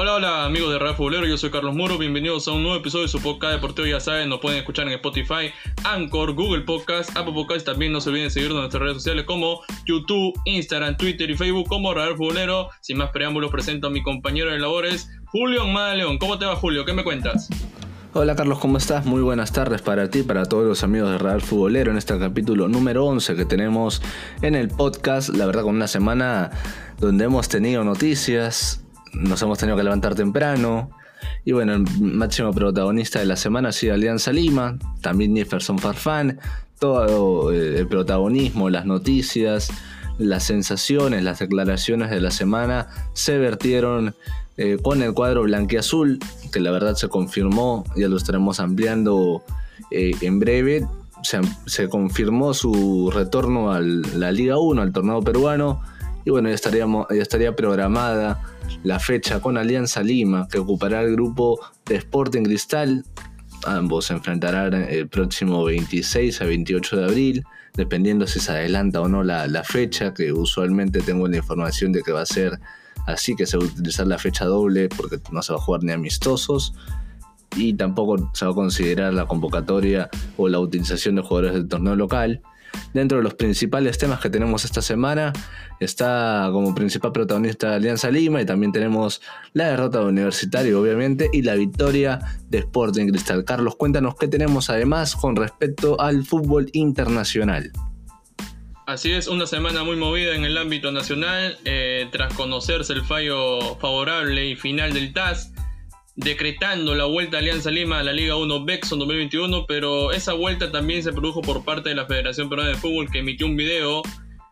Hola, hola amigos de Radio Futbolero, yo soy Carlos Muro, bienvenidos a un nuevo episodio de su podcast deportivo, ya saben, nos pueden escuchar en Spotify, Anchor, Google Podcast, Apple Podcast, también no se olviden de seguirnos en nuestras redes sociales como YouTube, Instagram, Twitter y Facebook como Radio Futbolero. Sin más preámbulos, presento a mi compañero de labores, Julio León. ¿Cómo te va Julio? ¿Qué me cuentas? Hola Carlos, ¿cómo estás? Muy buenas tardes para ti, para todos los amigos de Real Futbolero en este capítulo número 11 que tenemos en el podcast. La verdad, con una semana donde hemos tenido noticias, nos hemos tenido que levantar temprano. Y bueno, el máximo protagonista de la semana ha sido Alianza Lima, también Jefferson Farfán, todo eh, el protagonismo, las noticias, las sensaciones, las declaraciones de la semana se vertieron eh, con el cuadro blanqueazul, que la verdad se confirmó, ya lo estaremos ampliando eh, en breve. Se, se, confirmó su retorno a la Liga 1, al torneo peruano, y bueno, ya, estaríamos, ya estaría programada la fecha con Alianza Lima, que ocupará el grupo de Sporting Cristal. Ambos se enfrentarán el próximo 26 a 28 de abril, dependiendo si se adelanta o no la, la fecha, que usualmente tengo la información de que va a ser así, que se va a utilizar la fecha doble porque no se va a jugar ni amistosos y tampoco se va a considerar la convocatoria o la utilización de jugadores del torneo local. Dentro de los principales temas que tenemos esta semana está como principal protagonista Alianza Lima y también tenemos la derrota de Universitario obviamente y la victoria de Sporting Cristal. Carlos, cuéntanos qué tenemos además con respecto al fútbol internacional. Así es, una semana muy movida en el ámbito nacional, eh, tras conocerse el fallo favorable y final del TAS, decretando la vuelta de Alianza Lima a la Liga 1 Bexon 2021, pero esa vuelta también se produjo por parte de la Federación Peruana de Fútbol que emitió un video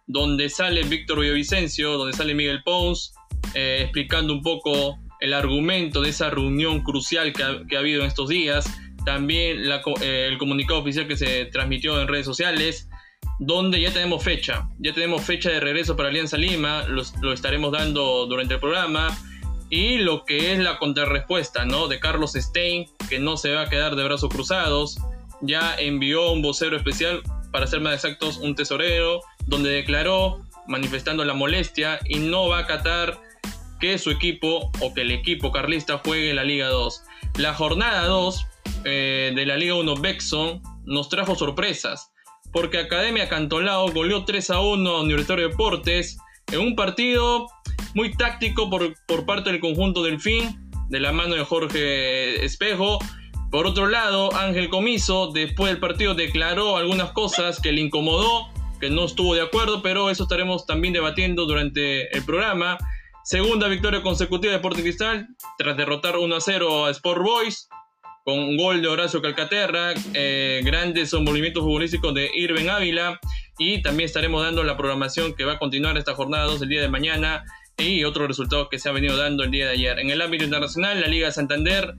donde sale Víctor Villavicencio, donde sale Miguel Pons, eh, explicando un poco el argumento de esa reunión crucial que ha, habido en estos días, también eh, el comunicado oficial que se transmitió en redes sociales, donde ya tenemos fecha, ya tenemos fecha de regreso para Alianza Lima, lo estaremos dando durante el programa y lo que es la contrarrespuesta, ¿no? De Carlos Stein, que no se va a quedar de brazos cruzados, ya envió un vocero especial, para ser más exactos, un tesorero, donde declaró, manifestando la molestia, y no va a acatar que su equipo o que el equipo carlista juegue la Liga 2. La jornada 2 eh, de la Liga 1 Bexon nos trajo sorpresas, porque Academia Cantolao goleó 3 a 1 a Universitario de Deportes en un partido muy táctico por, por parte del conjunto del fin, de la mano de Jorge Espejo. Por otro lado, Ángel Comiso, después del partido, declaró algunas cosas que le incomodó, que no estuvo de acuerdo, pero eso estaremos también debatiendo durante el programa. Segunda victoria consecutiva de Sporting Cristal, tras derrotar 1 a 0 a Sport Boys, con un gol de Horacio Calcaterra, eh, grandes movimientos futbolísticos de Irving Ávila, y también estaremos dando la programación que va a continuar esta jornada 2 el día de mañana y otros resultados que se han venido dando el día de ayer. En el ámbito internacional, la Liga Santander,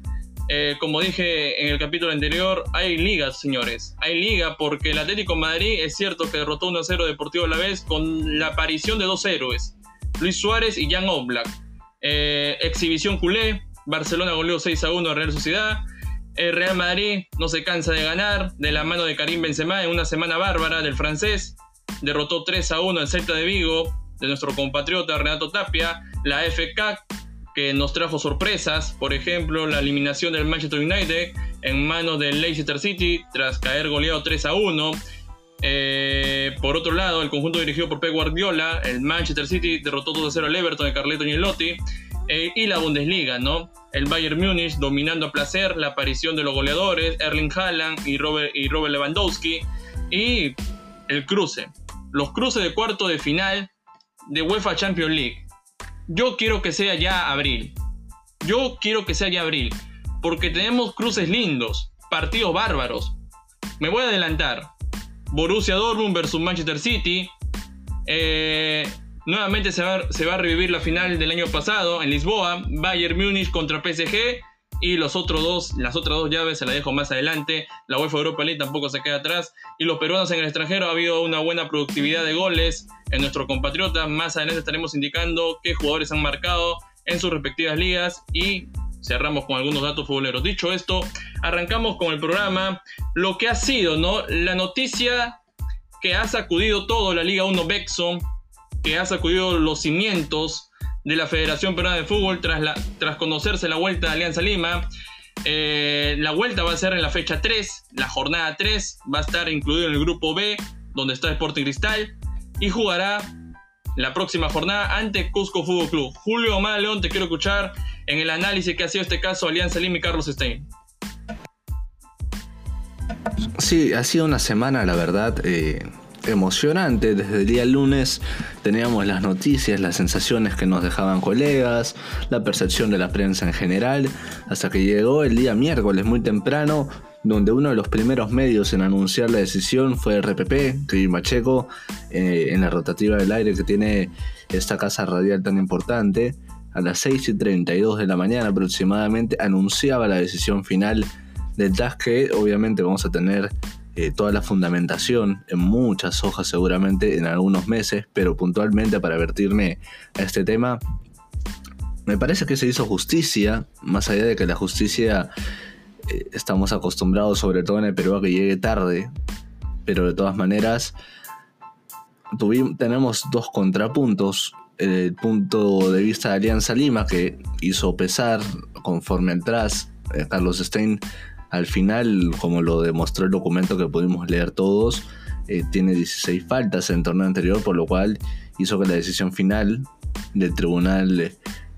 eh, como dije en el capítulo anterior, hay ligas, señores. Hay liga porque el Atlético Madrid es cierto que derrotó 1-0 Deportivo a la vez con la aparición de dos héroes, Luis Suárez y Jan Oblak. Eh, exhibición culé, Barcelona goleó 6-1 a Real Sociedad. El Real Madrid no se cansa de ganar de la mano de Karim Benzema en una semana bárbara del francés. Derrotó 3 a 1 al Celta de Vigo de nuestro compatriota Renato Tapia, la FK que nos trajo sorpresas, por ejemplo, la eliminación del Manchester United en manos del Leicester City tras caer goleado 3 a 1. Eh, por otro lado, el conjunto dirigido por Pep Guardiola, el Manchester City derrotó 2 a 0 al Everton de Carleto Ancelotti. Eh, y la Bundesliga, ¿no? El Bayern Múnich dominando a placer, la aparición de los goleadores, Erling Haaland y Robert, y Robert Lewandowski. Y el cruce. Los cruces de cuarto de final de UEFA Champions League. Yo quiero que sea ya abril. Yo quiero que sea ya abril. Porque tenemos cruces lindos, partidos bárbaros. Me voy a adelantar. Borussia Dortmund versus Manchester City. Eh, nuevamente se va, se va, a revivir la final del año pasado en Lisboa. Bayern Múnich contra PSG. Y los otros dos, las otras dos llaves se las dejo más adelante. La UEFA Europa League tampoco se queda atrás. Y los peruanos en el extranjero ha habido una buena productividad de goles en nuestro compatriota. Más adelante estaremos indicando qué jugadores han marcado en sus respectivas ligas. Y cerramos con algunos datos futboleros. Dicho esto, arrancamos con el programa. Lo que ha sido, ¿no? La noticia que ha sacudido todo la Liga 1 Bexon, que ha sacudido los cimientos de la Federación Peruana de Fútbol tras, tras conocerse la vuelta de Alianza Lima. Eh, la vuelta va a ser en la fecha 3, la jornada 3, va a estar incluido en el grupo B, donde está Sporting Cristal, y jugará la próxima jornada ante Cusco Fútbol Club. Julio Omar León, te quiero escuchar en el análisis que ha sido este caso Alianza Lima y Carlos Stein. Sí, ha sido una semana, la verdad, eh, emocionante. Desde el día lunes teníamos las noticias, las sensaciones que nos dejaban colegas, la percepción de la prensa en general, hasta que llegó el día miércoles muy temprano, donde uno de los primeros medios en anunciar la decisión fue RPP, que Macheco, eh, en la rotativa del aire que tiene esta casa radial tan importante, a las 6 y 32 de la mañana aproximadamente anunciaba la decisión final del TAS que obviamente vamos a tener eh, toda la fundamentación en muchas hojas seguramente en algunos meses, pero puntualmente para vertirme a este tema, me parece que se hizo justicia, más allá de que la justicia eh, estamos acostumbrados sobre todo en el Perú a que llegue tarde, pero de todas maneras tenemos dos contrapuntos. El punto de vista de Alianza Lima, que hizo pesar conforme atrás eh, Carlos Stein al final, como lo demostró el documento que pudimos leer todos, eh, tiene 16 faltas en torneo anterior, por lo cual hizo que la decisión final del tribunal,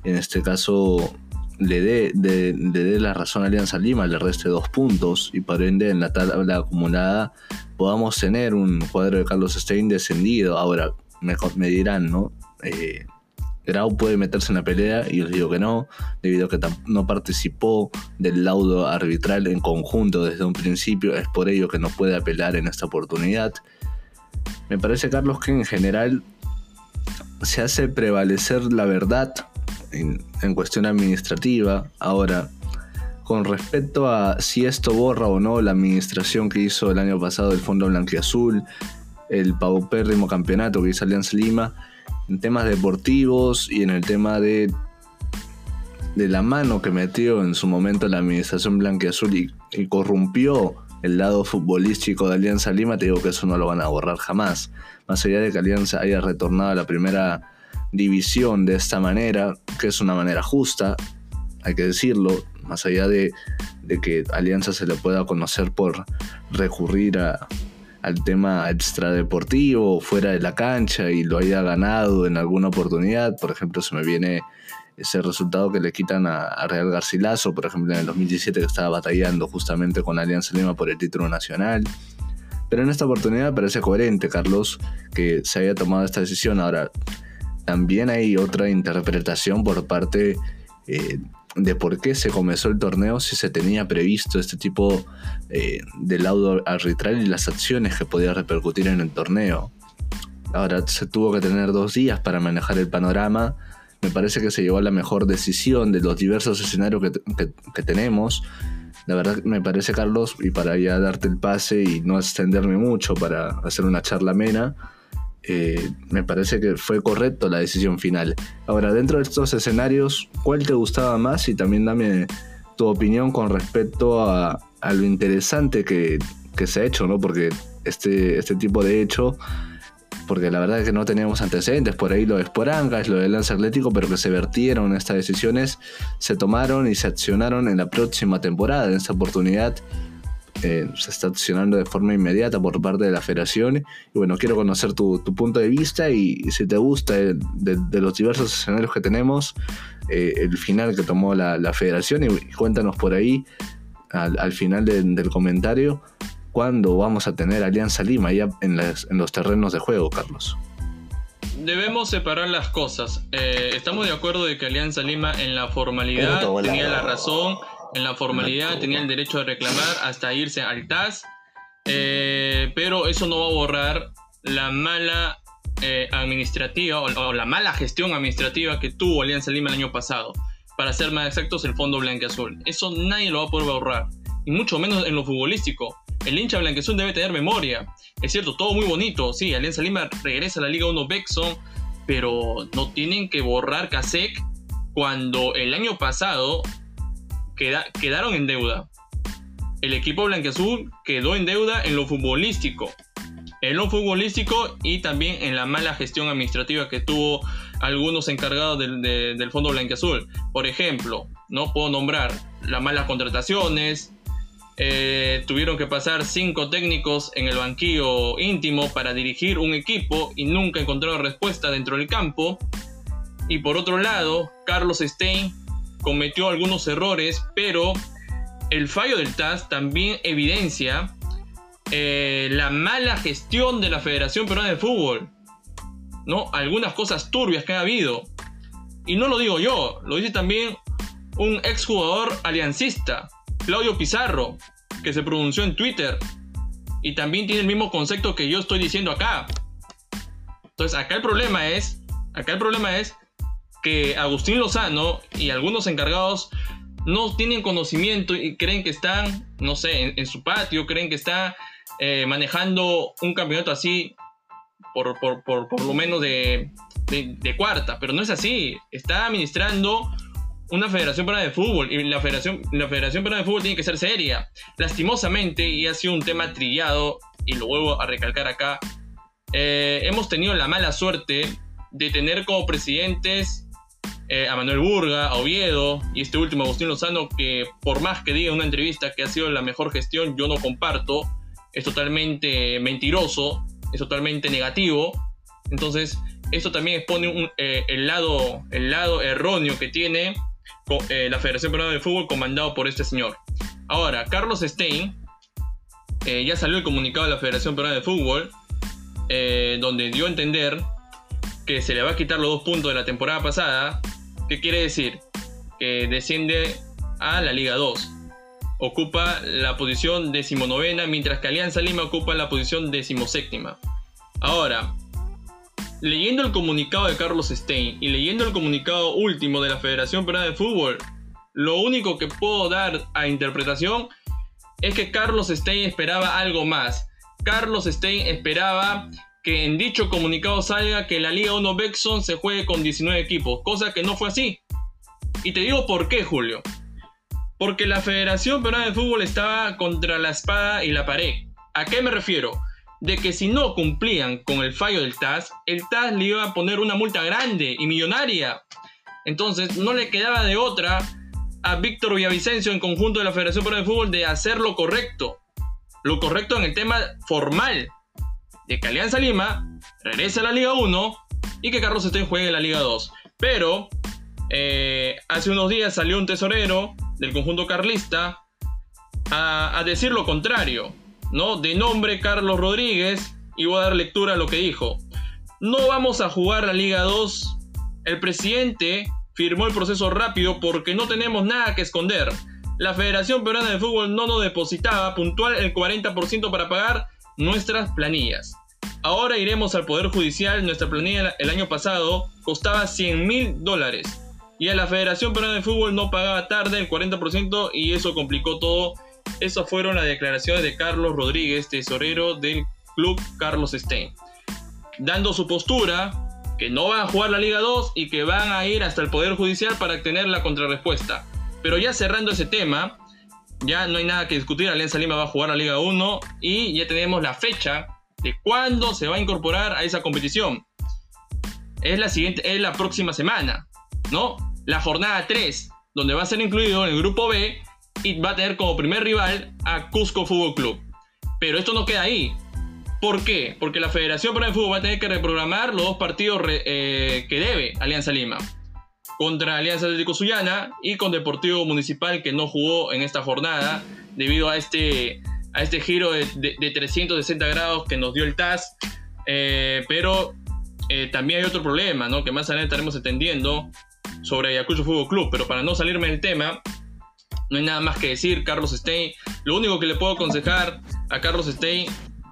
en este caso, le dé, la razón a Alianza Lima, le reste dos puntos y por ende en la tabla acumulada podamos tener un cuadro de Carlos Stein descendido. Ahora, me, me dirán, ¿no? Eh, Grau puede meterse en la pelea y os digo que no, debido a que no participó del laudo arbitral en conjunto desde un principio, es por ello que no puede apelar en esta oportunidad. Me parece, Carlos, que en general se hace prevalecer la verdad en, cuestión administrativa. Ahora, con respecto a si esto borra o no la administración que hizo el año pasado el Fondo Blanquiazul, el paupérrimo campeonato que hizo Alianza Lima, en temas deportivos y en el tema de, de la mano que metió en su momento la administración blanqueazul y, y corrompió el lado futbolístico de Alianza Lima, te digo que eso no lo van a borrar jamás. Más allá de que Alianza haya retornado a la primera división de esta manera, que es una manera justa, hay que decirlo, más allá de, de que Alianza se le pueda conocer por recurrir a, al tema extradeportivo, fuera de la cancha y lo haya ganado en alguna oportunidad. Por ejemplo, se me viene ese resultado que le quitan a, Real Garcilaso, por ejemplo, en el 2017 que estaba batallando justamente con Alianza Lima por el título nacional. Pero en esta oportunidad parece coherente, Carlos, que se haya tomado esta decisión. Ahora, también hay otra interpretación por parte eh, de por qué se comenzó el torneo si se tenía previsto este tipo eh, de laudo arbitral y las acciones que podía repercutir en el torneo. Ahora se tuvo que tener dos días para manejar el panorama. Me parece que se llevó a la mejor decisión de los diversos escenarios que tenemos. La verdad me parece, Carlos, y para ya darte el pase y no extenderme mucho para hacer una charla amena, eh, me parece que fue correcto la decisión final. Ahora, dentro de estos escenarios, ¿cuál te gustaba más? Y también dame tu opinión con respecto a, lo interesante que, se ha hecho, ¿no? Porque este, este tipo de hecho, porque la verdad es que no teníamos antecedentes, por ahí lo de Sporangas, lo del Lance Atlético, pero que se vertieron estas decisiones, se tomaron y se accionaron en la próxima temporada. En esta oportunidad eh, se está accionando de forma inmediata por parte de la federación. Y bueno, quiero conocer tu, punto de vista y, si te gusta eh, de, los diversos escenarios que tenemos, eh, el final que tomó la, federación. Y, cuéntanos por ahí, al, final del comentario, cuándo vamos a tener Alianza Lima ya en, en los terrenos de juego, Carlos debemos separar las cosas. estamos de acuerdo de que Alianza Lima en la formalidad tenía la razón en la formalidad, tenía el derecho de reclamar hasta irse al TAS, eh, pero eso no va a borrar la mala eh, administrativa o, la mala gestión administrativa que tuvo Alianza Lima el año pasado. Para ser más exactos, el Fondo Blanqueazul. Eso nadie lo va a poder borrar, y mucho menos en lo futbolístico. El hincha Blanqueazul debe tener memoria. Es cierto, todo muy bonito, sí, Alianza Lima regresa a la Liga 1 Bexon, pero no tienen que borrar CASEC cuando el año pasado quedaron en deuda. El equipo blanqueazul quedó en deuda en lo futbolístico. en lo futbolístico y también en la mala gestión administrativa que tuvo algunos encargados del, del Fondo Blanquiazul. Por ejemplo, no puedo nombrar las malas contrataciones, eh, tuvieron que pasar cinco técnicos en el banquillo íntimo para dirigir un equipo y nunca encontraron respuesta dentro del campo. Y por otro lado, Carlos Stein cometió algunos errores, pero el fallo del TAS también evidencia eh, la mala gestión de la Federación Peruana de Fútbol. ¿no? Algunas cosas turbias que ha habido. Y no lo digo yo, lo dice también un exjugador aliancista, Claudio Pizarro, que se pronunció en Twitter. Y también tiene el mismo concepto que yo estoy diciendo acá. Entonces, acá el problema es, acá el problema es que Agustín Lozano y algunos encargados no tienen conocimiento y creen que están, no sé, en, su patio, creen que está eh, manejando un campeonato así por, por, lo menos de, de, cuarta, pero no es así. Está administrando una federación para de fútbol y la federación, la federación de fútbol tiene que ser seria. Lastimosamente, y ha sido un tema trillado, y lo vuelvo a recalcar acá, eh, hemos tenido la mala suerte de tener como presidentes eh, a Manuel Burga, a Oviedo y este último Agustín Lozano, que por más que diga en una entrevista que ha sido la mejor gestión, yo no comparto, es totalmente mentiroso, es totalmente negativo. Entonces, esto también expone eh, el, lado, el lado erróneo que tiene eh, la Federación Peruana de Fútbol comandado por este señor. Ahora, Carlos Stein, ya salió el comunicado de la Federación Peruana de Fútbol, donde dio a entender que se le va a quitar los dos puntos de la temporada pasada. ¿Qué quiere decir? Que desciende a la Liga 2. Ocupa la posición decimonovena, mientras que Alianza Lima ocupa la posición decimoséptima. Ahora, leyendo el comunicado de Carlos Stein y leyendo el comunicado último de la Federación Peruana de Fútbol, lo único que puedo dar a interpretación es que Carlos Stein esperaba algo más. Carlos Stein esperaba que en dicho comunicado salga que la Liga 1 Bexon se juegue con 19 equipos, cosa que no fue así. Y te digo por qué, Julio. Porque la Federación Peruana de Fútbol estaba contra la espada y la pared. ¿A qué me refiero? de que si no cumplían con el fallo del TAS, el TAS le iba a poner una multa grande y millonaria. Entonces no le quedaba de otra a Víctor Villavicencio en conjunto de la Federación Peruana de Fútbol de hacer lo correcto. Lo correcto en el tema formal. De que Alianza Lima regrese a la Liga 1 y que Carlos Estén juegue en la Liga 2. Pero eh, hace unos días salió un tesorero del conjunto carlista a, a decir lo contrario ¿no? De nombre Carlos Rodríguez, y voy a dar lectura a lo que dijo. No vamos a jugar la Liga 2. El presidente firmó el proceso rápido porque no tenemos nada que esconder. La Federación Peruana de Fútbol no nos depositaba puntual el 40% para pagar nuestras planillas. Ahora iremos al Poder Judicial. Nuestra planilla el año pasado costaba 100 mil dólares. Y a la Federación Peruana de Fútbol no pagaba tarde el 40% y eso complicó todo esas fueron las declaraciones de Carlos Rodríguez, tesorero del club Carlos Stein, dando su postura que no van a jugar la Liga 2 y que van a ir hasta el Poder Judicial para tener la contrarrespuesta. Pero ya cerrando ese tema, ya no hay nada que discutir, Alianza Lima va a jugar la Liga 1 y ya tenemos la fecha de cuándo se va a incorporar a esa competición. Es la siguiente, es la próxima semana, ¿no? La jornada 3, donde va a ser incluido en el grupo B y va a tener como primer rival a Cusco Fútbol Club. Pero esto no queda ahí. ¿Por qué? Porque la Federación para el Fútbol va a tener que reprogramar los dos partidos eh, que debe Alianza Lima. Contra Alianza Atlético Sullana y con Deportivo Municipal que no jugó en esta jornada debido a este, a este giro de, 360 grados que nos dio el TAS. Eh, pero eh, también hay otro problema, ¿no? Que más adelante estaremos entendiendo sobre Ayacucho Fútbol Club. Pero para no salirme del tema, no hay nada más que decir, Carlos Stein. Lo único que le puedo aconsejar a Carlos Stein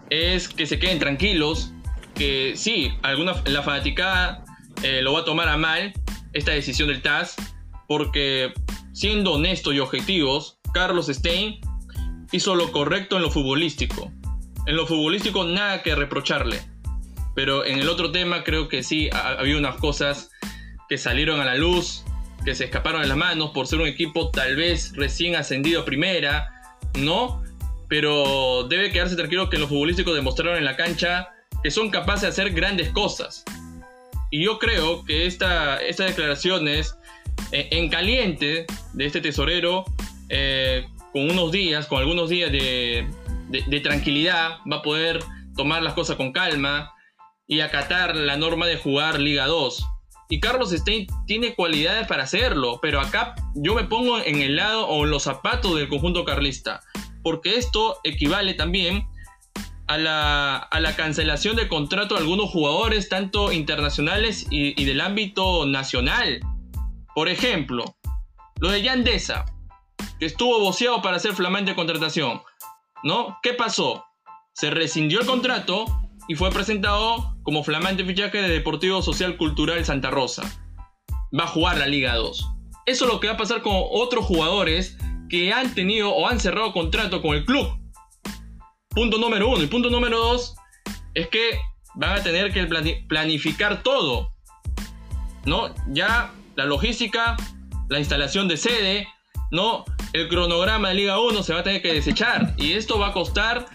es que se queden tranquilos, que sí, alguna, la fanaticada eh, lo va a tomar a mal, esta decisión del TAS, porque siendo honestos y objetivos, Carlos Stein hizo lo correcto en lo futbolístico. En lo futbolístico nada que reprocharle. Pero en el otro tema creo que sí había unas cosas que salieron a la luz que se escaparon de las manos por ser un equipo tal vez recién ascendido a primera, ¿no? pero debe quedarse tranquilo que los futbolísticos demostraron en la cancha que son capaces de hacer grandes cosas. Y yo creo que esta, estas declaraciones eh, en caliente de este tesorero, eh, con unos días, con algunos días de, tranquilidad, va a poder tomar las cosas con calma y acatar la norma de jugar Liga 2. Y Carlos Stein tiene cualidades para hacerlo, pero acá yo me pongo en el lado o en los zapatos del conjunto carlista, porque esto equivale también a la, cancelación de contrato de algunos jugadores, tanto internacionales y, del ámbito nacional. Por ejemplo, lo de Yandesa, que estuvo boceado para hacer flamante contratación. ¿No? ¿Qué pasó? Se rescindió el contrato y fue presentado como flamante fichaje de Deportivo Social Cultural Santa Rosa. Va a jugar la Liga 2. Eso es lo que va a pasar con otros jugadores que han tenido o han cerrado contrato con el club Punto número uno. Y punto número dos es que van a tener que planificar todo. ¿No? Ya la logística, la instalación de sede, ¿no? El cronograma de Liga 1 se va a tener que desechar. Y esto va a costar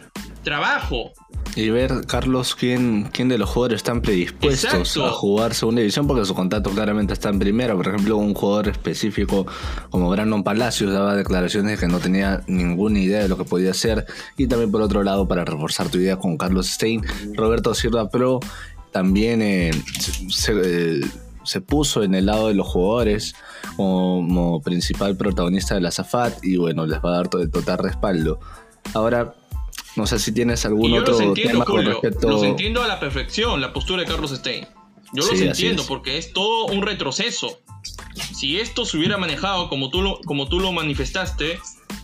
trabajo y ver, Carlos, quién, quién de los jugadores están predispuestos a jugar segunda división, porque su contrato claramente está en primera. Por ejemplo, un jugador específico como Brandon Palacios daba declaraciones de que no tenía ninguna idea de lo que podía hacer. Y también, por otro lado, para reforzar tu idea con Carlos Stein, Roberto Silva Pro también eh, eh, se, puso en el lado de los jugadores como, principal protagonista de la Zafat y bueno, les va a dar todo el total respaldo. Ahora, no sé si tienes algún otro tema con respecto. Los entiendo a la perfección, la postura de Carlos Stein. Yo los entiendo porque es todo un retroceso. Si esto se hubiera manejado como tú lo, como tú lo manifestaste,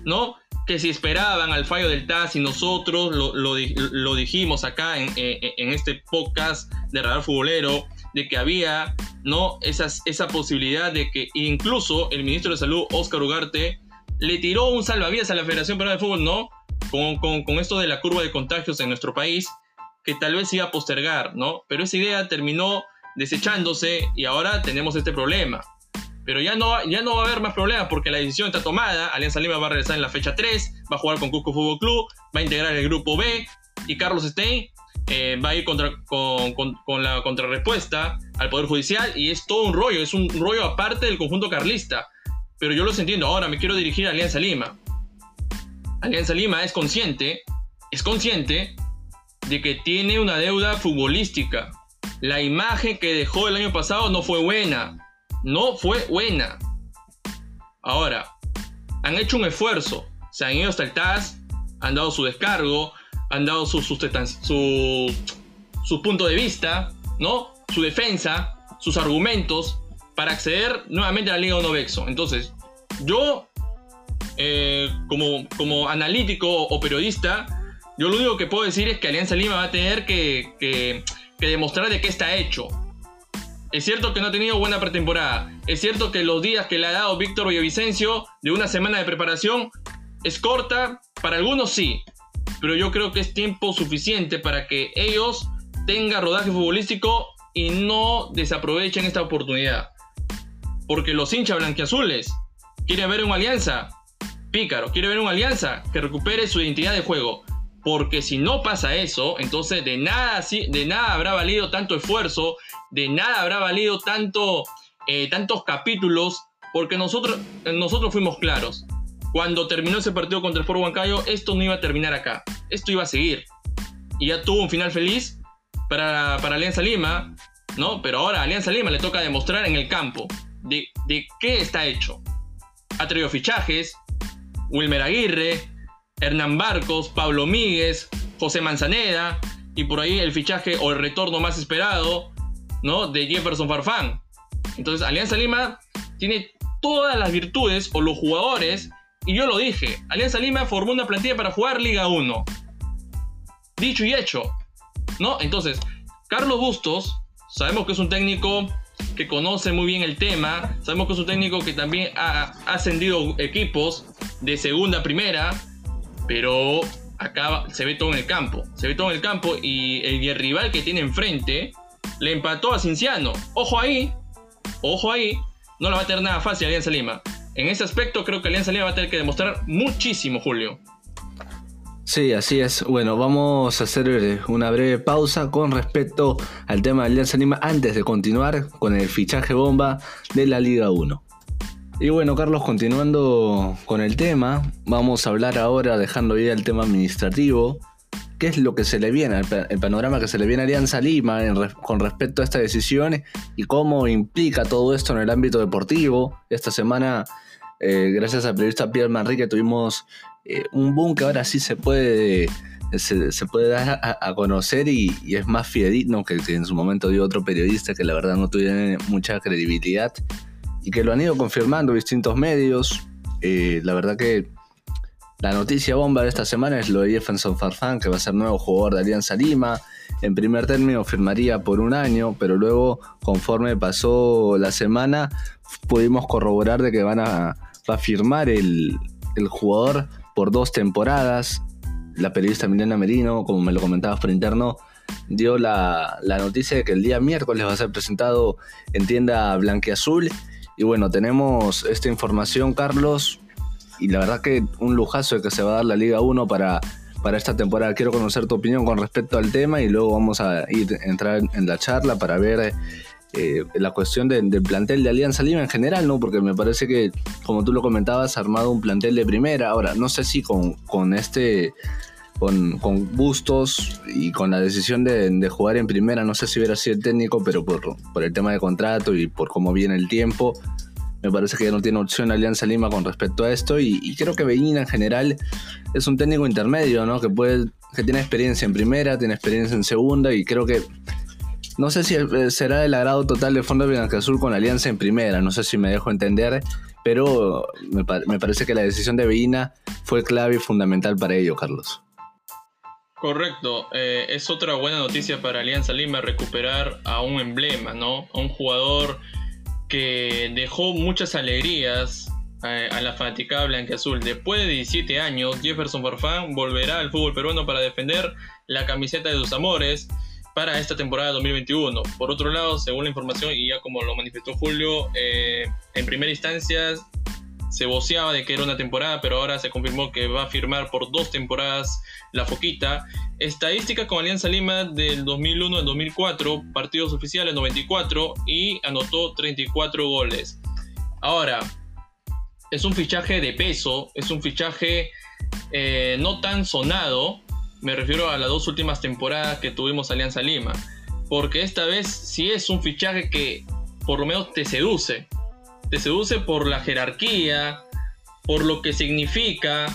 ¿no? Que si esperaban al fallo del TAS y nosotros lo, dijimos acá en, en, este podcast de Radar Futbolero, de que había, ¿no? Esa posibilidad de que incluso el ministro de Salud, Oscar Ugarte, le tiró un salvavidas a la Federación Peruana de Fútbol, no, con, esto de la curva de contagios en nuestro país, que tal vez iba a postergar, ¿no? Pero esa idea terminó desechándose y ahora tenemos este problema. Pero ya no, ya no va a haber más problemas porque la decisión está tomada. Alianza Lima va a regresar en la fecha 3, va a jugar con Cusco Fútbol Club, va a integrar el grupo B y Carlos Stein eh, va a ir contra, con, con, la contrarrespuesta al Poder Judicial y es todo un rollo, es un rollo aparte del conjunto carlista. Pero yo los entiendo. Ahora me quiero dirigir a Alianza Lima. Alianza Lima es consciente, es consciente de que tiene una deuda futbolística. La imagen que dejó el año pasado no fue buena. No fue buena. Ahora, han hecho un esfuerzo. Se han ido hasta el TAS, han dado su descargo, han dado su, su, su punto de vista, ¿no? Su defensa, sus argumentos para acceder nuevamente a la Liga 1 Vexo. Entonces, yo eh, como, como analítico o periodista, yo lo único que puedo decir es que Alianza Lima va a tener que, que, demostrar de qué está hecho. Es cierto que no ha tenido buena pretemporada. Es cierto que los días que le ha dado Víctor Villavicencio de una semana de preparación es corta. Para algunos sí. Pero yo creo que es tiempo suficiente para que ellos tengan rodaje futbolístico y no desaprovechen esta oportunidad. Porque los hinchas blanquiazules quieren ver una alianza Pícaro quiere ver una alianza que recupere su identidad de juego. Porque si no pasa eso, entonces de nada, de nada habrá valido tanto esfuerzo, de nada habrá valido tanto, eh, tantos capítulos, porque nosotros, nosotros fuimos claros. Cuando terminó ese partido contra el Foro Huancayo, esto no iba a terminar acá, esto iba a seguir. Y ya tuvo un final feliz para, para Alianza Lima, ¿no? Pero ahora a Alianza Lima le toca demostrar en el campo de, de qué está hecho. Ha traído fichajes, Wilmer Aguirre, Hernán Barcos, Pablo Míguez, José Manzaneda y por ahí el fichaje o el retorno más esperado, ¿no? De Jefferson Farfán. Entonces, Alianza Lima tiene todas las virtudes o los jugadores y yo lo dije, Alianza Lima formó una plantilla para jugar Liga 1. Dicho y hecho, ¿no? Entonces, Carlos Bustos, sabemos que es un técnico que conoce muy bien el tema. Sabemos que es un técnico que también ha, ascendido equipos de segunda a primera, pero acá se ve todo en el campo. Se ve todo en el campo y el, rival que tiene enfrente le empató a Cinciano. Ojo ahí, ojo ahí, no le va a tener nada fácil Alianza Lima. En ese aspecto creo que Alianza Lima va a tener que demostrar muchísimo, Julio. Sí, así es. Bueno, vamos a hacer eh, una breve pausa con respecto al tema de Alianza Lima antes de continuar con el fichaje bomba de la Liga 1. Y bueno, Carlos, continuando con el tema, vamos a hablar ahora, dejando ya el tema administrativo, qué es lo que se le viene, el, panorama que se le viene a Alianza Lima con respecto a esta decisión y cómo implica todo esto en el ámbito deportivo. Esta semana, eh, gracias al periodista Pierre Manrique, tuvimos eh, un boom que ahora sí se puede, se, puede dar a, conocer y, es más fidedigno que, en su momento dio otro periodista que la verdad no tuviera mucha credibilidad y que lo han ido confirmando distintos medios. Eh, la verdad que la noticia bomba de esta semana es lo de Jefferson Farfán, que va a ser nuevo jugador de Alianza Lima. En primer término firmaría por un año, pero luego, conforme pasó la semana, pudimos corroborar de que van a, va a firmar el, el jugador por dos temporadas. La periodista Milena Merino, como me lo comentabas por interno, dio la, noticia de que el día miércoles va a ser presentado en tienda Blanqueazul. Y bueno, tenemos esta información, Carlos. Y la verdad que un lujazo de que se va a dar la Liga 1 para, para esta temporada. Quiero conocer tu opinión con respecto al tema y luego vamos a ir entrar en la charla para ver eh, la cuestión del plantel de Alianza Lima en general, ¿no? Porque me parece que, como tú lo comentabas, ha armado un plantel de primera. Ahora, no sé si con, con este. Con, con, Bustos y con la decisión de, jugar en primera, no sé si hubiera sido el técnico, pero por, por el tema de contrato y por cómo viene el tiempo, me parece que ya no tiene opción Alianza Lima con respecto a esto. Y, creo que Beñina en general es un técnico intermedio, ¿no? Que puede, que tiene experiencia en primera, tiene experiencia en segunda, y creo que no sé si eh, será el agrado total de Fondo Azul con Alianza en primera, no sé si me dejo entender, pero me, parece que la decisión de Veina fue clave y fundamental para ello, Carlos. Correcto, eh, es otra buena noticia para Alianza Lima recuperar a un emblema, ¿no? A un jugador que dejó muchas alegrías eh, a, la fanaticada blanca-azul. Después de 17 años, Jefferson Farfán volverá al fútbol peruano para defender la camiseta de sus amores para esta temporada 2021. Por otro lado, según la información, y ya como lo manifestó Julio, eh, en primera instancia se voceaba de que era una temporada, pero ahora se confirmó que va a firmar por dos temporadas la Foquita. Estadística con Alianza Lima del 2001 al 2004, partidos oficiales 94 y anotó 34 goles. Ahora, es un fichaje de peso, es un fichaje eh, no tan sonado, me refiero a las dos últimas temporadas que tuvimos Alianza Lima. Porque esta vez sí es un fichaje que por lo menos te seduce. Te seduce por la jerarquía, por lo que significa,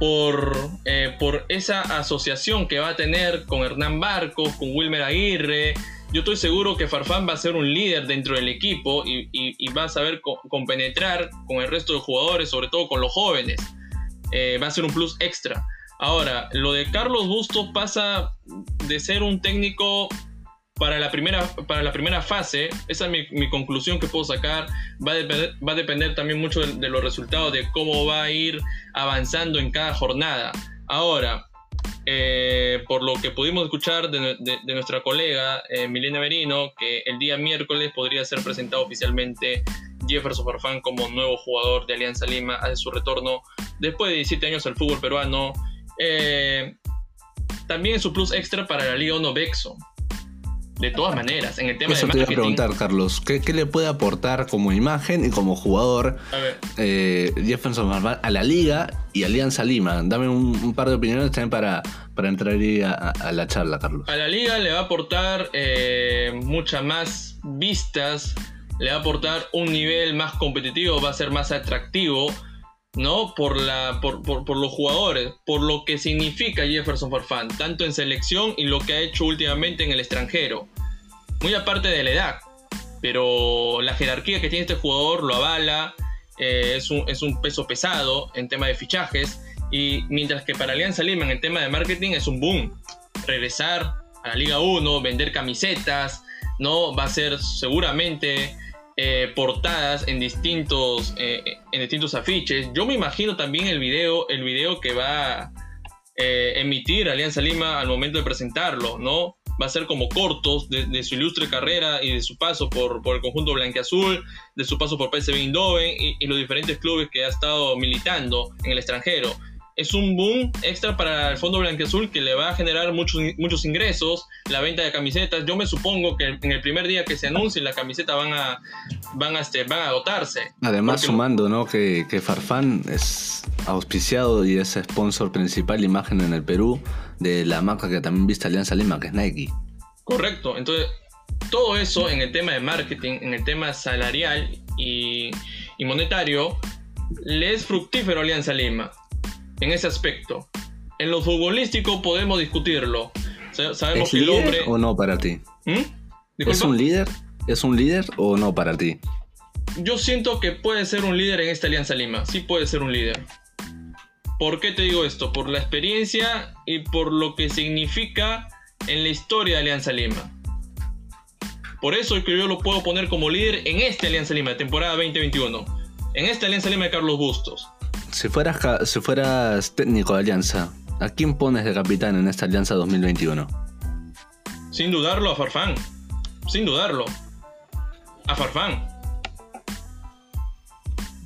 por, eh, por esa asociación que va a tener con Hernán Barcos, con Wilmer Aguirre. Yo estoy seguro que Farfán va a ser un líder dentro del equipo y, va a saber compenetrar con el resto de jugadores, sobre todo con los jóvenes. Eh, va a ser un plus extra. Ahora, lo de Carlos Bustos pasa de ser un técnico para la primera, para la primera fase, esa es mi, conclusión que puedo sacar, va a, depender, va a depender también mucho de, los resultados, de cómo va a ir avanzando en cada jornada. Ahora, eh, por lo que pudimos escuchar de, nuestra colega eh, Milena Merino, que el día miércoles podría ser presentado oficialmente Jefferson Farfán como nuevo jugador de Alianza Lima, hace su retorno después de 17 años al fútbol peruano eh, también su plus extra para la Liga 1 Bexo. De todas maneras, en el tema Eso te iba a preguntar, Carlos, ¿qué, le puede aportar como imagen y como jugador eh, Jefferson a la Liga y Alianza Lima? Dame un, par de opiniones también para, para entrar a, la charla, Carlos. A la Liga le va a aportar eh, muchas más vistas, le va a aportar un nivel más competitivo, va a ser más atractivo ¿no? Por, la, por, por, los jugadores, por lo que significa Jefferson Farfán, tanto en selección y lo que ha hecho últimamente en el extranjero. Muy aparte de la edad, pero la jerarquía que tiene este jugador lo avala, eh, es, un, es, un, peso pesado en tema de fichajes, y mientras que para Alianza Lima en el tema de marketing es un boom. Regresar a la Liga 1, vender camisetas, ¿no? Va a ser seguramente eh, portadas en distintos, eh, en distintos afiches. Yo me imagino también el video, el video que va a eh, emitir Alianza Lima al momento de presentarlo, ¿no? Va a ser como cortos de, su ilustre carrera y de su paso por, el conjunto blanqueazul, de su paso por PSV Eindhoven y los diferentes clubes que ha estado militando en el extranjero. Es un boom extra para el Fondo Blanqueazul que le va a generar muchos, muchos ingresos, la venta de camisetas. Yo me supongo que en el primer día que se anuncie la camiseta van a, van a, este, van a agotarse. Además, sumando, ¿no? Que, que Farfán es auspiciado y es sponsor principal, imagen en el Perú, de la marca que también viste Alianza Lima, que es Nike. Correcto. Entonces, todo eso en el tema de marketing, en el tema salarial y, y monetario, le es fructífero a Alianza Lima en ese aspecto. En lo futbolístico podemos discutirlo. Sabemos que el hombre. ¿O no para ti? ¿Mm? ¿Es un líder? ¿Es un líder o no para ti? Yo siento que puede ser un líder en esta Alianza Lima. Sí puede ser un líder. ¿Por qué te digo esto? Por la experiencia y por lo que significa en la historia de Alianza Lima. Por eso es que yo lo puedo poner como líder en esta Alianza Lima, temporada 2021. En esta Alianza Lima de Carlos Bustos. Si fueras, si fueras técnico de Alianza, ¿a quién pones de capitán en esta Alianza 2021? Sin dudarlo, a Farfán. Sin dudarlo. A Farfán.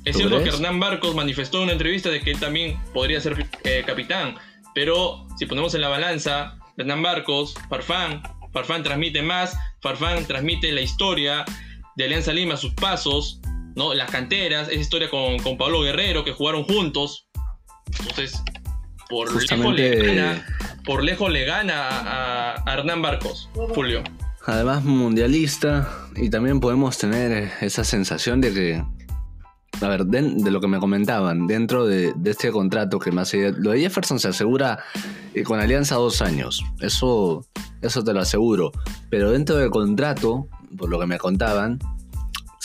Es cierto que Hernán Barcos manifestó en una entrevista de que él también podría ser eh, capitán, pero si ponemos en la balanza, Hernán Barcos, Farfán, Farfán transmite más, Farfán transmite la historia de Alianza Lima, sus pasos, ¿no? Las canteras, esa historia con, con Pablo Guerrero que jugaron juntos. Entonces, por lejos le gana, por lejos le gana a, Hernán Barcos, Julio. Además, mundialista, y también podemos tener esa sensación de que, a ver, de, lo que me comentaban, dentro de, este contrato que más lo de Jefferson se asegura eh, con Alianza dos años, eso, eso te lo aseguro, pero dentro del contrato, por lo que me contaban,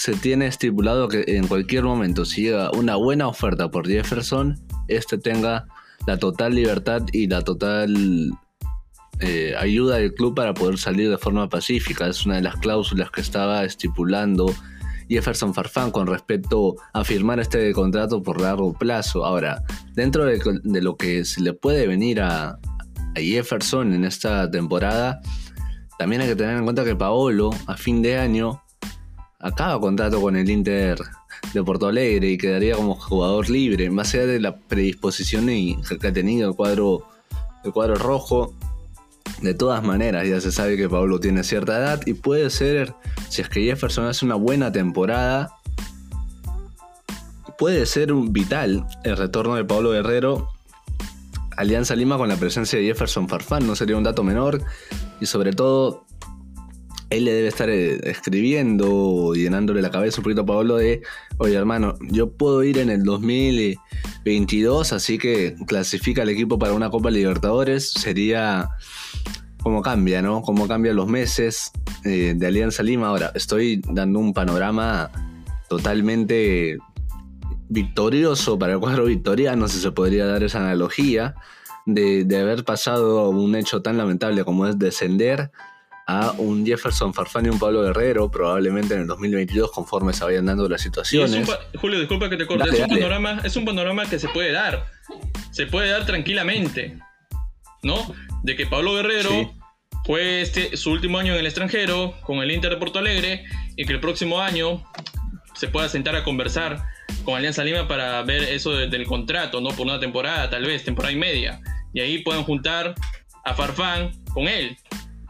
se tiene estipulado que en cualquier momento, si llega una buena oferta por Jefferson, este tenga la total libertad y la total eh, ayuda del club para poder salir de forma pacífica. Es una de las cláusulas que estaba estipulando Jefferson Farfán con respecto a firmar este contrato por largo plazo. Ahora, dentro de, lo que se le puede venir a, a, Jefferson en esta temporada, también hay que tener en cuenta que Paolo a fin de año acaba contrato con el Inter de Porto Alegre y quedaría como jugador libre, más allá de la predisposición que ha tenido el cuadro, el cuadro rojo. De todas maneras, ya se sabe que Pablo tiene cierta edad y puede ser, si es que Jefferson hace una buena temporada, puede ser vital el retorno de Pablo Guerrero. Alianza Lima con la presencia de Jefferson Farfán no sería un dato menor y sobre todo él le debe estar eh, escribiendo, llenándole la cabeza un poquito a Pablo de, oye hermano, yo puedo ir en el 2022, así que clasifica el equipo para una Copa Libertadores, sería cómo cambia, ¿no? Cómo cambian los meses eh, de Alianza Lima. Ahora, estoy dando un panorama totalmente victorioso para el cuadro victoriano, si se podría dar esa analogía, de, de haber pasado un hecho tan lamentable como es descender a un Jefferson Farfán y un Pablo Guerrero, probablemente en el 2022, conforme se vayan dando las situaciones. Julio, disculpa que te corte, es, un panorama, es un panorama que se puede dar, se puede dar tranquilamente, ¿no? De que Pablo Guerrero fue este, su último año en el extranjero con el Inter de Porto Alegre y que el próximo año se pueda sentar a conversar con Alianza Lima para ver eso del contrato, ¿no? Por una temporada, tal vez, temporada y media. Y ahí puedan juntar a Farfán con él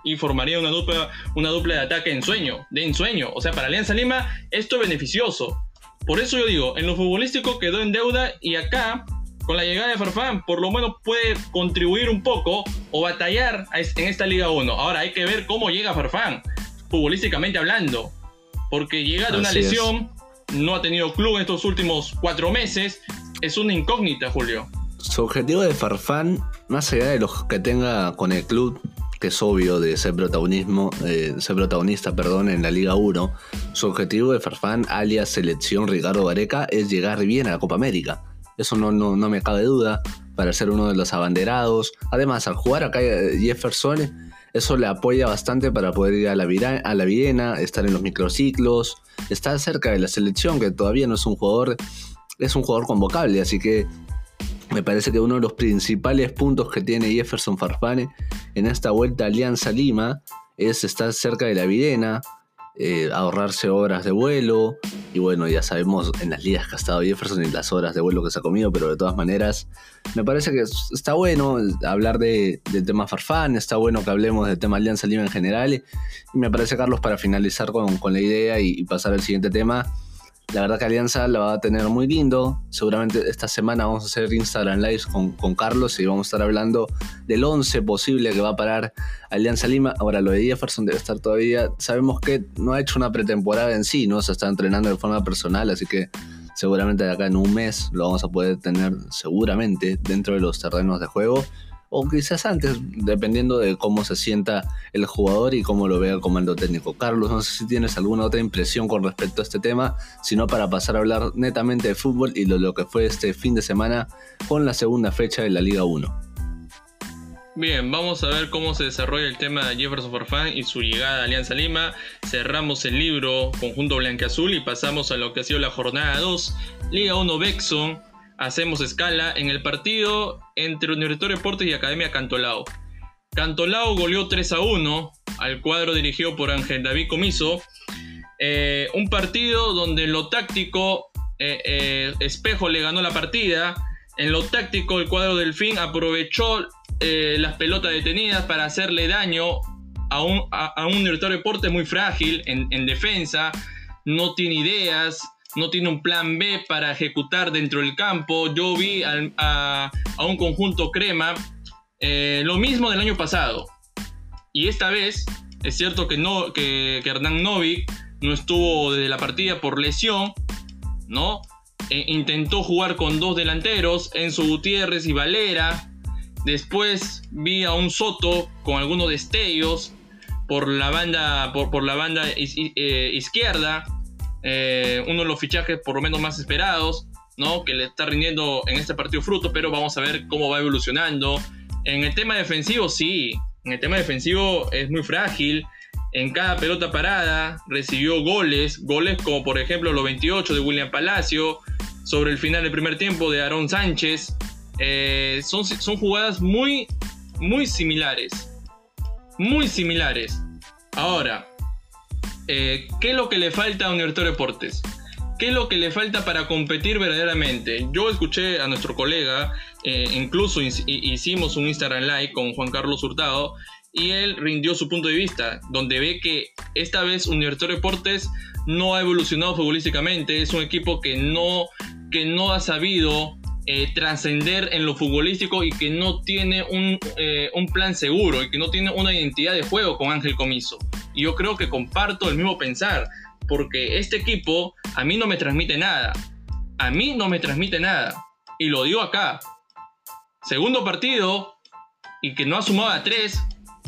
y formaría una dupla, una dupla de ataque en sueño, de ensueño. O sea, para Alianza Lima esto es beneficioso. Por eso yo digo, en lo futbolístico quedó en deuda y acá, con la llegada de Farfán, por lo menos puede contribuir un poco o batallar en esta Liga 1. Ahora hay que ver cómo llega Farfán, futbolísticamente hablando. Porque llega de una lesión, no ha tenido club en estos últimos cuatro meses. Es una incógnita, Julio. Su objetivo de Farfán, más allá de los que tenga con el club, es obvio de ser, protagonismo, eh, ser protagonista perdón, en la Liga 1, su objetivo de Farfán, alias selección Ricardo Vareca, es llegar bien a la Copa América. Eso no, no, me cabe duda, para ser uno de los abanderados. Además, al jugar acá eh, Jefferson, eso le apoya bastante para poder ir a la, a la Viena, estar en los microciclos, estar cerca de la selección, que todavía no es un jugador, es un jugador convocable, así que me parece que uno de los principales puntos que tiene Jefferson Farfane en esta vuelta a Alianza Lima es estar cerca de la Videna, eh, ahorrarse horas de vuelo. Y bueno, ya sabemos en las ligas que ha estado Jefferson y las horas de vuelo que se ha comido, pero de todas maneras, me parece que está bueno hablar de, del tema Farfán, está bueno que hablemos del tema Alianza Lima en general. Y me parece, Carlos, para finalizar con, con la idea y pasar al siguiente tema la verdad que Alianza la va a tener muy lindo. Seguramente esta semana vamos a hacer Instagram Live con, con Carlos y vamos a estar hablando del 11 posible que va a parar Alianza Lima. Ahora, lo de Jefferson debe estar todavía. Sabemos que no ha hecho una pretemporada en sí, ¿no? Se está entrenando de forma personal, así que seguramente de acá en un mes lo vamos a poder tener seguramente dentro de los terrenos de juego o quizás antes, dependiendo de cómo se sienta el jugador y cómo lo vea el comando técnico. Carlos, no sé si tienes alguna otra impresión con respecto a este tema, sino para pasar a hablar netamente de fútbol y de lo que fue este fin de semana con la segunda fecha de la Liga 1. Bien, vamos a ver cómo se desarrolla el tema de Jefferson Farfán y su llegada a Alianza Lima. Cerramos el libro Conjunto Azul y pasamos a lo que ha sido la jornada 2, Liga 1 Bexon, hacemos escala en el partido entre Universitario Deportes y Academia Cantolao. Cantolao goleó 3 a 1 al cuadro dirigido por Ángel David Comiso. Eh, un partido donde en lo táctico eh, eh, Espejo le ganó la partida. En lo táctico el cuadro del fin aprovechó las pelotas detenidas para hacerle daño a un, a, Universitario Deportes muy frágil en defensa. No tiene ideas, no tiene un plan B para ejecutar dentro del campo. Yo vi a, un conjunto crema eh, lo mismo del año pasado. Y esta vez es cierto que, no, que, Hernán Novik no estuvo desde la partida por lesión, ¿no? E intentó jugar con dos delanteros, Enzo Gutiérrez y Valera. Después vi a un Soto con algunos destellos por la banda, por, la banda eh, izquierda. Eh, uno de los fichajes por lo menos más esperados, ¿no? Que le está rindiendo en este partido fruto, pero vamos a ver cómo va evolucionando. En el tema defensivo, sí, en el tema defensivo es muy frágil. En cada pelota parada recibió goles, goles como por ejemplo los 28 de William Palacio, sobre el final del primer tiempo de Aaron Sánchez. Eh, son, son jugadas muy, muy similares. Muy similares. Ahora, eh, ¿qué es lo que le falta a Universitario Deportes? ¿Qué es lo que le falta para competir verdaderamente? Yo escuché a nuestro colega, eh, incluso hicimos un Instagram Live con Juan Carlos Hurtado y él rindió su punto de vista, donde ve que esta vez Universitario Deportes no ha evolucionado futbolísticamente, es un equipo que no, que no ha sabido eh, trascender en lo futbolístico y que no tiene un, un, plan seguro y que no tiene una identidad de juego con Ángel Comiso. Yo creo que comparto el mismo pensar, porque este equipo a mí no me transmite nada. A mí no me transmite nada. Y lo digo acá. Segundo partido y que no ha sumado a tres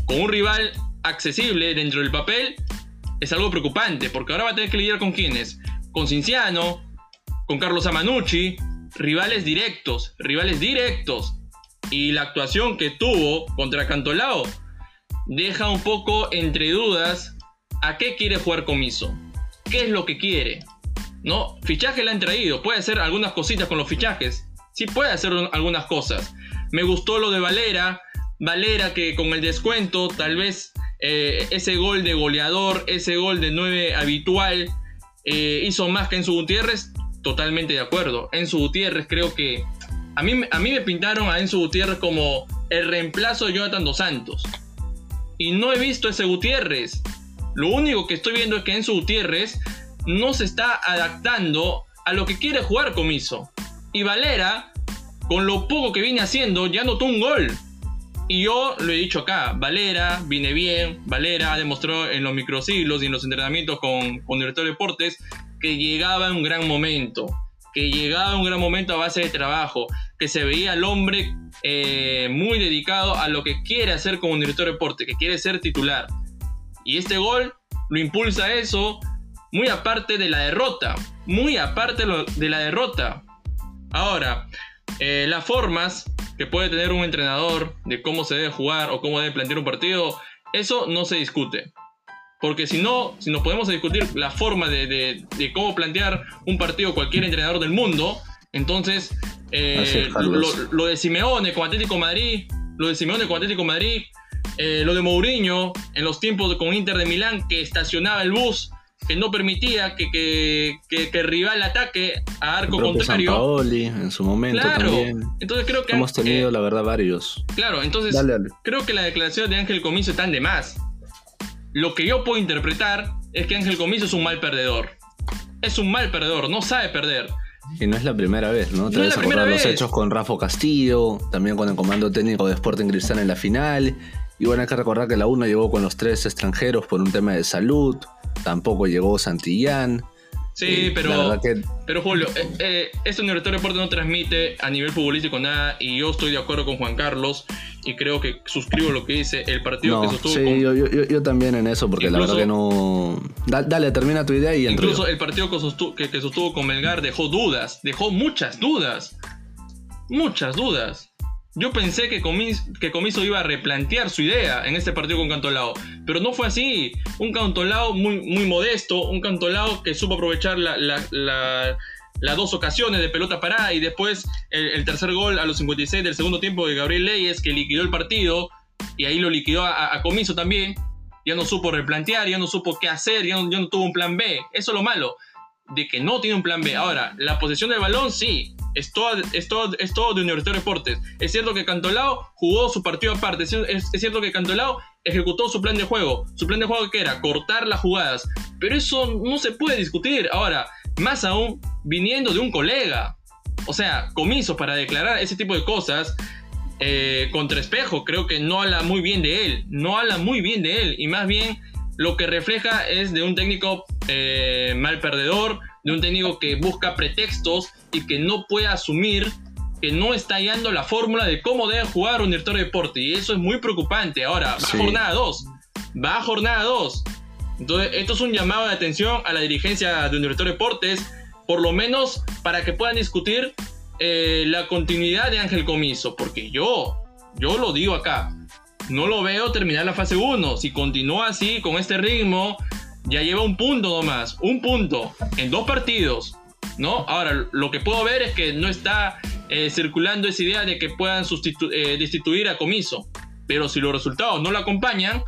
con un rival accesible dentro del papel es algo preocupante, porque ahora va a tener que lidiar con quiénes? Con Cinciano, con Carlos Amanucci, rivales directos, rivales directos. Y la actuación que tuvo contra Cantolao deja un poco entre dudas a qué quiere jugar Comiso. ¿Qué es lo que quiere? ¿No? Fichaje le han traído. Puede hacer algunas cositas con los fichajes. Sí puede hacer algunas cosas. Me gustó lo de Valera. Valera que con el descuento tal vez eh, ese gol de goleador, ese gol de 9 habitual, eh, hizo más que Enzo Gutiérrez. Totalmente de acuerdo. Enzo Gutiérrez creo que... A mí, a mí me pintaron a Enzo Gutiérrez como el reemplazo de Jonathan Dos Santos y no he visto ese Gutiérrez. Lo único que estoy viendo es que Enzo Gutiérrez no se está adaptando a lo que quiere jugar Comiso. Y Valera, con lo poco que viene haciendo, ya notó un gol. Y yo lo he dicho acá, Valera viene bien, Valera ha demostrado en los microsiglos y en los entrenamientos con, con Director de Deportes que llegaba un gran momento, que llegaba un gran momento a base de trabajo, que se veía al hombre eh, muy dedicado a lo que quiere hacer como director de deporte, que quiere ser titular. Y este gol lo impulsa eso, muy aparte de la derrota, muy aparte de la derrota. Ahora, eh, las formas que puede tener un entrenador de cómo se debe jugar o cómo debe plantear un partido, eso no se discute. Porque si no, si nos podemos discutir la forma de, de cómo plantear un partido cualquier entrenador del mundo, entonces eh, lo, de Simeone con Atlético Madrid, lo de Simeone con Atlético Madrid, eh, lo de Mourinho en los tiempos con Inter de Milán que estacionaba el bus que no permitía que, que, que, el rival ataque a arco contrario. Paoli, en su momento claro. también. Entonces creo que hemos tenido, la verdad, varios. Claro, entonces creo que la declaración de Ángel Comiso están de más. Lo que yo puedo interpretar es que Ángel Comiso es un mal perdedor. Es un mal perdedor, no sabe perder. Y no es la primera vez, ¿no? Te no a los hechos con Rafa Castillo, también con el comando técnico de Sporting Cristal en la final. Y bueno, hay que recordar que la UNA llegó con los tres extranjeros por un tema de salud. Tampoco llegó Santillán. Sí, pero, pero Julio, eh, eh, este Universitario de Deportes no transmite a nivel futbolístico nada y yo estoy de acuerdo con Juan Carlos y creo que suscribo lo que dice el partido que sostuvo. Sí, yo, yo, yo, también en eso, porque la verdad que no. Dale, termina tu idea y Incluso el partido que sostuvo, que, que sostuvo con Melgar dejó dudas, dejó muchas dudas. Muchas dudas. Yo pensé que Comiso, que Comiso iba a replantear su idea en este partido con Cantolao, pero no fue así. Un Cantolao muy, muy modesto, un Cantolao que supo aprovechar las dos ocasiones de pelota parada y después el, tercer gol a los 56 del segundo tiempo de Gabriel Leyes que liquidó el partido y ahí lo liquidó a, Comiso también. Ya no supo replantear, ya no supo qué hacer, ya no, ya no tuvo un plan B. Eso es lo malo, de que no tiene un plan B. Ahora, la posesión del balón sí, es todo, es todo, es todo de Universitario Deportes. Es cierto que Cantolao jugó su partido aparte. Es, cierto que Cantolao ejecutó su plan de juego. Su plan de juego que era cortar las jugadas. Pero eso no se puede discutir. Ahora, más aún viniendo de un colega. O sea, comiso para declarar ese tipo de cosas. Eh, contra espejo, creo que no habla muy bien de él. No habla muy bien de él. Y más bien lo que refleja es de un técnico eh, mal perdedor, de un técnico que busca pretextos y que no puede asumir que no está hallando la fórmula de cómo debe jugar un director de deporte. Y eso es muy preocupante. Ahora, va a jornada 2. Va a jornada 2. Entonces, esto es un llamado de atención a la dirigencia de un director de deportes, por lo menos para que puedan discutir eh, la continuidad de Ángel Comiso. Porque yo, yo lo digo acá, no lo veo terminar la fase 1. Si continúa así, con este ritmo, ya lleva un punto nomás. Un punto en dos partidos. ¿no? Ahora, lo que puedo ver es que no está eh, circulando esa idea de que puedan eh, destituir a Comiso. Pero si los resultados no lo acompañan,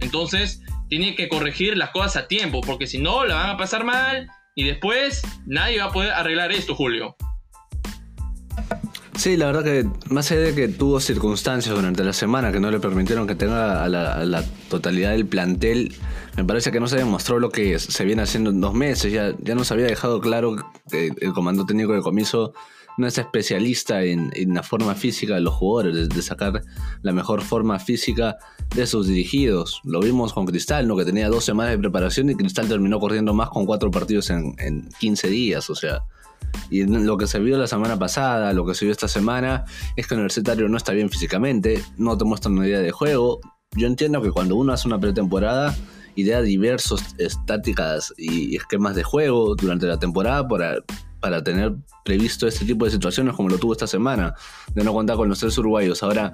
entonces tiene que corregir las cosas a tiempo, porque si no, la van a pasar mal y después nadie va a poder arreglar esto, Julio. Sí, la verdad que más allá de que tuvo circunstancias durante la semana que no le permitieron que tenga a la, totalidad del plantel, me parece que no se demostró lo que se viene haciendo en dos meses. Ya, ya nos había dejado claro que el comando técnico de comiso no es especialista en, la forma física de los jugadores, de, sacar la mejor forma física de sus dirigidos. Lo vimos con Cristal, ¿no? que tenía dos semanas de preparación y Cristal terminó corriendo más con cuatro partidos en, en 15 días. O sea, y lo que se vio la semana pasada, lo que se vio esta semana, es que el universitario no está bien físicamente, no te muestra una idea de juego. Yo entiendo que cuando uno hace una pretemporada, idea diversos estáticas y esquemas de juego durante la temporada para, para tener previsto este tipo de situaciones como lo tuvo esta semana, de no contar con los tres uruguayos. Ahora,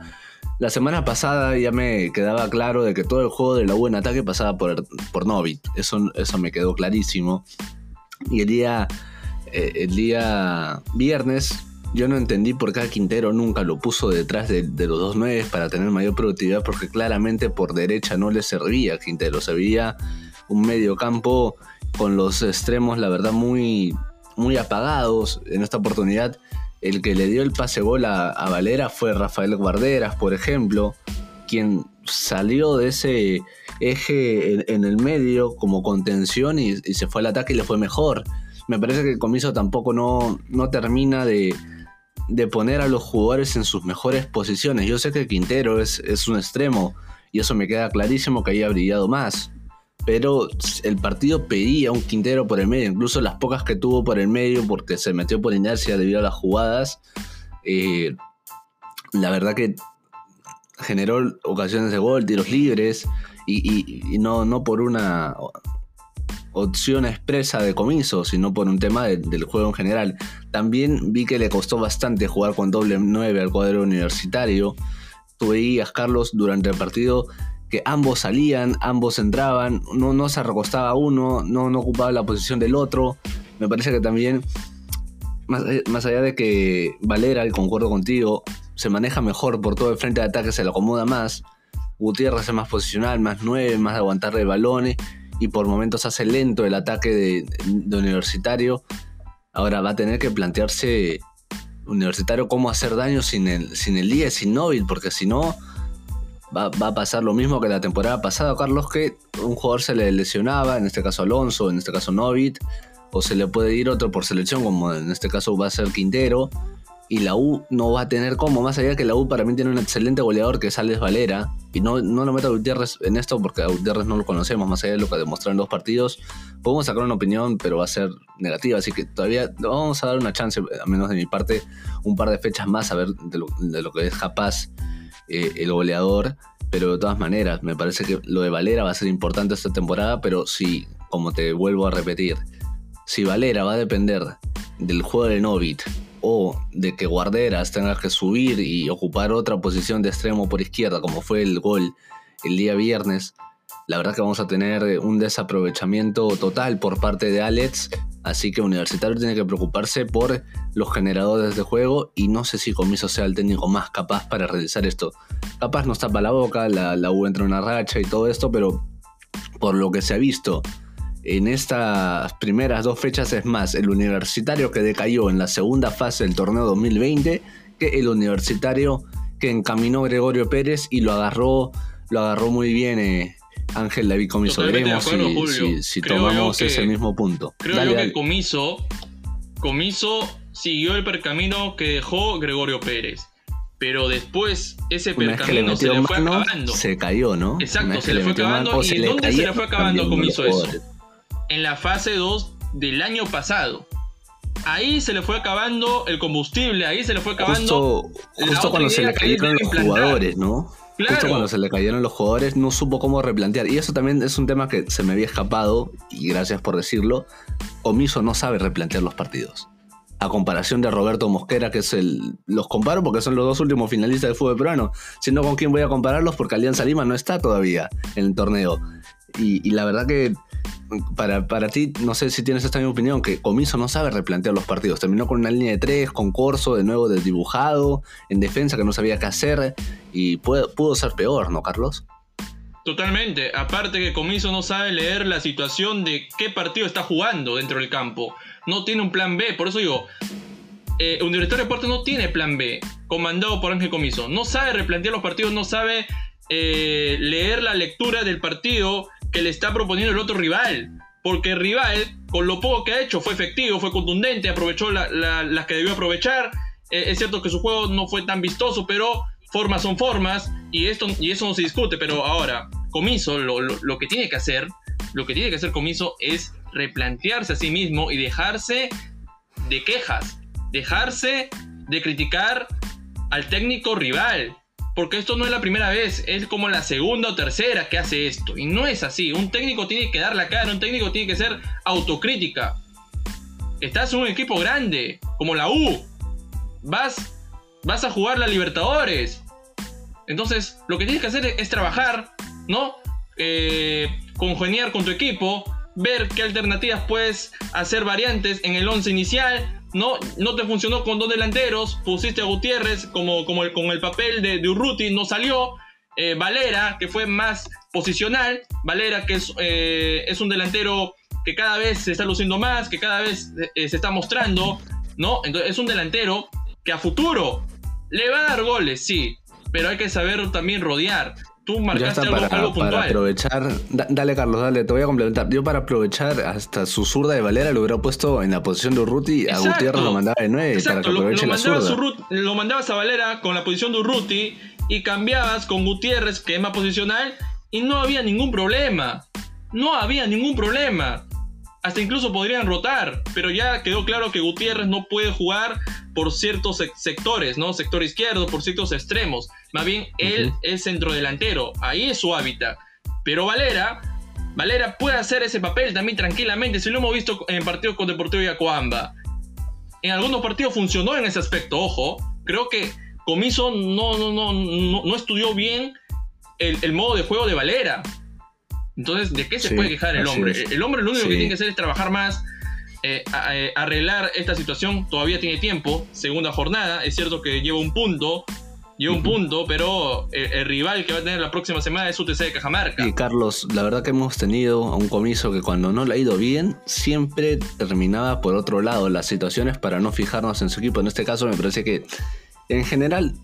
la semana pasada ya me quedaba claro de que todo el juego de la U en ataque pasaba por, por Novit. Eso, eso me quedó clarísimo. Y el día eh, el día viernes yo no entendí por qué Quintero nunca lo puso detrás de, los dos nueve para tener mayor productividad, porque claramente por derecha no le servía a Quintero. Se veía un medio campo con los extremos, la verdad, muy, muy apagados. En esta oportunidad, el que le dio el pase gol a, Valera fue Rafael Guarderas, por ejemplo, quien salió de ese eje en, el medio como contención y, y se fue al ataque y le fue mejor me parece que el comiso tampoco no, no termina de, poner a los jugadores en sus mejores posiciones. Yo sé que Quintero es, es un extremo y eso me queda clarísimo que haya brillado más. Pero el partido pedía un Quintero por el medio, incluso las pocas que tuvo por el medio porque se metió por inercia debido a las jugadas. Eh, la verdad que generó ocasiones de gol, tiros libres y, no, no por una opción expresa de comiso, sino por un tema del juego en general. También vi que le costó bastante jugar con doble 9 al cuadro universitario. Tú veías, Carlos, durante el partido que ambos salían, ambos entraban, no, no se recostaba uno, no, no ocupaba la posición del otro. Me parece que también, más, más allá de que Valera, y concuerdo contigo, se maneja mejor por todo el frente de ataque, se le acomoda más. Gutiérrez es más posicional, más nueve, más de aguantar de balones y por momentos hace lento el ataque de, Universitario. Ahora va a tener que plantearse Universitario cómo hacer daño sin el, sin el 10, sin Novil, porque si no va, a pasar lo mismo que la temporada pasada, Carlos, que un jugador se le lesionaba, en este caso Alonso, en este caso Novit, o se le puede ir otro por selección, como en este caso va a ser Quintero, y la U no va a tener como, más allá que la U para mí tiene un excelente goleador que es Alex Valera, y no, no lo meto a Gutiérrez en esto porque a no lo conocemos, más allá de lo que demostró en dos partidos, podemos sacar una opinión, pero va a ser negativa, así que todavía vamos a dar una chance, a menos de mi parte, un par de fechas más a ver de lo, de lo que es capaz eh, el goleador, pero de todas maneras, me parece que lo de Valera va a ser importante esta temporada, pero si, como te vuelvo a repetir, si Valera va a depender del juego de Novit o de que Guarderas tenga que subir y ocupar otra posición de extremo por izquierda, como fue el gol el día viernes, la verdad que vamos a tener un desaprovechamiento total por parte de Alex, así que Universitario tiene que preocuparse por los generadores de juego y no sé si Comiso sea el técnico más capaz para realizar esto. Capaz nos tapa la boca, la, la U entra en una racha y todo esto, pero por lo que se ha visto en estas primeras dos fechas es más el universitario que decayó en la segunda fase del torneo 2020 que el universitario que encaminó Gregorio Pérez y lo agarró, lo agarró muy bien eh, Ángel David Comiso. Veremos si, tomamos ese mismo punto. Creo que Comiso, Comiso siguió el percamino que dejó Gregorio Pérez. Pero después ese percamino se le fue acabando. Se cayó, ¿no? Exacto, se le fue acabando. ¿Y dónde se le fue acabando Comiso eso? En la fase 2 del año pasado. Ahí se le fue acabando el combustible, ahí se le fue acabando. Justo, cuando se le cayeron los jugadores, ¿no? Justo cuando se le cayeron los jugadores, no supo cómo replantear. Y eso también es un tema que se me había escapado, y gracias por decirlo. Omiso no sabe replantear los partidos. A comparación de Roberto Mosquera, que es el. Los comparo porque son los dos últimos finalistas del fútbol peruano. Sino con quién voy a compararlos porque Alianza Lima no está todavía en el torneo. y la verdad que para, para ti, no sé si tienes esta misma opinión, que Comiso no sabe replantear los partidos. Terminó con una línea de tres, con Corso de nuevo desdibujado, en defensa que no sabía qué hacer, y pudo, ser peor, ¿no, Carlos? Totalmente. Aparte que Comiso no sabe leer la situación de qué partido está jugando dentro del campo. No tiene un plan B. Por eso digo, eh, Universitario de Deportes no tiene plan B, comandado por Ángel Comiso. No sabe replantear los partidos, no sabe eh, leer la lectura del partido que le está proponiendo el otro rival. Porque el rival, con lo poco que ha hecho, fue efectivo, fue contundente, aprovechó las que debió aprovechar. Eh, es cierto que su juego no fue tan vistoso, pero formas son formas y, esto, y eso no se discute. Pero ahora, Comiso, lo, lo que tiene que hacer, lo que tiene que hacer Comiso es replantearse a sí mismo y dejarse de quejas, dejarse de criticar al técnico rival. Porque esto no es la primera vez, es como la segunda o tercera que hace esto. Y no es así. Un técnico tiene que dar la cara, un técnico tiene que ser autocrítica. Estás en un equipo grande, como la U. Vas, vas a jugar la Libertadores. Entonces, lo que tienes que hacer es, trabajar, ¿no? Eh, congeniar con tu equipo, ver qué alternativas puedes hacer variantes en el once inicial, no, no te funcionó con dos delanteros, pusiste a Gutiérrez como, como el, con el papel de, de Urruti, no salió. Eh, Valera, que fue más posicional, Valera, que es, eh, es, un delantero que cada vez se está luciendo más, que cada vez eh, se está mostrando, ¿no? Entonces es un delantero que a futuro le va a dar goles, sí, pero hay que saber también rodear tú marcaste algo, para, puntual. Para aprovechar, dale Carlos, dale, te voy a complementar. Yo para aprovechar hasta su zurda de Valera lo hubiera puesto en la posición de Urruti, a Gutiérrez lo mandaba de 9 para que aproveche lo, la zurda. lo mandabas a Valera con la posición de Urruti y cambiabas con Gutiérrez, que es más posicional, y no había ningún problema. No había ningún problema. Hasta incluso podrían rotar, pero ya quedó claro que Gutiérrez no puede jugar por ciertos sectores, ¿no? Sector izquierdo, por ciertos extremos. Más bien, él es centrodelantero, ahí es su hábitat. Pero Valera, Valera puede hacer ese papel también tranquilamente, si lo hemos visto en partidos con Deportivo Yacoamba. En algunos partidos funcionó en ese aspecto, ojo. Creo que Comiso no, no, no, no, estudió bien el, modo de juego de Valera. Entonces, ¿de qué se puede quejar el hombre? El hombre lo único que tiene que hacer es trabajar más, eh, eh, arreglar esta situación. Todavía tiene tiempo, segunda jornada. Es cierto que lleva un punto, y un punto, pero el, rival que va a tener la próxima semana es UTC de Cajamarca. Y Carlos, la verdad que hemos tenido un comiso que cuando no le ha ido bien, siempre terminaba por otro lado las situaciones para no fijarnos en su equipo. En este caso me parece que en general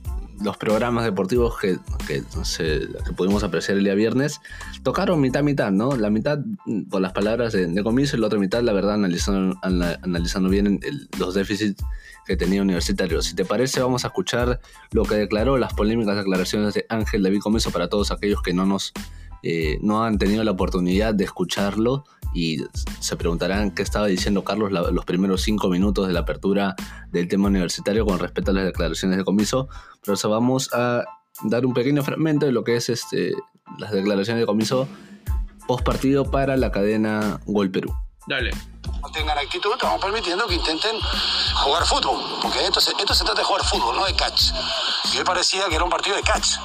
los programas deportivos que, que, pudimos apreciar el día viernes tocaron mitad mitad, ¿no? La mitad por las palabras de, de comiso y la otra mitad, la verdad, analizando, analizando bien los déficits que tenía Universitario. Si te parece, vamos a escuchar lo que declaró, las polémicas declaraciones de Ángel David Comiso para todos aquellos que no nos eh, no han tenido la oportunidad de escucharlo y se preguntarán qué estaba diciendo Carlos los primeros cinco minutos de la apertura del tema universitario con respecto a las declaraciones de Comiso. Pero eso vamos a dar un pequeño fragmento de lo que es este, las declaraciones de Comiso post partido para la cadena Gol Perú. Dale no tengan actitud, estamos permitiendo que intenten jugar fútbol, porque esto se, esto se trata de jugar fútbol, no de catch. Y hoy parecía que era un partido de catch,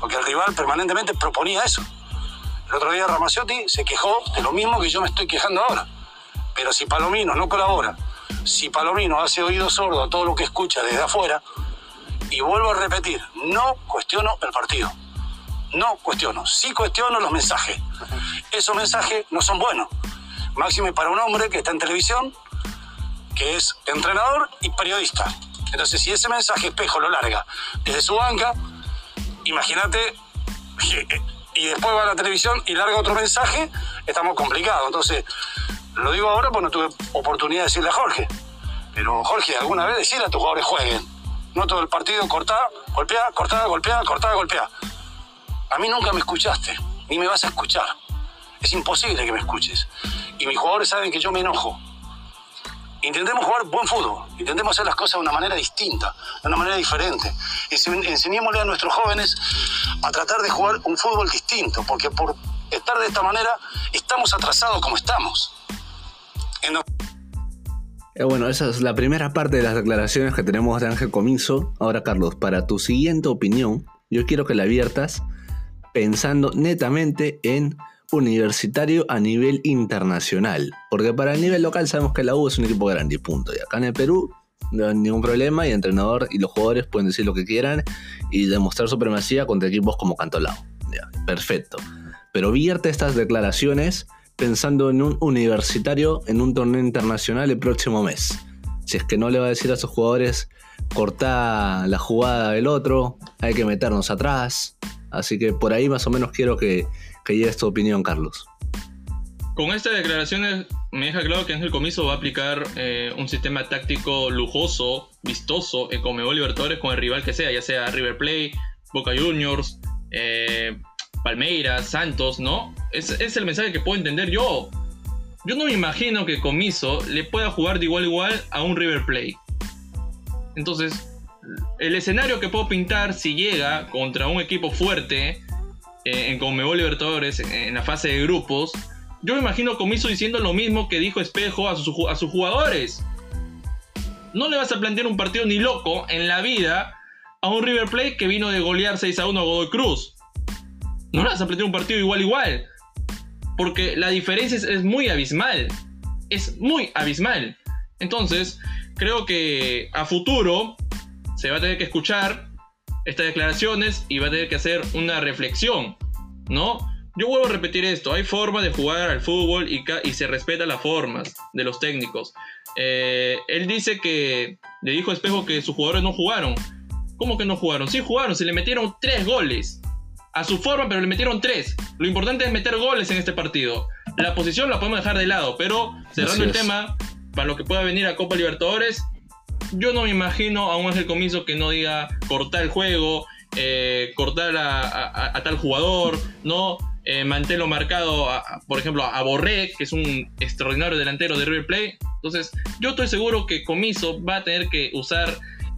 porque el rival permanentemente proponía eso. El otro día Ramaciotti se quejó de lo mismo que yo me estoy quejando ahora. Pero si Palomino no colabora, si Palomino hace oído sordo a todo lo que escucha desde afuera, y vuelvo a repetir, no cuestiono el partido. No cuestiono, sí cuestiono los mensajes. Esos mensajes no son buenos máxime para un hombre que está en televisión, que es entrenador y periodista. Entonces, si ese mensaje espejo lo larga desde su banca, imagínate, y después va a la televisión y larga otro mensaje, estamos complicados. Entonces, lo digo ahora porque no tuve oportunidad de decirle a Jorge. Pero Jorge, alguna vez decirle a tus jugadores jueguen. No todo el partido cortá, golpea, cortá, golpea, cortá, golpea. A mí nunca me escuchaste, ni me vas a escuchar. Es imposible que me escuches. Y mis jugadores saben que yo me enojo. Intentemos jugar buen fútbol, intentemos hacer las cosas de una manera distinta, de una manera diferente. Enseñémosle a nuestros jóvenes a tratar de jugar un fútbol distinto, porque por estar de esta manera estamos atrasados como estamos. Eh, bueno, esa es la primera parte de las declaraciones que tenemos de Ángel Comiso. Ahora, Carlos, para tu siguiente opinión, yo quiero que la abiertas pensando netamente en universitario a nivel internacional. Porque para el nivel local sabemos que la U es un equipo grande y punto. Y acá en el Perú no hay ningún problema y el entrenador y los jugadores pueden decir lo que quieran y demostrar supremacía contra equipos como Cantolao. perfecto. Pero vierte estas declaraciones pensando en un universitario en un torneo internacional el próximo mes. Si es que no le va a decir a sus jugadores corta la jugada del otro, hay que meternos atrás. Así que por ahí más o menos quiero que, que tu opinión, Carlos. Con estas declaraciones me deja claro que Ángel Comiso va a aplicar eh, un sistema táctico lujoso, vistoso en Comebol Libertadores con el rival que sea, ya sea River Plate, Boca Juniors, eh, Palmeiras, Santos, ¿no? Es, es, el mensaje que puedo entender yo. Yo no me imagino que Comiso le pueda jugar de igual a igual a un River Plate. Entonces, el escenario que puedo pintar si llega contra un equipo fuerte eh, en Conmebol Libertadores, en, la fase de grupos, yo me imagino Comiso diciendo lo mismo que dijo Espejo a, a sus jugadores. No le vas a plantear un partido ni loco en la vida a un River Plate que vino de golear 6 a 1 a Godoy Cruz. No le vas a plantear un partido igual igual. Porque la diferencia es, muy abismal. Es muy abismal. Entonces, creo que a futuro se va a tener que escuchar estas declaraciones y va a tener que hacer una reflexión, ¿no? Yo vuelvo a repetir esto, hay formas de jugar al fútbol y, y se respetan las formas de los técnicos. Eh, él dice que le dijo a Espejo que sus jugadores no jugaron. ¿Cómo que no jugaron? Sí jugaron, se le metieron tres goles. A su forma, pero le metieron tres. Lo importante es meter goles en este partido. La posición la podemos dejar de lado, pero cerrando el tema, para lo que pueda venir a Copa Libertadores, yo no me imagino a un Ángel Comiso que no diga cortar el juego, eh, cortar a, tal jugador, no eh, manténlo marcado, por ejemplo, a Borré, que es un extraordinario delantero de River Plate. Entonces, yo estoy seguro que Comiso va a tener que usar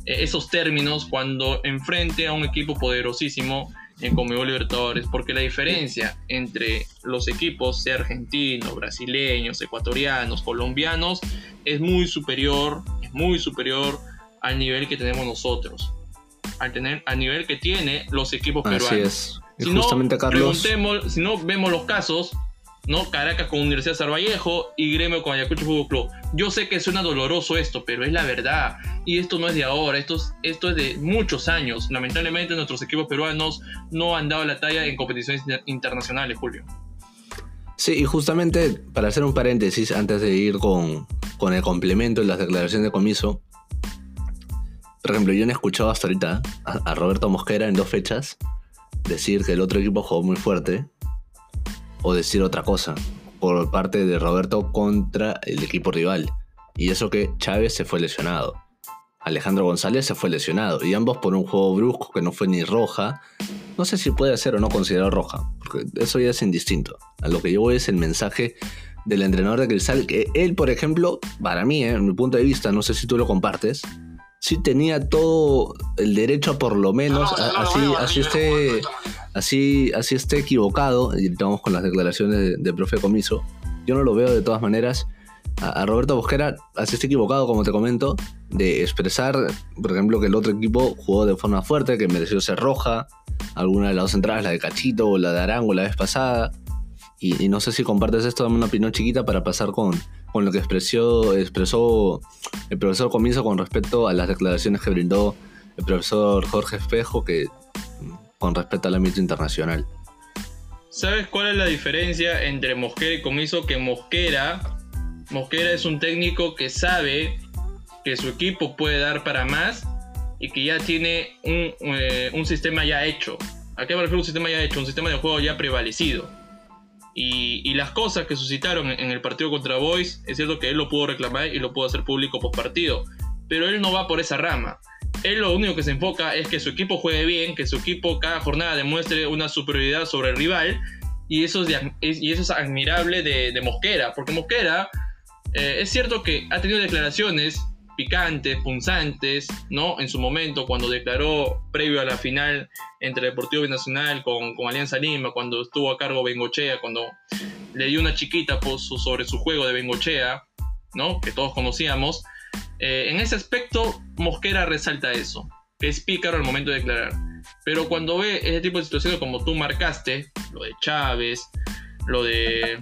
eh, esos términos cuando enfrente a un equipo poderosísimo en Conmebol Libertadores, porque la diferencia entre los equipos, sea argentinos, brasileños, ecuatorianos, colombianos, es muy superior muy superior al nivel que tenemos nosotros, al tener al nivel que tiene los equipos peruanos. Así es. si justamente, no, Carlos... si no vemos los casos, ¿no? Caracas con Universidad Sarvallejo y Gremio con Ayacucho Fútbol Club. Yo sé que suena doloroso esto, pero es la verdad. Y esto no es de ahora, esto es, de muchos años. Lamentablemente nuestros equipos peruanos no han dado la talla en competiciones internacionales, Julio. Sí, y justamente para hacer un paréntesis antes de ir con, el complemento y las declaraciones de comiso, por ejemplo, yo no he escuchado hasta ahorita a, Roberto Mosquera en dos fechas decir que el otro equipo jugó muy fuerte o decir otra cosa por parte de Roberto contra el equipo rival. Y eso que Chávez se fue lesionado. Alejandro González se fue lesionado. Y ambos por un juego brusco que no fue ni roja. No sé si puede ser o no considerado roja. Porque eso ya es indistinto. A lo que yo voy es el mensaje del entrenador de Cristal. Que él, por ejemplo, para mí, eh, en mi punto de vista, no sé si tú lo compartes sí tenía todo el derecho por lo menos, así, así esté, así, así esté equivocado, y estamos con las declaraciones de, profe Comiso, yo no lo veo de todas maneras. A, Roberto Bosquera, así esté equivocado, como te comento, de expresar, por ejemplo, que el otro equipo jugó de forma fuerte, que mereció ser roja, alguna de las dos entradas, la de Cachito o la de Arango la vez pasada. Y, no sé si compartes esto, dame una opinión chiquita para pasar con, con lo que expresó, expresó el profesor Comienzo con respecto a las declaraciones que brindó el profesor Jorge Espejo que con respecto al ámbito internacional. ¿Sabes cuál es la diferencia entre Mosquera y Comiso? Que Mosquera, Mosquera es un técnico que sabe que su equipo puede dar para más y que ya tiene un, eh, un sistema ya hecho. ¿A qué me refiero un sistema ya hecho? Un sistema de juego ya prevalecido. Y, las cosas que suscitaron en el partido contra Boys, es cierto que él lo pudo reclamar y lo pudo hacer público post partido, pero él no va por esa rama. Él lo único que se enfoca es que su equipo juegue bien, que su equipo cada jornada demuestre una superioridad sobre el rival, y eso es, admirable de, Mosquera, porque Mosquera eh, es cierto que ha tenido declaraciones picantes, punzantes, ¿no? En su momento, cuando declaró previo a la final entre Deportivo Binacional con, Alianza Lima, cuando estuvo a cargo Bengochea, cuando le dio una chiquita pues, sobre su juego de Bengochea, ¿no? Que todos conocíamos. Eh, en ese aspecto, Mosquera resalta eso, que es pícaro al momento de declarar. Pero cuando ve ese tipo de situaciones como tú marcaste, lo de Chávez, lo de,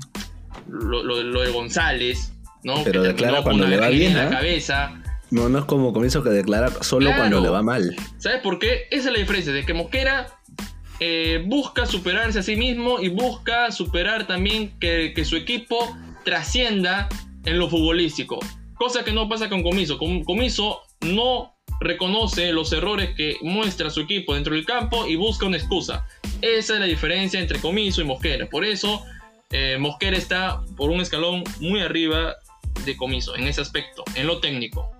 lo, de González, ¿no? Pero declara cuando le va bien, en la cabeza. No, no es como comienzo que declara solo cuando le va mal. ¿Sabes por qué? Esa es la diferencia, de que Mosquera eh, busca superarse a sí mismo y busca superar también que, su equipo trascienda en lo futbolístico. Cosa que no pasa con Comiso. Comiso no reconoce los errores que muestra su equipo dentro del campo y busca una excusa. Esa es la diferencia entre Comiso y Mosquera. Por eso eh, Mosquera está por un escalón muy arriba de Comiso en ese aspecto, en lo técnico.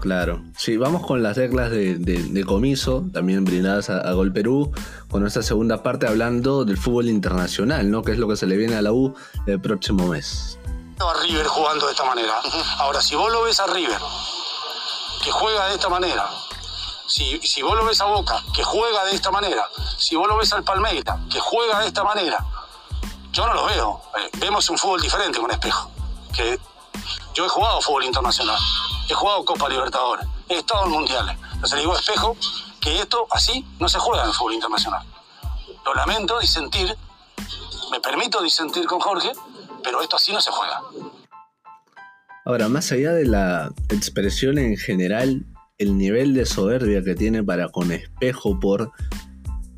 Claro. Sí, vamos con las reglas de, comiso, también brindadas a, Gol Perú, con esta segunda parte hablando del fútbol internacional, ¿no? Que es lo que se le viene a la U el próximo mes. A River jugando de esta manera. Ahora, si vos lo ves a River, que juega de esta manera, si, si vos lo ves a Boca, que juega de esta manera, si vos lo ves al Palmeiras, que juega de esta manera, yo no lo veo. Eh, vemos un fútbol diferente con espejo. Que yo he jugado fútbol internacional he jugado Copa Libertadores, he estado en mundiales. Entonces le digo a Espejo que esto así no se juega en fútbol internacional. Lo lamento disentir, me permito disentir con Jorge, pero esto así no se juega. Ahora, más allá de la expresión en general, el nivel de soberbia que tiene para con espejo por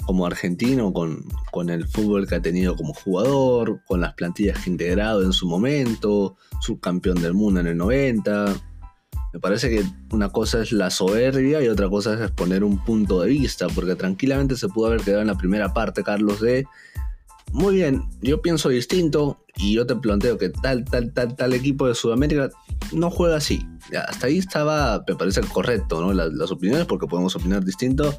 como argentino, con, con el fútbol que ha tenido como jugador, con las plantillas que ha integrado en su momento, subcampeón del mundo en el 90, me parece que una cosa es la soberbia y otra cosa es exponer un punto de vista, porque tranquilamente se pudo haber quedado en la primera parte, Carlos, de, muy bien, yo pienso distinto y yo te planteo que tal, tal, tal, tal equipo de Sudamérica no juega así. hasta ahí estaba, me parece correcto, ¿no? Las, opiniones, porque podemos opinar distinto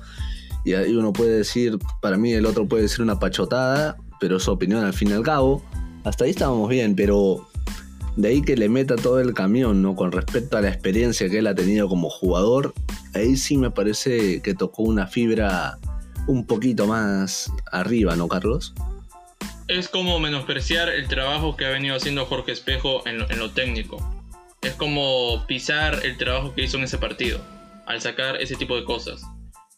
y ahí uno puede decir, para mí el otro puede decir una pachotada, pero su opinión al fin y al cabo. Hasta ahí estábamos bien, pero de ahí que le meta todo el camión, ¿no? Con respecto a la experiencia que él ha tenido como jugador, ahí sí me parece que tocó una fibra un poquito más arriba, ¿no, Carlos? Es como menospreciar el trabajo que ha venido haciendo Jorge Espejo en lo, técnico. Es como pisar el trabajo que hizo en ese partido, al sacar ese tipo de cosas.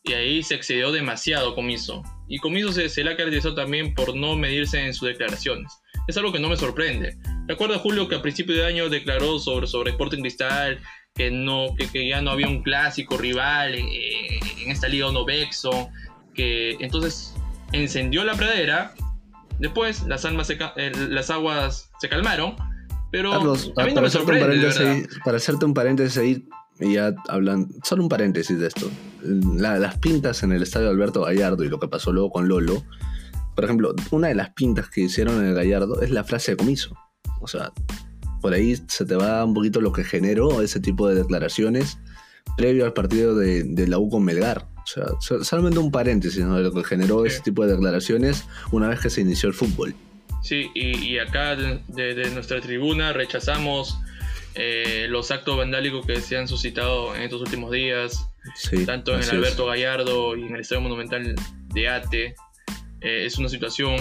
Y ahí se excedió demasiado Comiso. Y Comiso se, se le ha caracterizado también por no medirse en sus declaraciones es algo que no me sorprende. Recuerda Julio que a principio de año declaró sobre, sobre Sporting Cristal que, no, que, ya no había un clásico rival en, esta liga no Bexo, que entonces encendió la pradera, después las, almas eh, las aguas se calmaron, pero a mí no me sorprende. Para hacerte un paréntesis ahí, y ya hablan, solo un paréntesis de esto. las pintas en el estadio Alberto Gallardo y lo que pasó luego con Lolo. Por ejemplo, una de las pintas que hicieron en el Gallardo es la frase de comiso. O sea, por ahí se te va un poquito lo que generó ese tipo de declaraciones previo al partido de, la U con Melgar. O sea, solamente un paréntesis de lo que generó ese tipo de declaraciones una vez que se inició el fútbol. Sí, y, acá desde nuestra tribuna rechazamos eh, los actos vandálicos que se han suscitado en estos últimos días, tanto en el Alberto Gallardo y en el Estadio Monumental de Ate. Eh, es una situación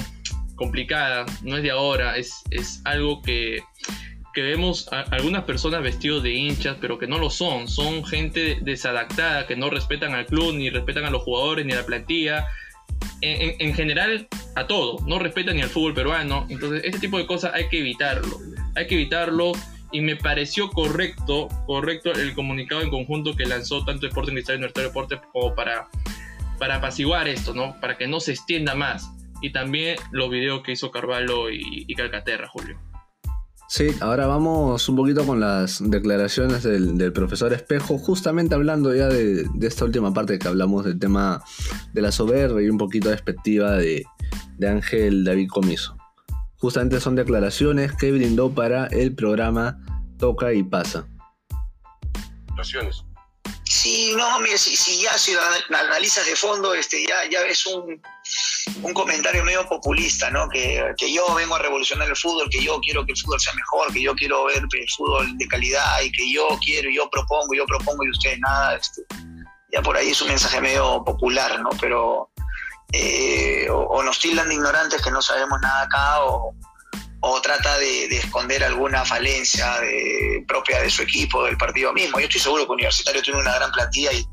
complicada, no es de ahora, es, es algo que, que vemos a algunas personas vestidos de hinchas, pero que no lo son, son gente desadaptada, que no respetan al club, ni respetan a los jugadores, ni a la plantilla, en, en, general a todo, no respetan ni al fútbol peruano, entonces este tipo de cosas hay que evitarlo, hay que evitarlo y me pareció correcto, correcto el comunicado en conjunto que lanzó tanto Sporting Cristal y Nuestro Deporte como para, para apaciguar esto, ¿no? Para que no se extienda más. Y también los videos que hizo Carvalho y, Calcaterra, Julio. Sí, ahora vamos un poquito con las declaraciones del, profesor Espejo, justamente hablando ya de, esta última parte que hablamos del tema de la soberbia y un poquito de perspectiva de, de Ángel David Comiso. Justamente son declaraciones que brindó para el programa Toca y Pasa. Sí, no, mire, si, ya si analizas de fondo, este, ya, ya ves un, un comentario medio populista, ¿no? Que, que, yo vengo a revolucionar el fútbol, que yo quiero que el fútbol sea mejor, que yo quiero ver el fútbol de calidad y que yo quiero, yo propongo, yo propongo y ustedes nada. Este, ya por ahí es un mensaje medio popular, ¿no? Pero eh, o, nos tildan de ignorantes que no sabemos nada acá o, trata de, esconder alguna falencia propia de su equipo, del partido mismo. Yo estoy seguro que Universitario tiene una gran plantilla y,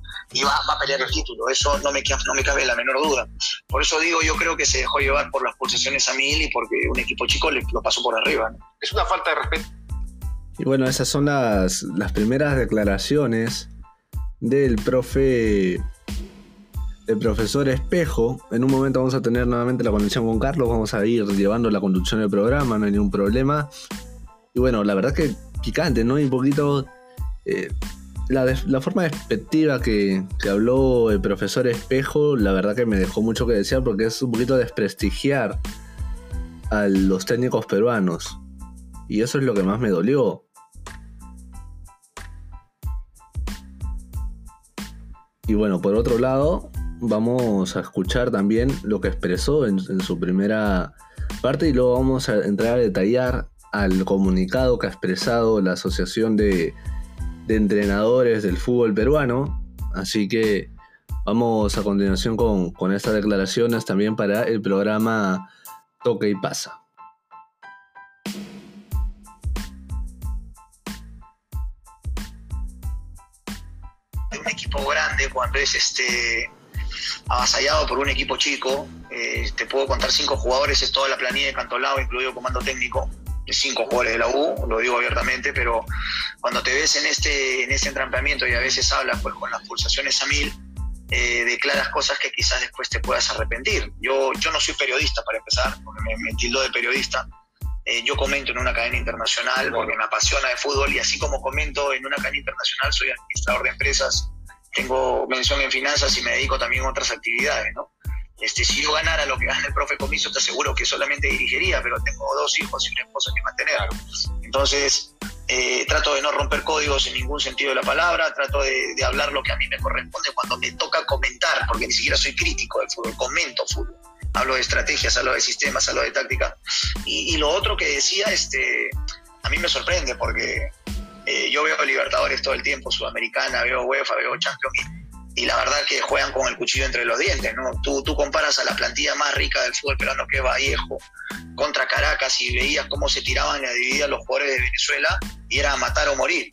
va, a pelear el título, eso no me, no me cabe la menor duda. Por eso digo, yo creo que se dejó llevar por las pulsaciones a mil y porque un equipo chico le, lo pasó por arriba. Es una falta de respeto. Y bueno, esas son las, las primeras declaraciones del profe el profesor Espejo. En un momento vamos a tener nuevamente la conexión con Carlos, vamos a ir llevando la conducción del programa, no hay ningún problema. Y bueno, la verdad que picante, ¿no? Y un poquito eh, la, forma despectiva que, que, habló el profesor Espejo, la verdad que me dejó mucho que desear porque es un poquito desprestigiar a los técnicos peruanos. Y eso es lo que más me dolió. Y bueno, por otro lado, vamos a escuchar también lo que expresó en, su primera parte y luego vamos a entrar a detallar al comunicado que ha expresado la Asociación de, Entrenadores del Fútbol Peruano. Así que vamos a continuación con, con estas declaraciones también para el programa Toque y Pasa. un equipo grande cuando es este avasallado por un equipo chico. Eh, te puedo contar cinco jugadores, es toda la planilla de Cantolao, incluido comando técnico, de cinco jugadores de la U, lo digo abiertamente, pero cuando te ves en este, en este entrampamiento y a veces hablas pues, con las pulsaciones a mil, eh, declaras cosas que quizás después te puedas arrepentir. Yo, yo no soy periodista, para empezar, porque me, me tildo de periodista. Eh, yo comento en una cadena internacional porque me apasiona el fútbol y así como comento en una cadena internacional, soy administrador de empresas tengo mención en finanzas y me dedico también a otras actividades, ¿no? Este, si yo ganara lo que gana el profe Comiso, te aseguro que solamente dirigiría, pero tengo dos hijos y una esposa que mantener. Entonces, eh, trato de no romper códigos en ningún sentido de la palabra, trato de, hablar lo que a mí me corresponde cuando me toca comentar, porque ni siquiera soy crítico del fútbol, comento fútbol. Hablo de estrategias, hablo de sistemas, hablo de táctica. Y, y lo otro que decía, este, a mí me sorprende porque eh, yo veo Libertadores todo el tiempo, Sudamericana, veo UEFA, veo Champions y, la verdad que juegan con el cuchillo entre los dientes, ¿no? Tú, tú comparas a la plantilla más rica del fútbol peruano que es Vallejo contra Caracas y veías cómo se tiraban y dividían los jugadores de Venezuela y era matar o morir.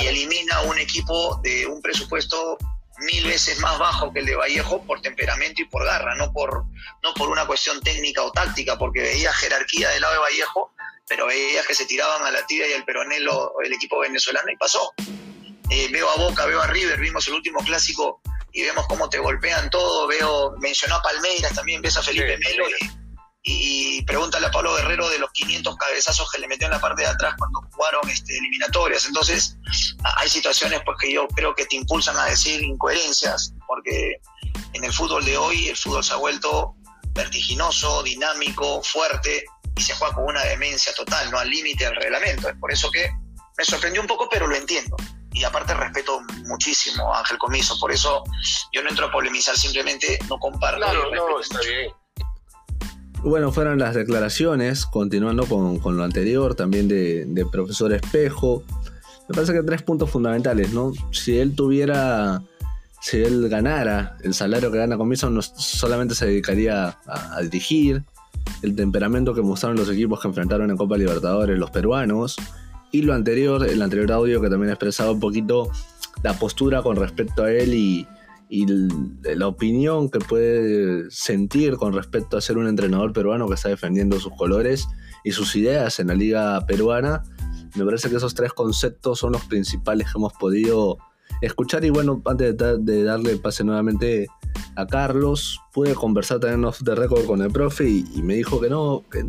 Y elimina un equipo de un presupuesto mil veces más bajo que el de Vallejo por temperamento y por garra, no por, no por una cuestión técnica o táctica, porque veía jerarquía del lado de Vallejo, pero veías que se tiraban a la tira y al peronelo el equipo venezolano y pasó. Eh, veo a Boca, veo a River, vimos el último clásico y vemos cómo te golpean todo, veo, mencionó a Palmeiras también, ves a Felipe Melo y, pregúntale a Pablo Guerrero de los 500 cabezazos que le metió en la parte de atrás cuando jugaron este, eliminatorias. Entonces, hay situaciones pues, que yo creo que te impulsan a decir incoherencias, porque en el fútbol de hoy el fútbol se ha vuelto vertiginoso, dinámico, fuerte y se juega con una demencia total, no al límite del reglamento. Es por eso que me sorprendió un poco, pero lo entiendo y aparte respeto muchísimo a Ángel Comiso, por eso yo no entro a polemizar, simplemente no comparto. Claro, no, está bien. Bueno, fueron las declaraciones, continuando con, lo anterior, también de, profesor Espejo. Me parece que tres puntos fundamentales, ¿no? Si él tuviera, si él ganara el salario que gana Comiso, no solamente se dedicaría a dirigir, el temperamento que mostraron los equipos que enfrentaron en Copa Libertadores los peruanos, y lo anterior, el anterior audio que también expresaba un poquito la postura con respecto a él y, la opinión que puede sentir con respecto a ser un entrenador peruano que está defendiendo sus colores y sus ideas en la liga peruana. Me parece que esos tres conceptos son los principales que hemos podido escuchar y bueno, antes de, darle pase nuevamente a Carlos, pude conversar también off the record con el profe y, y me dijo que no, que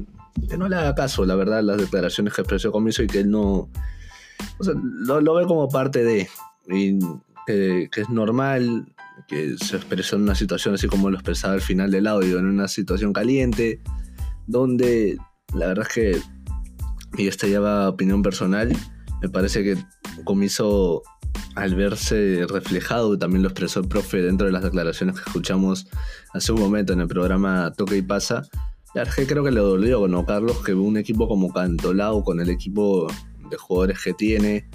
que no le haga caso, la verdad, las declaraciones que expresó Comiso y que él no. O sea, lo, ve como parte de. Y que, es normal que se expresó en una situación así como lo expresaba al final del audio, en una situación caliente, donde la verdad es que, y esta ya va opinión personal, me parece que Comiso, al verse reflejado, también lo expresó el profe dentro de las declaraciones que escuchamos hace un momento en el programa Toque y Pasa, la creo que le dolió, ¿no, Carlos? Que un equipo como Cantolao, con el equipo de jugadores que tiene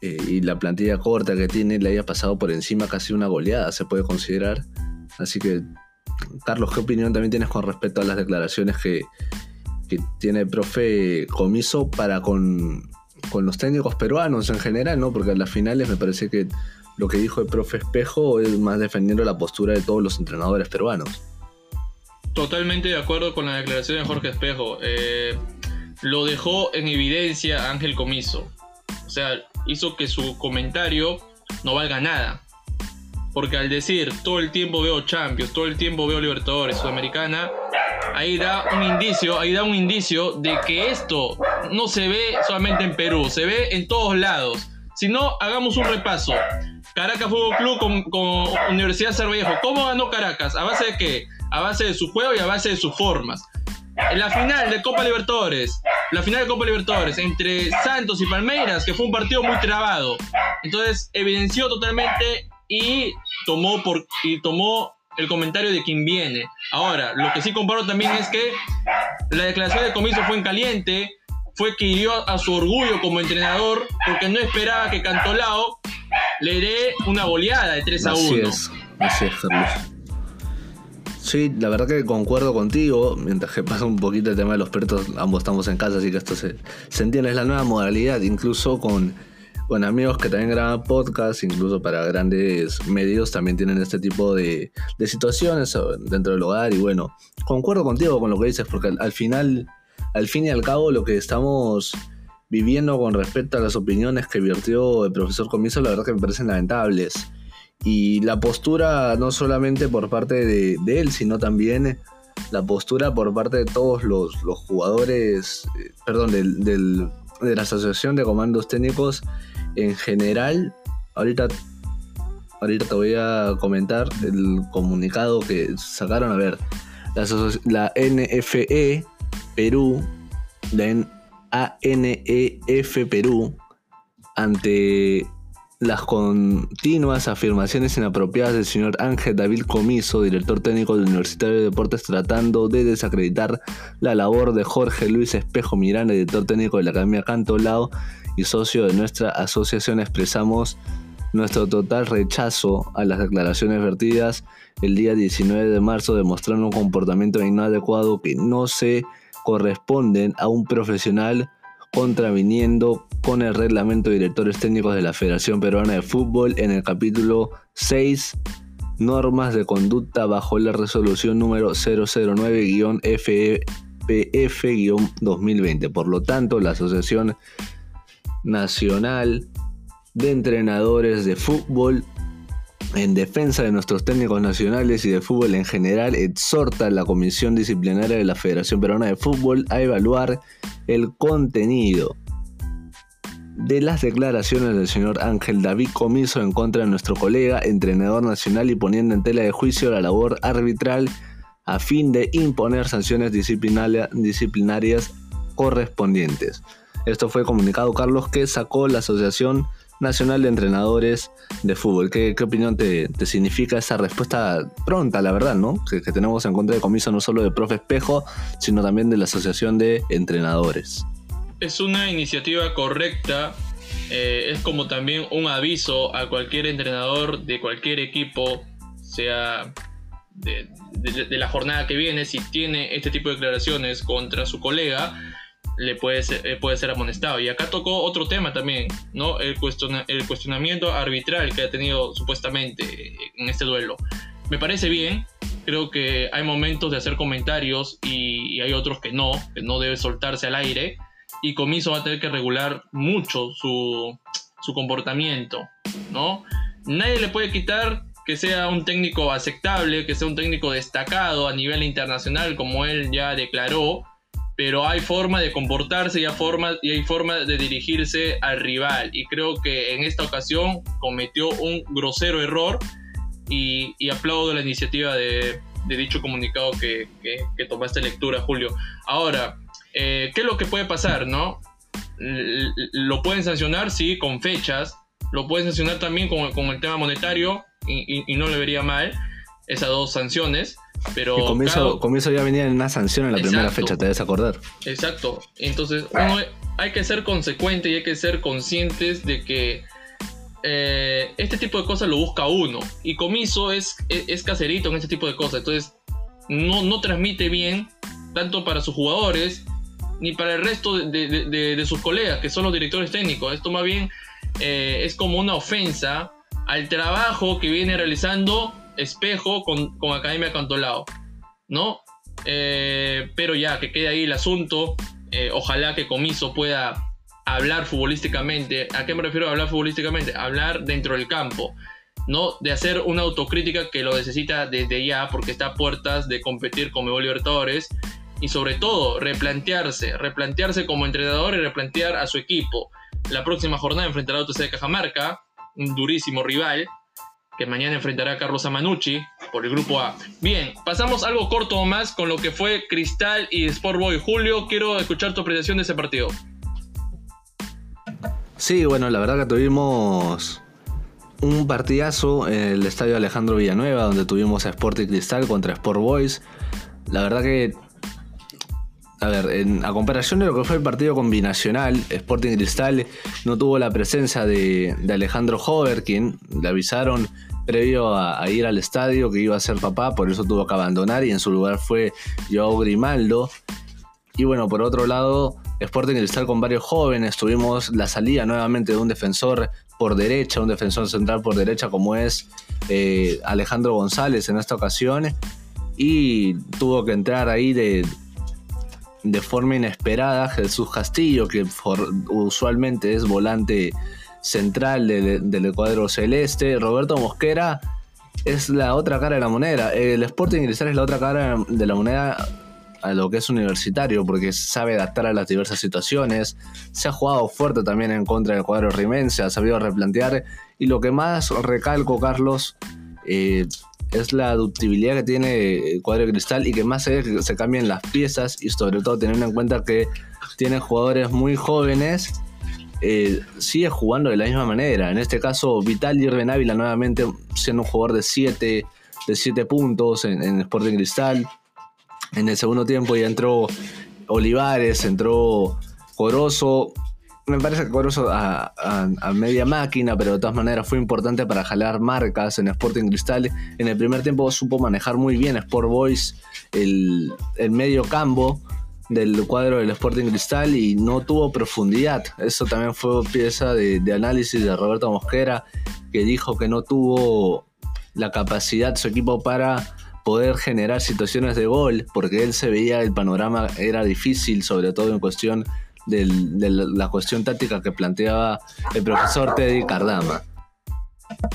eh, y la plantilla corta que tiene, le haya pasado por encima casi una goleada, se puede considerar. Así que, Carlos, ¿qué opinión también tienes con respecto a las declaraciones que, tiene el profe Comiso para con, con los técnicos peruanos en general, ¿no? Porque en las finales me parece que lo que dijo el profe Espejo es más defendiendo la postura de todos los entrenadores peruanos. Totalmente de acuerdo con la declaración de Jorge Espejo. Eh, lo dejó en evidencia Ángel Comiso. O sea, hizo que su comentario no valga nada. Porque al decir todo el tiempo veo Champions, todo el tiempo veo Libertadores, Sudamericana, ahí da un indicio, ahí da un indicio de que esto no se ve solamente en Perú, se ve en todos lados. Si no, hagamos un repaso. Caracas Fútbol Club con, con Universidad Cervallejo. ¿Cómo ganó Caracas? ¿A base de qué? a base de su juego y a base de sus formas. En la final de Copa Libertadores, la final de Copa Libertadores entre Santos y Palmeiras, que fue un partido muy trabado. Entonces evidenció totalmente y tomó, por, y tomó el comentario de quien viene. Ahora, lo que sí comparo también es que la declaración de comiso fue en caliente, fue que hirió a su orgullo como entrenador porque no esperaba que Cantolao le dé una goleada de 3 a 1. Así es, así es, Sí, la verdad que concuerdo contigo. Mientras que pasa un poquito el tema de los perros, ambos estamos en casa, así que esto se, se entiende. Es la nueva modalidad, incluso con, con amigos que también graban podcasts, incluso para grandes medios, también tienen este tipo de, de situaciones dentro del hogar. Y bueno, concuerdo contigo con lo que dices, porque al, final, al fin y al cabo, lo que estamos viviendo con respecto a las opiniones que vertió el profesor Comiso, la verdad que me parecen lamentables y la postura no solamente por parte de, él, sino también la postura por parte de todos los, jugadores, eh, perdón, de la Asociación de Comandos Técnicos en general. Ahorita, ahorita te voy a comentar el comunicado que sacaron. A ver, la, la NFE Perú, la ANEF Perú, ante las continuas afirmaciones inapropiadas del señor Ángel David Comiso, director técnico del Universitario de Deportes, tratando de desacreditar la labor de Jorge Luis Espejo Miranda, director técnico de la Academia Cantolao y socio de nuestra asociación, expresamos nuestro total rechazo a las declaraciones vertidas el día 19 de marzo, demostrando un comportamiento inadecuado que no se corresponden a un profesional contraviniendo con el reglamento de directores técnicos de la Federación Peruana de Fútbol en el capítulo seis normas de conducta bajo la resolución número 009-FPF-2020. Por lo tanto, la Asociación Nacional de Entrenadores de Fútbol en defensa de nuestros técnicos nacionales y de fútbol en general, exhorta a la Comisión Disciplinaria de la Federación Peruana de Fútbol a evaluar el contenido de las declaraciones del señor Ángel David Comiso en contra de nuestro colega, entrenador nacional y poniendo en tela de juicio la labor arbitral a fin de imponer sanciones disciplinarias correspondientes. Esto fue comunicado Carlos que sacó la Asociación Nacional de Entrenadores de Fútbol. ¿Qué, opinión te, significa esa respuesta pronta, la verdad, ¿no? Que, tenemos en contra de comiso no solo de Profe Espejo, sino también de la Asociación de Entrenadores. Es una iniciativa correcta, eh, es como también un aviso a cualquier entrenador de cualquier equipo, sea de la jornada que viene, si tiene este tipo de declaraciones contra su colega, le puede ser, eh, puede ser amonestado. Y acá tocó otro tema también, ¿no? El, el cuestionamiento arbitral que ha tenido supuestamente en este duelo. Me parece bien, creo que hay momentos de hacer comentarios y, hay otros que no, que no debe soltarse al aire. Y Comiso va a tener que regular mucho su, su comportamiento, ¿no? Nadie le puede quitar que sea un técnico aceptable, que sea un técnico destacado a nivel internacional, como él ya declaró, pero hay forma de comportarse y hay forma, y hay forma de dirigirse al rival. Y creo que en esta ocasión cometió un grosero error y, aplaudo la iniciativa de, dicho comunicado que, que, tomaste lectura, Julio. Ahora, eh, ¿qué es lo que puede pasar, no? Lo pueden sancionar, sí, con fechas. Lo pueden sancionar también con, con el tema monetario y, y no le vería mal esas dos sanciones. Pero comienzo, ya venía en una sanción en la primera fecha, te debes acordar. Exacto. Entonces, hay que ser consecuente y hay que ser conscientes de que eh, este tipo de cosas lo busca uno. Y Comiso es, es, caserito en este tipo de cosas. Entonces, no, no transmite bien, tanto para sus jugadores, ni para el resto de, sus colegas, que son los directores técnicos. Esto más bien eh, es como una ofensa al trabajo que viene realizando espejo con, con Academia Cantolao, ¿no? Eh, pero ya, que quede ahí el asunto. Eh, ojalá que Comiso pueda hablar futbolísticamente. ¿A qué me refiero a hablar futbolísticamente? Hablar dentro del campo. ¿no? De hacer una autocrítica que lo necesita desde ya porque está a puertas de competir con Mebol Libertadores y sobre todo replantearse, replantearse como entrenador y replantear a su equipo. La próxima jornada enfrentará a UTC de Cajamarca, un durísimo rival, que mañana enfrentará a Carlos Amanucci por el grupo A. Bien, pasamos algo corto más con lo que fue Cristal y Sport Boy. Julio, quiero escuchar tu apreciación de ese partido. Sí, bueno, la verdad que tuvimos un partidazo en el estadio Alejandro Villanueva, donde tuvimos a Sporting Cristal contra Sport Boys. La verdad que, a ver, en, a comparación de lo que fue el partido combinacional, Sporting Cristal no tuvo la presencia de, de Alejandro Hover, quien le avisaron previo a, ir al estadio que iba a ser papá, por eso tuvo que abandonar y en su lugar fue Joao Grimaldo. Y bueno, por otro lado, Sporting Cristal con varios jóvenes, tuvimos la salida nuevamente de un defensor por derecha, un defensor central por derecha como es eh, Alejandro González en esta ocasión. Y tuvo que entrar ahí de, de forma inesperada Jesús Castillo, que usualmente es volante central del, cuadro celeste. Roberto Mosquera es la otra cara de la moneda. El Sporting Cristal es la otra cara de la moneda a lo que es universitario, porque sabe adaptar a las diversas situaciones. Se ha jugado fuerte también en contra del cuadro rimense, ha sabido replantear. Y lo que más recalco, Carlos, eh, es la ductibilidad que tiene el cuadro cristal y que más se, se cambien las piezas y sobre todo teniendo en cuenta que tiene jugadores muy jóvenes eh, sigue jugando de la misma manera. En este caso, Vital Irben Ávila nuevamente siendo un jugador de 7 de siete puntos en, en, Sporting Cristal. En el segundo tiempo ya entró Olivares, entró Corozo. Me parece que Corozo a, media máquina, pero de todas maneras fue importante para jalar marcas en Sporting Cristal. En el primer tiempo supo manejar muy bien Sport Boys el, el medio campo del cuadro del Sporting Cristal y no tuvo profundidad. Eso también fue pieza de, análisis de Roberto Mosquera, que dijo que no tuvo la capacidad su equipo para poder generar situaciones de gol, porque él se veía el panorama era difícil, sobre todo en cuestión de la cuestión táctica que planteaba el profesor Teddy Cardama.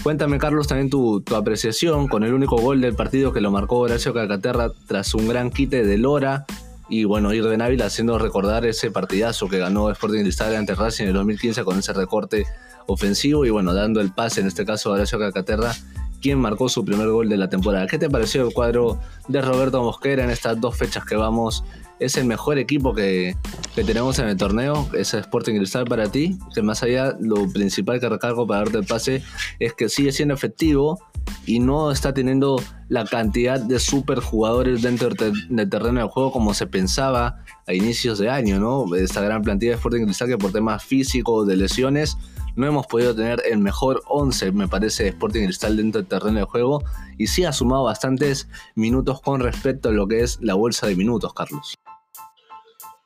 Cuéntame, Carlos, también tu, apreciación con el único gol del partido que lo marcó Horacio Calcaterra tras un gran quite de Lora y bueno, ir de Ávila haciendo recordar ese partidazo que ganó Sporting Cristal ante Racing en el 2015 con ese recorte ofensivo y bueno, dando el pase en este caso a Horacio Calcaterra quien marcó su primer gol de la temporada. ¿Qué te pareció el cuadro de Roberto Mosquera en estas dos fechas que vamos? ¿Es el mejor equipo que, tenemos en el torneo? ¿Es Sporting Cristal para ti? Que más allá, lo principal que recargo para darte el pase es que sigue siendo efectivo y no está teniendo la cantidad de super jugadores dentro del terreno del juego como se pensaba a inicios de año, ¿no? Esta gran plantilla de Sporting Cristal que por temas físicos, de lesiones, no hemos podido tener el mejor 11, me parece, de Sporting Cristal dentro del terreno de juego y sí ha sumado bastantes minutos con respecto a lo que es la bolsa de minutos, Carlos.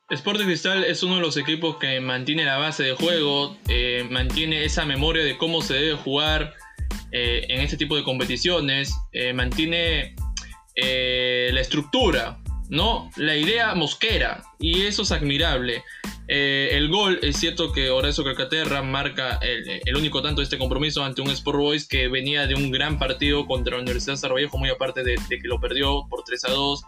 Sporting Cristal es uno de los equipos que mantiene la base de juego, eh, mantiene esa memoria de cómo se debe jugar eh, en este tipo de competiciones, eh, mantiene la estructura, ¿no? La idea mosquera, y eso es admirable. Eh, el gol, es cierto que Horacio Calcaterra marca el, único tanto de este compromiso ante un Sport Boys que venía de un gran partido contra la Universidad de muy aparte de, de, que lo perdió por 3 a 2.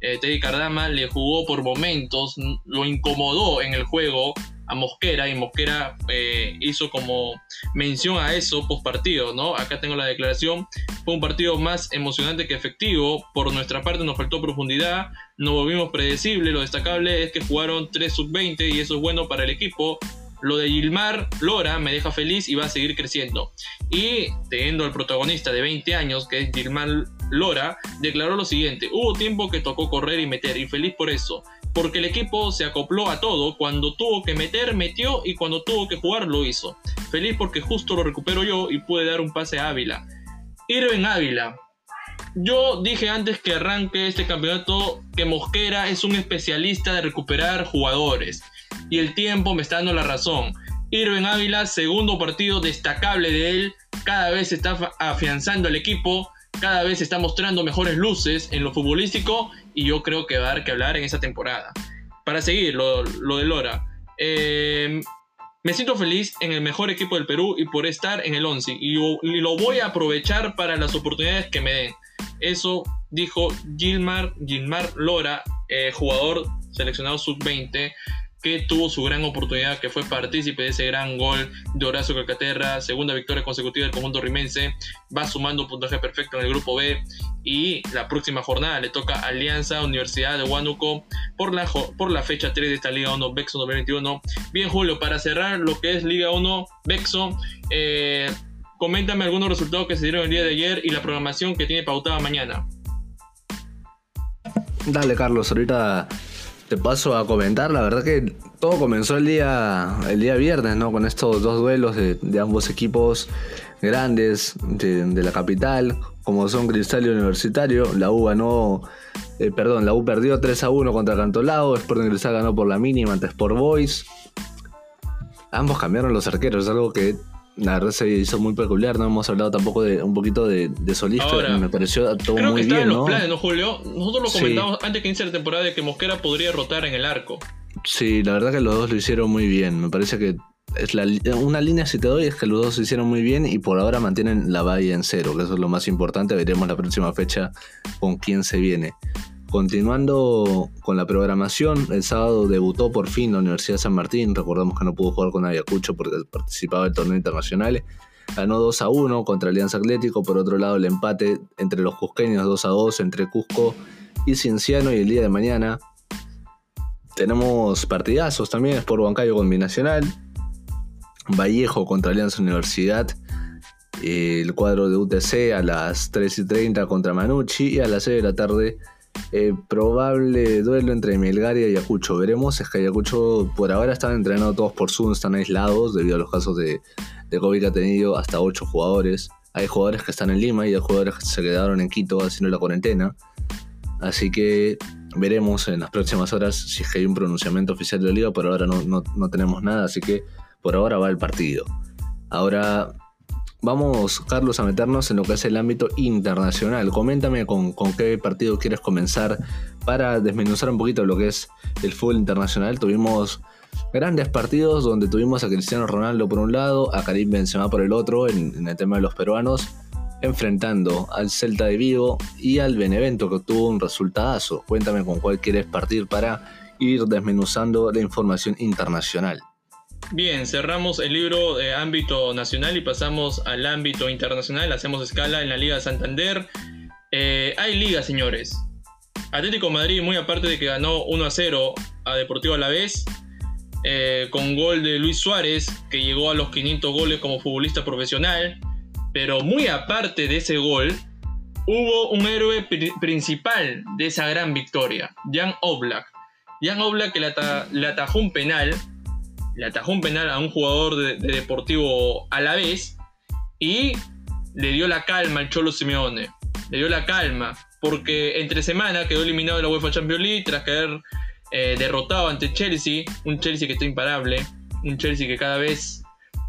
Eh, Teddy Cardama le jugó por momentos, lo incomodó en el juego, a Mosquera y Mosquera eh, hizo como mención a eso post partido, ¿no? Acá tengo la declaración. Fue un partido más emocionante que efectivo. Por nuestra parte nos faltó profundidad, no volvimos predecible. Lo destacable es que jugaron 3 sub-20 y eso es bueno para el equipo. Lo de Gilmar Lora me deja feliz y va a seguir creciendo. Y teniendo al protagonista de 20 años, que es Gilmar Lora, declaró lo siguiente: Hubo tiempo que tocó correr y meter, y feliz por eso porque el equipo se acopló a todo, cuando tuvo que meter, metió y cuando tuvo que jugar, lo hizo. Feliz porque justo lo recupero yo y pude dar un pase a Ávila. Irving Ávila. Yo dije antes que arranque este campeonato que Mosquera es un especialista de recuperar jugadores. Y el tiempo me está dando la razón. Irving Ávila, segundo partido destacable de él, cada vez está afianzando el equipo, cada vez está mostrando mejores luces en lo futbolístico y yo creo que va a dar que hablar en esa temporada. Para seguir, lo, de Lora. Em, me siento feliz en el mejor equipo del Perú y por estar en el 11 y, lo voy a aprovechar para las oportunidades que me den. Eso dijo Gilmar, Gilmar Lora, eh, jugador seleccionado sub-20 que tuvo su gran oportunidad, que fue partícipe de ese gran gol de Horacio Calcaterra, segunda victoria consecutiva del conjunto rimense, va sumando un puntaje perfecto en el grupo B y la próxima jornada le toca Alianza Universidad de Huánuco por la, por la fecha 3 de esta Liga 1 Bexo 2021. Bien Julio, para cerrar lo que es Liga 1 Bexo, eh, coméntame algunos resultados que se dieron el día de ayer y la programación que tiene pautada mañana. Dale Carlos, ahorita te paso a comentar. La verdad que todo comenzó el día, el día viernes, ¿no? Con estos dos duelos de, ambos equipos grandes de, la capital, como son Cristal y Universitario. La U ganó, eh, perdón, la U perdió 3 a 1 contra Cantolao. Sporting Cristal ganó por la mínima ante Sport Boys. Ambos cambiaron los arqueros, algo que la verdad se hizo muy peculiar, no hemos hablado tampoco de un poquito de, de Solista, me pareció todo creo muy que bien, en los planes, ¿no, Julio? Nosotros lo comentamos antes que inicie la temporada de que Mosquera podría rotar en el arco. Sí, la verdad que los dos lo hicieron muy bien. Me parece que es la, una línea si te doy es que los dos lo hicieron muy bien y por ahora mantienen la valla en cero, que eso es lo más importante. Veremos la próxima fecha con quién se viene. Continuando con la programación, el sábado debutó por fin la Universidad de San Martín. Recordamos que no pudo jugar con Ayacucho porque participaba del torneo internacional. Ganó 2 a 1 contra Alianza Atlético. Por otro lado, el empate entre los cusqueños 2 a 2 entre Cusco y Cienciano. Y el día de mañana tenemos partidazos también: por Huancayo con Binacional, Vallejo contra Alianza Universidad. El cuadro de UTC a las 3 y 30 contra Manucci y a las 6 de la tarde eh, probable duelo entre Melgar y Ayacucho. Veremos, es que Ayacucho por ahora están entrenando todos por Zoom, están aislados debido a los casos de, COVID que ha tenido hasta 8 jugadores. Hay jugadores que están en Lima y hay jugadores que se quedaron en Quito haciendo la cuarentena. Así que veremos en las próximas horas si es que hay un pronunciamiento oficial de la liga, por ahora no tenemos nada, así que por ahora va el partido. Ahora vamos, Carlos, a meternos en lo que es el ámbito internacional. Coméntame con, qué partido quieres comenzar para desmenuzar un poquito lo que es el fútbol internacional. Tuvimos grandes partidos donde tuvimos a Cristiano Ronaldo por un lado, a Karim Benzema por el otro, en, el tema de los peruanos, enfrentando al Celta de Vigo y al Benevento, que obtuvo un resultadazo. Cuéntame con cuál quieres partir para ir desmenuzando la información internacional. Bien, cerramos el libro de ámbito nacional y pasamos al ámbito internacional. Hacemos escala en la Liga de Santander. Eh, hay liga, señores. Atlético Madrid, muy aparte de que ganó 1 a 0 a Deportivo Alavés, eh, con gol de Luis Suárez, que llegó a los 500 goles como futbolista profesional. Pero muy aparte de ese gol, hubo un héroe principal de esa gran victoria, Jan Oblak. Jan Oblak que le atajó un penal le atajó un penal a un jugador de, Deportivo a la vez y le dio la calma al Cholo Simeone. Le dio la calma porque entre semana quedó eliminado de la UEFA Champions League tras caer eh, derrotado ante Chelsea, un Chelsea que está imparable, un Chelsea que cada vez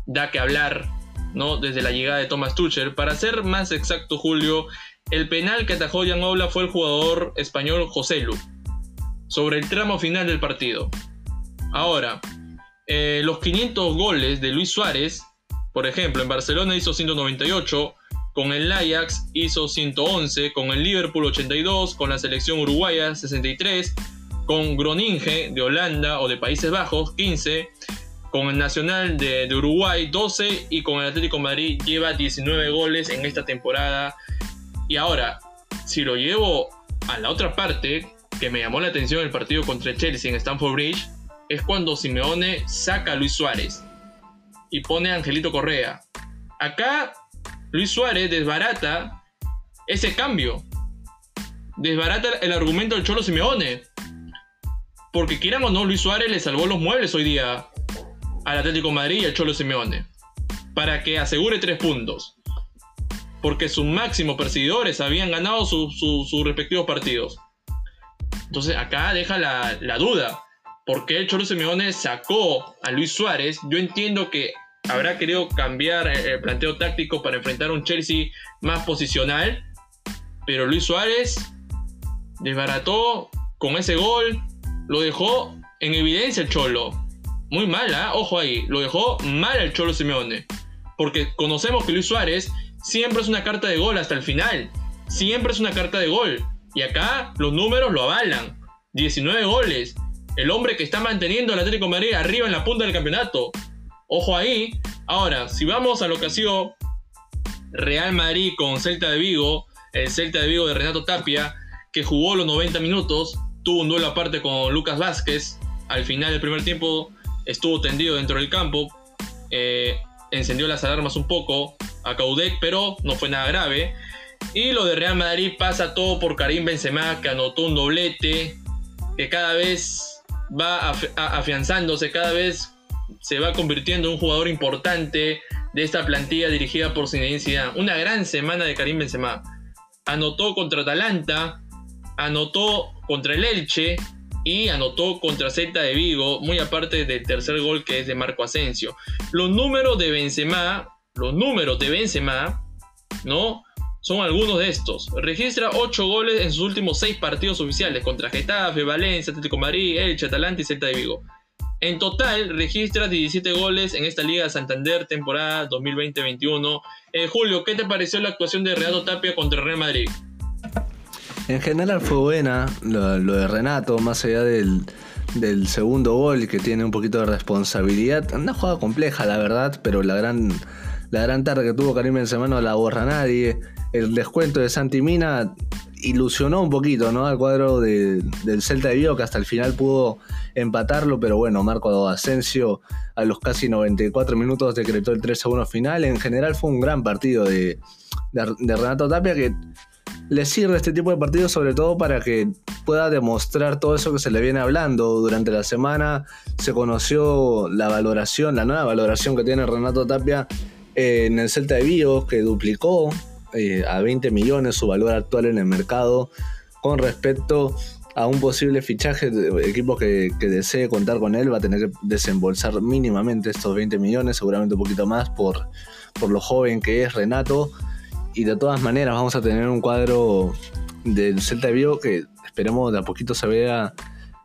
da que hablar, ¿no? Desde la llegada de Thomas Tuchel. Para ser más exacto, Julio, el penal que atajó Jan Obla fue el jugador español José Lu, sobre el tramo final del partido. Ahora, eh, los 500 goles de Luis Suárez, por ejemplo, en Barcelona hizo 198, con el Ajax hizo 111, con el Liverpool 82, con la selección uruguaya 63, con Groningen de Holanda o de Países Bajos 15, con el Nacional de, de, Uruguay 12 y con el Atlético Madrid lleva 19 goles en esta temporada. Y ahora, si lo llevo a la otra parte, que me llamó la atención el partido contra Chelsea en Stamford Bridge, es cuando Simeone saca a Luis Suárez y pone a Angelito Correa. Acá Luis Suárez desbarata ese cambio. Desbarata el argumento del Cholo Simeone. Porque quieran o no, Luis Suárez le salvó los muebles hoy día al Atlético Madrid y al Cholo Simeone. Para que asegure tres puntos. Porque sus máximos perseguidores habían ganado sus respectivos partidos. Entonces acá deja la, la duda por qué el Cholo Simeone sacó a Luis Suárez, yo entiendo que habrá querido cambiar el planteo táctico para enfrentar a un Chelsea más posicional, pero Luis Suárez desbarató con ese gol, lo dejó en evidencia el Cholo. Muy mal, ¿ah? ojo ahí, lo dejó mal el Cholo Simeone. Porque conocemos que Luis Suárez siempre es una carta de gol hasta el final. Siempre es una carta de gol. Y acá los números lo avalan. 19 goles, el hombre que está manteniendo al Atlético de Madrid arriba en la punta del campeonato. Ojo ahí. Ahora, si vamos a lo que ha sido Real Madrid con Celta de Vigo, el Celta de Vigo de Renato Tapia, que jugó los 90 minutos, tuvo un duelo aparte con Lucas Vázquez, al final del primer tiempo estuvo tendido dentro del campo, eh, encendió las alarmas un poco a Caudec, pero no fue nada grave. Y lo de Real Madrid pasa todo por Karim Benzema, que anotó un doblete, que cada vez va afianzándose cada vez, se va convirtiendo en un jugador importante de esta plantilla dirigida por Zinedine Zidane. Una gran semana de Karim Benzema. Anotó contra Atalanta, anotó contra el Elche y anotó contra Celta de Vigo, muy aparte del tercer gol que es de Marco Asensio. Los números de Benzema, los números de Benzema, ¿no? Son algunos de estos. Registra 8 goles en sus últimos 6 partidos oficiales contra Getafe, Valencia, Atlético Madrid, Elche, Atalanta y Celta de Vigo. En total registra 17 goles en esta Liga de Santander temporada 2020-21. Eh, Julio, ¿qué te pareció la actuación de Renato Tapia contra Real Madrid? En general fue buena lo, de Renato, más allá del, del, segundo gol que tiene un poquito de responsabilidad. Una jugada compleja, la verdad, pero la gran, la gran tarde que tuvo Karim Benzema no la borra nadie el descuento de Santi Mina ilusionó un poquito ¿no? al cuadro del Celta de Vigo que hasta el final pudo empatarlo, pero bueno, Marco Asensio a los casi 94 minutos decretó el 3 1 final. En general fue un gran partido de, Renato Tapia que le sirve este tipo de partidos sobre todo para que pueda demostrar todo eso que se le viene hablando durante la semana. Se conoció la valoración, la nueva valoración que tiene Renato Tapia en el Celta de Vigo, que duplicó eh, a 20 millones su valor actual en el mercado con respecto a un posible fichaje, de equipo que, desee contar con él va a tener que desembolsar mínimamente estos 20 millones, seguramente un poquito más por, por lo joven que es Renato. Y de todas maneras vamos a tener un cuadro del Celta de Vigo que esperemos de a poquito se vea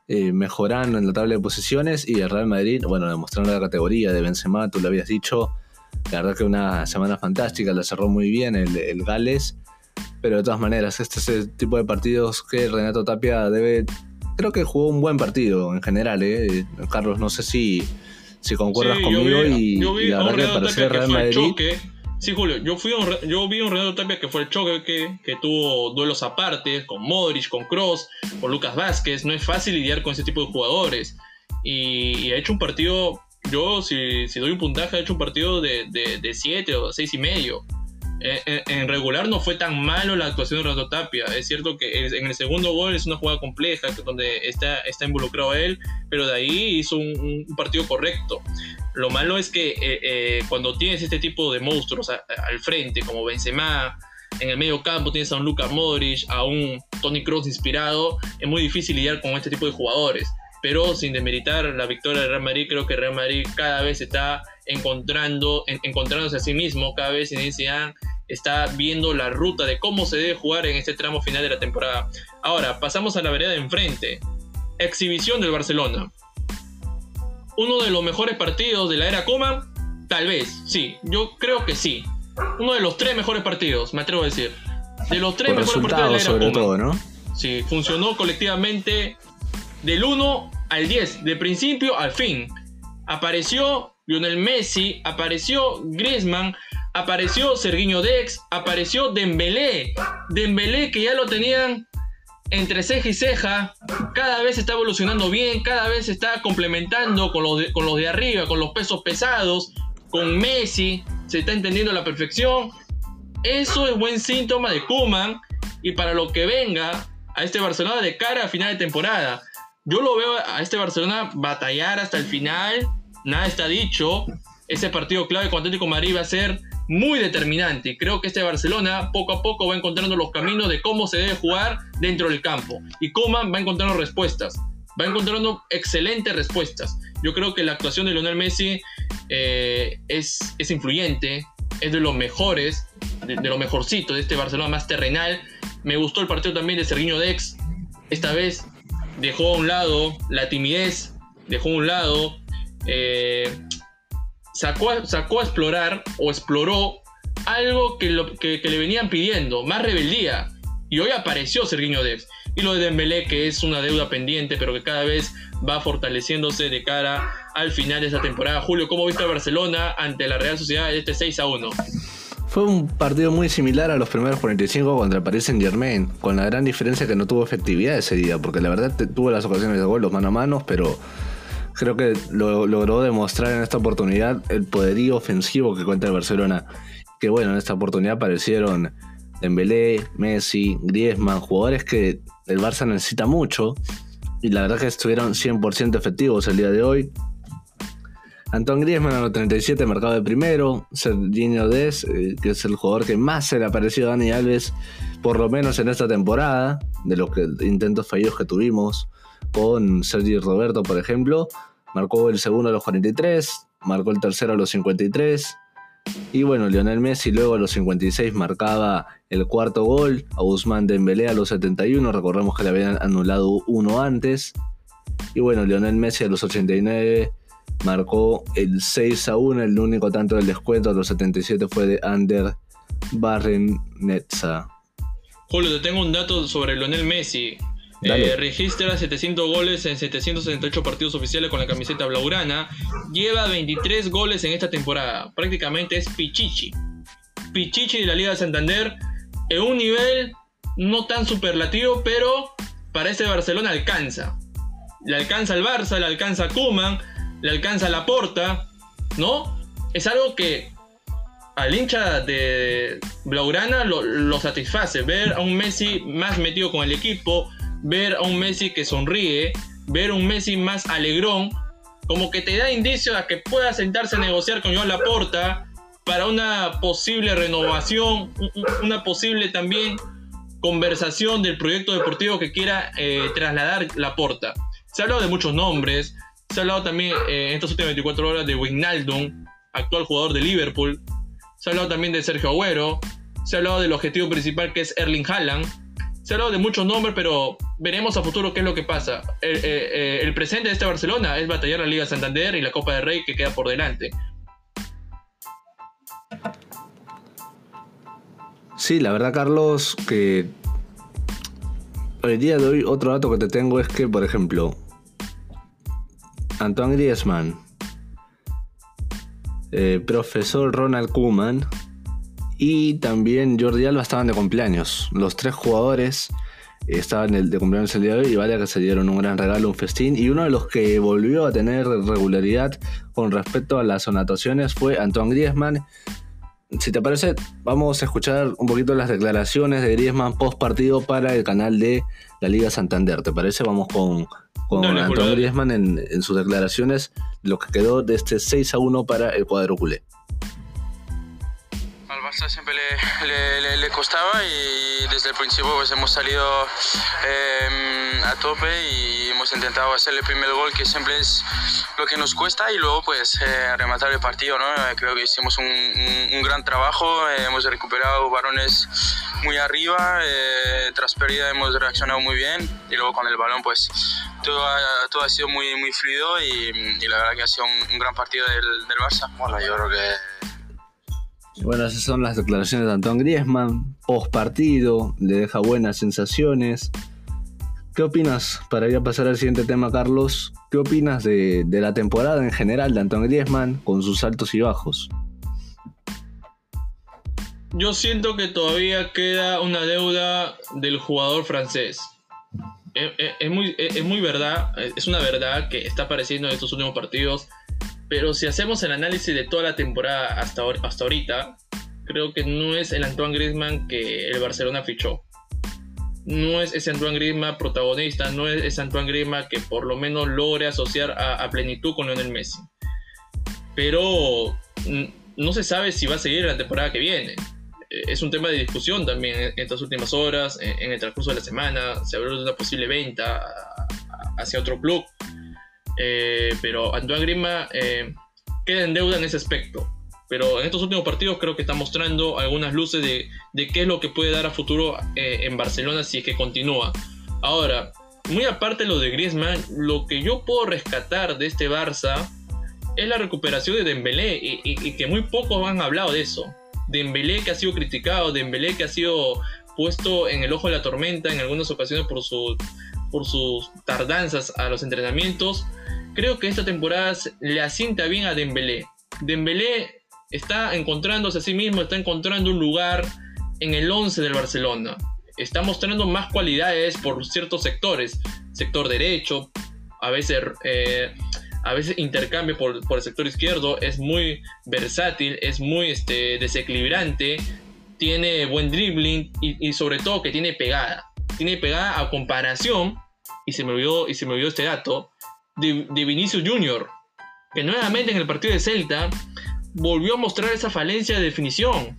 eh, mejorando en la tabla de posiciones y el Real Madrid, bueno, demostrando la categoría de Benzema, tú lo habías dicho, la verdad que una semana fantástica, la cerró muy bien el, el Gales pero de todas maneras, este es el tipo de partidos que Renato Tapia debe. Creo que jugó un buen partido en general, ¿eh? Carlos, no sé si, si concuerdas conmigo y, la verdad que Real Madrid. Sí, Julio, yo, fui yo vi un Renato Tapia que fue el choque que, que tuvo duelos aparte con Modric, con Cross, con Lucas Vázquez. No es fácil lidiar con ese tipo de jugadores. Y, ha hecho un partido, yo si, si, doy un puntaje, ha hecho un partido de 7 de, o 6 y medio. Eh, eh, en regular no fue tan malo la actuación de Renato Tapia. Es cierto que en el segundo gol es una jugada compleja donde está, está involucrado él, pero de ahí hizo un, partido correcto. Lo malo es que eh, cuando tienes este tipo de monstruos al frente, como Benzema, en el medio campo tienes a un Luka Modric, a un Tony Kroos inspirado, es muy difícil lidiar con este tipo de jugadores. Pero sin demeritar la victoria de Real Madrid, creo que Real Madrid cada vez está encontrando, encontrándose a sí mismo, cada vez inicia está viendo la ruta de cómo se debe jugar en este tramo final de la temporada. Ahora, pasamos a la vereda de enfrente. Exhibición del Barcelona. Uno de los mejores partidos de la era Coman, tal vez, sí, yo creo que sí. Uno de los tres mejores partidos, me atrevo a decir. De los tres mejores partidos de la era sobre Todo, ¿no? Sí, funcionó colectivamente del 1 al 10, de principio al fin. Apareció Lionel Messi, apareció Griezmann, apareció Sergiño Dex, apareció Dembélé. Dembélé que ya lo tenían entre ceja y ceja, cada vez está evolucionando bien, cada vez está complementando con los de, con los de arriba, con los pesos pesados, con Messi, se está entendiendo la perfección. Eso es buen síntoma de Kuman y para lo que venga a este Barcelona de cara a final de temporada. Yo lo veo a este Barcelona batallar hasta el final, nada está dicho. Ese partido clave con Atlético Madrid va a ser muy determinante. Creo que este Barcelona poco a poco va encontrando los caminos de cómo se debe jugar dentro del campo. Y Coman va encontrando respuestas. Va encontrando excelentes respuestas. Yo creo que la actuación de Lionel Messi eh, es, es, influyente, es de los mejores, de, lo mejorcito de este Barcelona más terrenal. Me gustó el partido también de Serginho Dex. Esta vez dejó a un lado la timidez, dejó a un lado eh, sacó, a explorar o exploró algo que, lo, que, le venían pidiendo, más rebeldía. Y hoy apareció Sergiño Dex. Y lo de Dembélé, que es una deuda pendiente, pero que cada vez va fortaleciéndose de cara al final de esta temporada. Julio, ¿cómo viste a Barcelona ante la Real Sociedad de este 6 a 1? Fue un partido muy similar a los primeros 45 contra el Paris Saint Germain, con la gran diferencia que no tuvo efectividad ese día, porque la verdad tuvo las ocasiones de gol, los mano a mano, pero creo que lo, logró demostrar en esta oportunidad el poderío ofensivo que cuenta el Barcelona. Que bueno, en esta oportunidad aparecieron Dembélé, Messi, Griezmann, jugadores que el Barça necesita mucho. Y la verdad que estuvieron 100% efectivos el día de hoy. Anton Griezmann a los 37 marcado de primero. Serginho Des, eh, que es el jugador que más se le ha parecido a Dani Alves, por lo menos en esta temporada, de los intentos fallidos que tuvimos con Sergi Roberto, por ejemplo. Marcó el segundo a los 43, marcó el tercero a los 53. Y bueno, Lionel Messi luego a los 56 marcaba el cuarto gol. A Guzmán Dembélé a los 71, recordemos que le habían anulado uno antes. Y bueno, Lionel Messi a los 89 marcó el 6 a 1, el único tanto del descuento a los 77 fue de Ander Barrenetza. Julio, te tengo un dato sobre Lionel Messi. Eh, registra 700 goles en 768 partidos oficiales con la camiseta blaugrana. Lleva 23 goles en esta temporada. Prácticamente es Pichichi. Pichichi de la Liga de Santander en un nivel no tan superlativo, pero para este Barcelona alcanza. Le alcanza al Barça, le alcanza a Kuman, le alcanza a Laporta, ¿no? Es algo que al hincha de Blaugrana lo, satisface. Ver a un Messi más metido con el equipo, ver a un Messi que sonríe, ver a un Messi más alegrón, como que te da indicio a que pueda sentarse a negociar con Joan Laporta para una posible renovación, una posible también conversación del proyecto deportivo que quiera eh, trasladar la porta. Se ha hablado de muchos nombres, se ha hablado también eh, en estas últimas 24 horas de Wijnaldum, actual jugador de Liverpool. Se ha hablado también de Sergio Agüero. Se ha hablado del objetivo principal que es Erling Haaland. Se ha hablado de muchos nombres, pero veremos a futuro qué es lo que pasa. El, eh, el presente de este Barcelona es batallar la Liga Santander y la Copa del Rey que queda por delante. Sí, la verdad, Carlos, que hoy día de hoy otro dato que te tengo es que, por ejemplo, Antoine Griezmann, eh, profesor Ronald Koeman y también Jordi Alba estaban de cumpleaños. Los tres jugadores estaban de cumpleaños el día de hoy y vale que se dieron un gran regalo, un festín. Y uno de los que volvió a tener regularidad con respecto a las anotaciones fue Antoine Griezmann si te parece, vamos a escuchar un poquito las declaraciones de Griezmann post partido para el canal de la Liga Santander. ¿Te parece? Vamos con, con Antonio Griezmann en, en, sus declaraciones, lo que quedó de este 6 a 1 para el cuadro culé. Barça siempre le, le, le, costaba y desde el principio pues hemos salido eh, a tope y hemos intentado hacer el primer gol que siempre es lo que nos cuesta y luego pues eh, rematar el partido. ¿no? Creo que hicimos un, un, un gran trabajo, eh, hemos recuperado varones muy arriba, eh, tras pérdida hemos reaccionado muy bien y luego con el balón pues todo ha, todo ha sido muy, muy fluido y, y, la verdad que ha sido un, un gran partido del, del Barça. Bueno, yo creo que bueno, esas son las declaraciones de Antoine Griezmann, post partido, le deja buenas sensaciones. ¿Qué opinas, para ir a pasar al siguiente tema, Carlos? ¿Qué opinas de, de la temporada en general de Antoine Griezmann con sus altos y bajos? Yo siento que todavía queda una deuda del jugador francés. Es, es, es muy, es muy verdad, es una verdad que está apareciendo en estos últimos partidos pero si hacemos el análisis de toda la temporada hasta, hasta ahorita, creo que no es el Antoine Griezmann que el Barcelona fichó. No es ese Antoine Griezmann protagonista, no es ese Antoine Griezmann que por lo menos logre asociar a, plenitud con Lionel Messi. Pero no se sabe si va a seguir la temporada que viene. Es un tema de discusión también en estas últimas horas, en, el transcurso de la semana. Se habló de una posible venta hacia otro club. Eh, pero Antoine Griezmann eh, queda en deuda en ese aspecto. Pero en estos últimos partidos creo que está mostrando algunas luces de, de qué es lo que puede dar a futuro eh, en Barcelona si es que continúa. Ahora, muy aparte de lo de Griezmann, lo que yo puedo rescatar de este Barça es la recuperación de Dembélé y, y que muy pocos han hablado de eso. Dembélé que ha sido criticado, Dembélé que ha sido puesto en el ojo de la tormenta en algunas ocasiones por, su, por sus tardanzas a los entrenamientos creo que esta temporada le asienta bien a Dembélé. Dembélé está encontrándose a sí mismo, está encontrando un lugar en el 11 del Barcelona. Está mostrando más cualidades por ciertos sectores. Sector derecho, a veces, eh, a veces intercambio por, por, el sector izquierdo. Es muy versátil, es muy este, desequilibrante. Tiene buen dribbling y, y sobre todo que tiene pegada. Tiene pegada a comparación, y se me olvidó, y se me olvidó este dato, de, de Vinicius Junior, que nuevamente en el partido de Celta volvió a mostrar esa falencia de definición.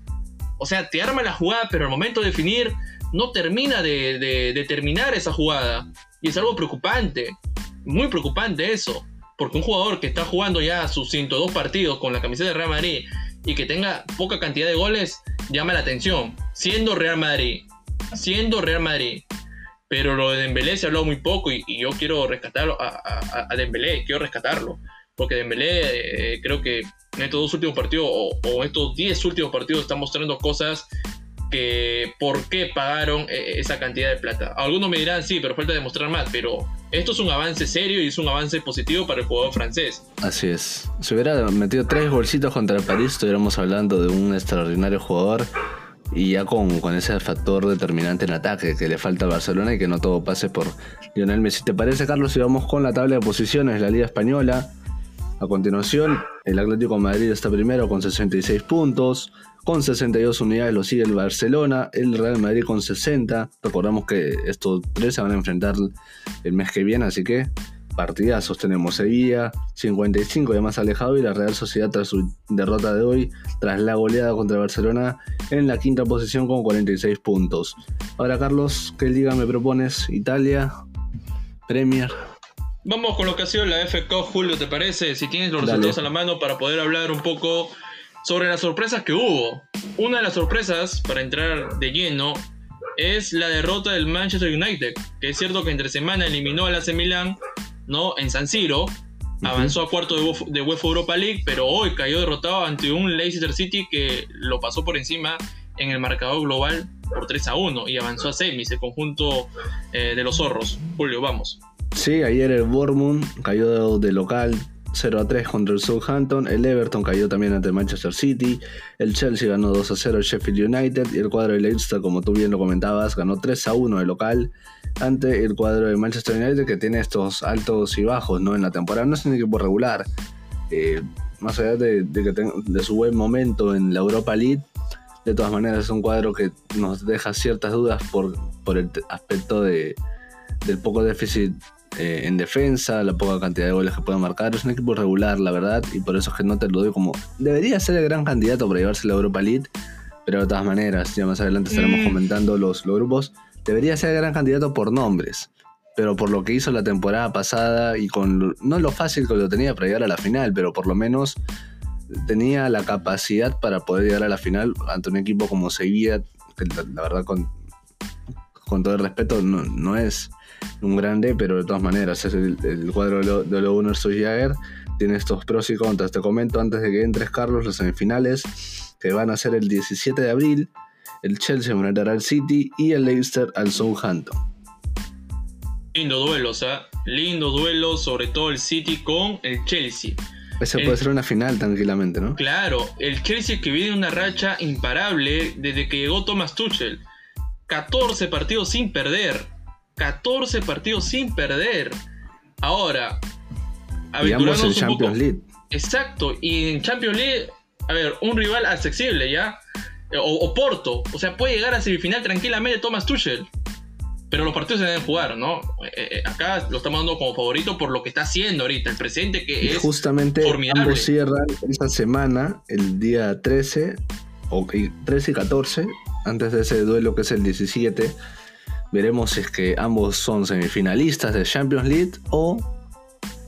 O sea, te arma la jugada, pero al momento de definir no termina de, de, de, terminar esa jugada. Y es algo preocupante, muy preocupante eso. Porque un jugador que está jugando ya sus 102 partidos con la camiseta de Real Madrid y que tenga poca cantidad de goles, llama la atención. Siendo Real Madrid, siendo Real Madrid. Pero lo de Dembélé se ha hablado muy poco y, yo quiero rescatarlo a, a, Dembélé, quiero rescatarlo. Porque Dembélé eh, creo que en estos dos últimos partidos o, o estos 10 últimos partidos está mostrando cosas que por qué pagaron eh, esa cantidad de plata. Algunos me dirán, sí, pero falta demostrar más, pero esto es un avance serio y es un avance positivo para el jugador francés. Así es. Si hubiera metido tres bolsitos contra el París, estuviéramos hablando de un extraordinario jugador y ya con, con, ese factor determinante en ataque que le falta a Barcelona y que no todo pase por Lionel Messi. ¿Te parece, Carlos, si vamos con la tabla de posiciones de la Liga Española? A continuación, el Atlético de Madrid está primero con 66 puntos, con 62 unidades lo sigue el Barcelona, el Real Madrid con 60. Recordamos que estos tres se van a enfrentar el mes que viene, así que partidazos tenemos Sevilla 55 de más alejado y la Real Sociedad tras su derrota de hoy, tras la goleada contra Barcelona en la quinta posición con 46 puntos. Ahora Carlos, ¿qué liga me propones? Italia, Premier. Vamos con lo que ha sido la FK, Julio, ¿te parece? Si tienes los resultados a la mano para poder hablar un poco sobre las sorpresas que hubo. Una de las sorpresas, para entrar de lleno, es la derrota del Manchester United, que es cierto que entre semana eliminó al AC Milan, ¿no? En San Siro, avanzó a cuarto de, UEFA Europa League, pero hoy cayó derrotado ante un Leicester City que lo pasó por encima en el marcador global por 3 a 1 y avanzó a semis, el conjunto eh, de los zorros. Julio, vamos. Sí, ayer el Bournemouth cayó de local 0 a 3 contra el Southampton, el Everton cayó también ante Manchester City, el Chelsea ganó 2 a 0 al Sheffield United y el cuadro de Leicester, como tú bien lo comentabas, ganó 3 a 1 de local ante el cuadro de Manchester United que tiene estos altos y bajos ¿no? en la temporada. No es un equipo regular, eh, más allá de, que de su buen momento en la Europa League, de todas maneras es un cuadro que nos deja ciertas dudas por, por el aspecto de, del poco déficit eh, en defensa, la poca cantidad de goles que puede marcar. Es un equipo regular, la verdad, y por eso es que no te lo doy como. Debería ser el gran candidato para llevarse la Europa League, pero de todas maneras, ya más adelante estaremos mm. comentando los, los grupos. Debería ser el gran candidato por nombres, pero por lo que hizo la temporada pasada y con. no lo fácil que lo tenía para llegar a la final, pero por lo menos tenía la capacidad para poder llegar a la final ante un equipo como Sevilla, que la, verdad, con, con todo el respeto, no, no es un grande, pero de todas maneras es el, cuadro de lo, de lo Jagger. Tiene estos pros y contras. Te comento antes de que entres, Carlos, los semifinales que van a ser el 17 de abril. El Chelsea enfrentará al City y el Leicester al Southampton. Lindo duelo, o sea, lindo duelo, sobre todo el City con el Chelsea. Ese puede ser una final tranquilamente, ¿no? Claro, el Chelsea que viene una racha imparable desde que llegó Thomas Tuchel. 14 partidos sin perder. 14 partidos sin perder. Ahora, aventurarnos en Champions League. Exacto, y en Champions League, a ver, un rival accesible ya. O, Porto, o sea, puede llegar a semifinal tranquilamente Thomas Tuchel. Pero los partidos se deben jugar, ¿no? Eh, eh, acá lo estamos dando como favorito por lo que está haciendo ahorita, el presente que y es justamente formidable. ambos cierran esta semana, el día 13, o 13 y 14, antes de ese duelo que es el 17 Veremos si es que ambos son semifinalistas de Champions League o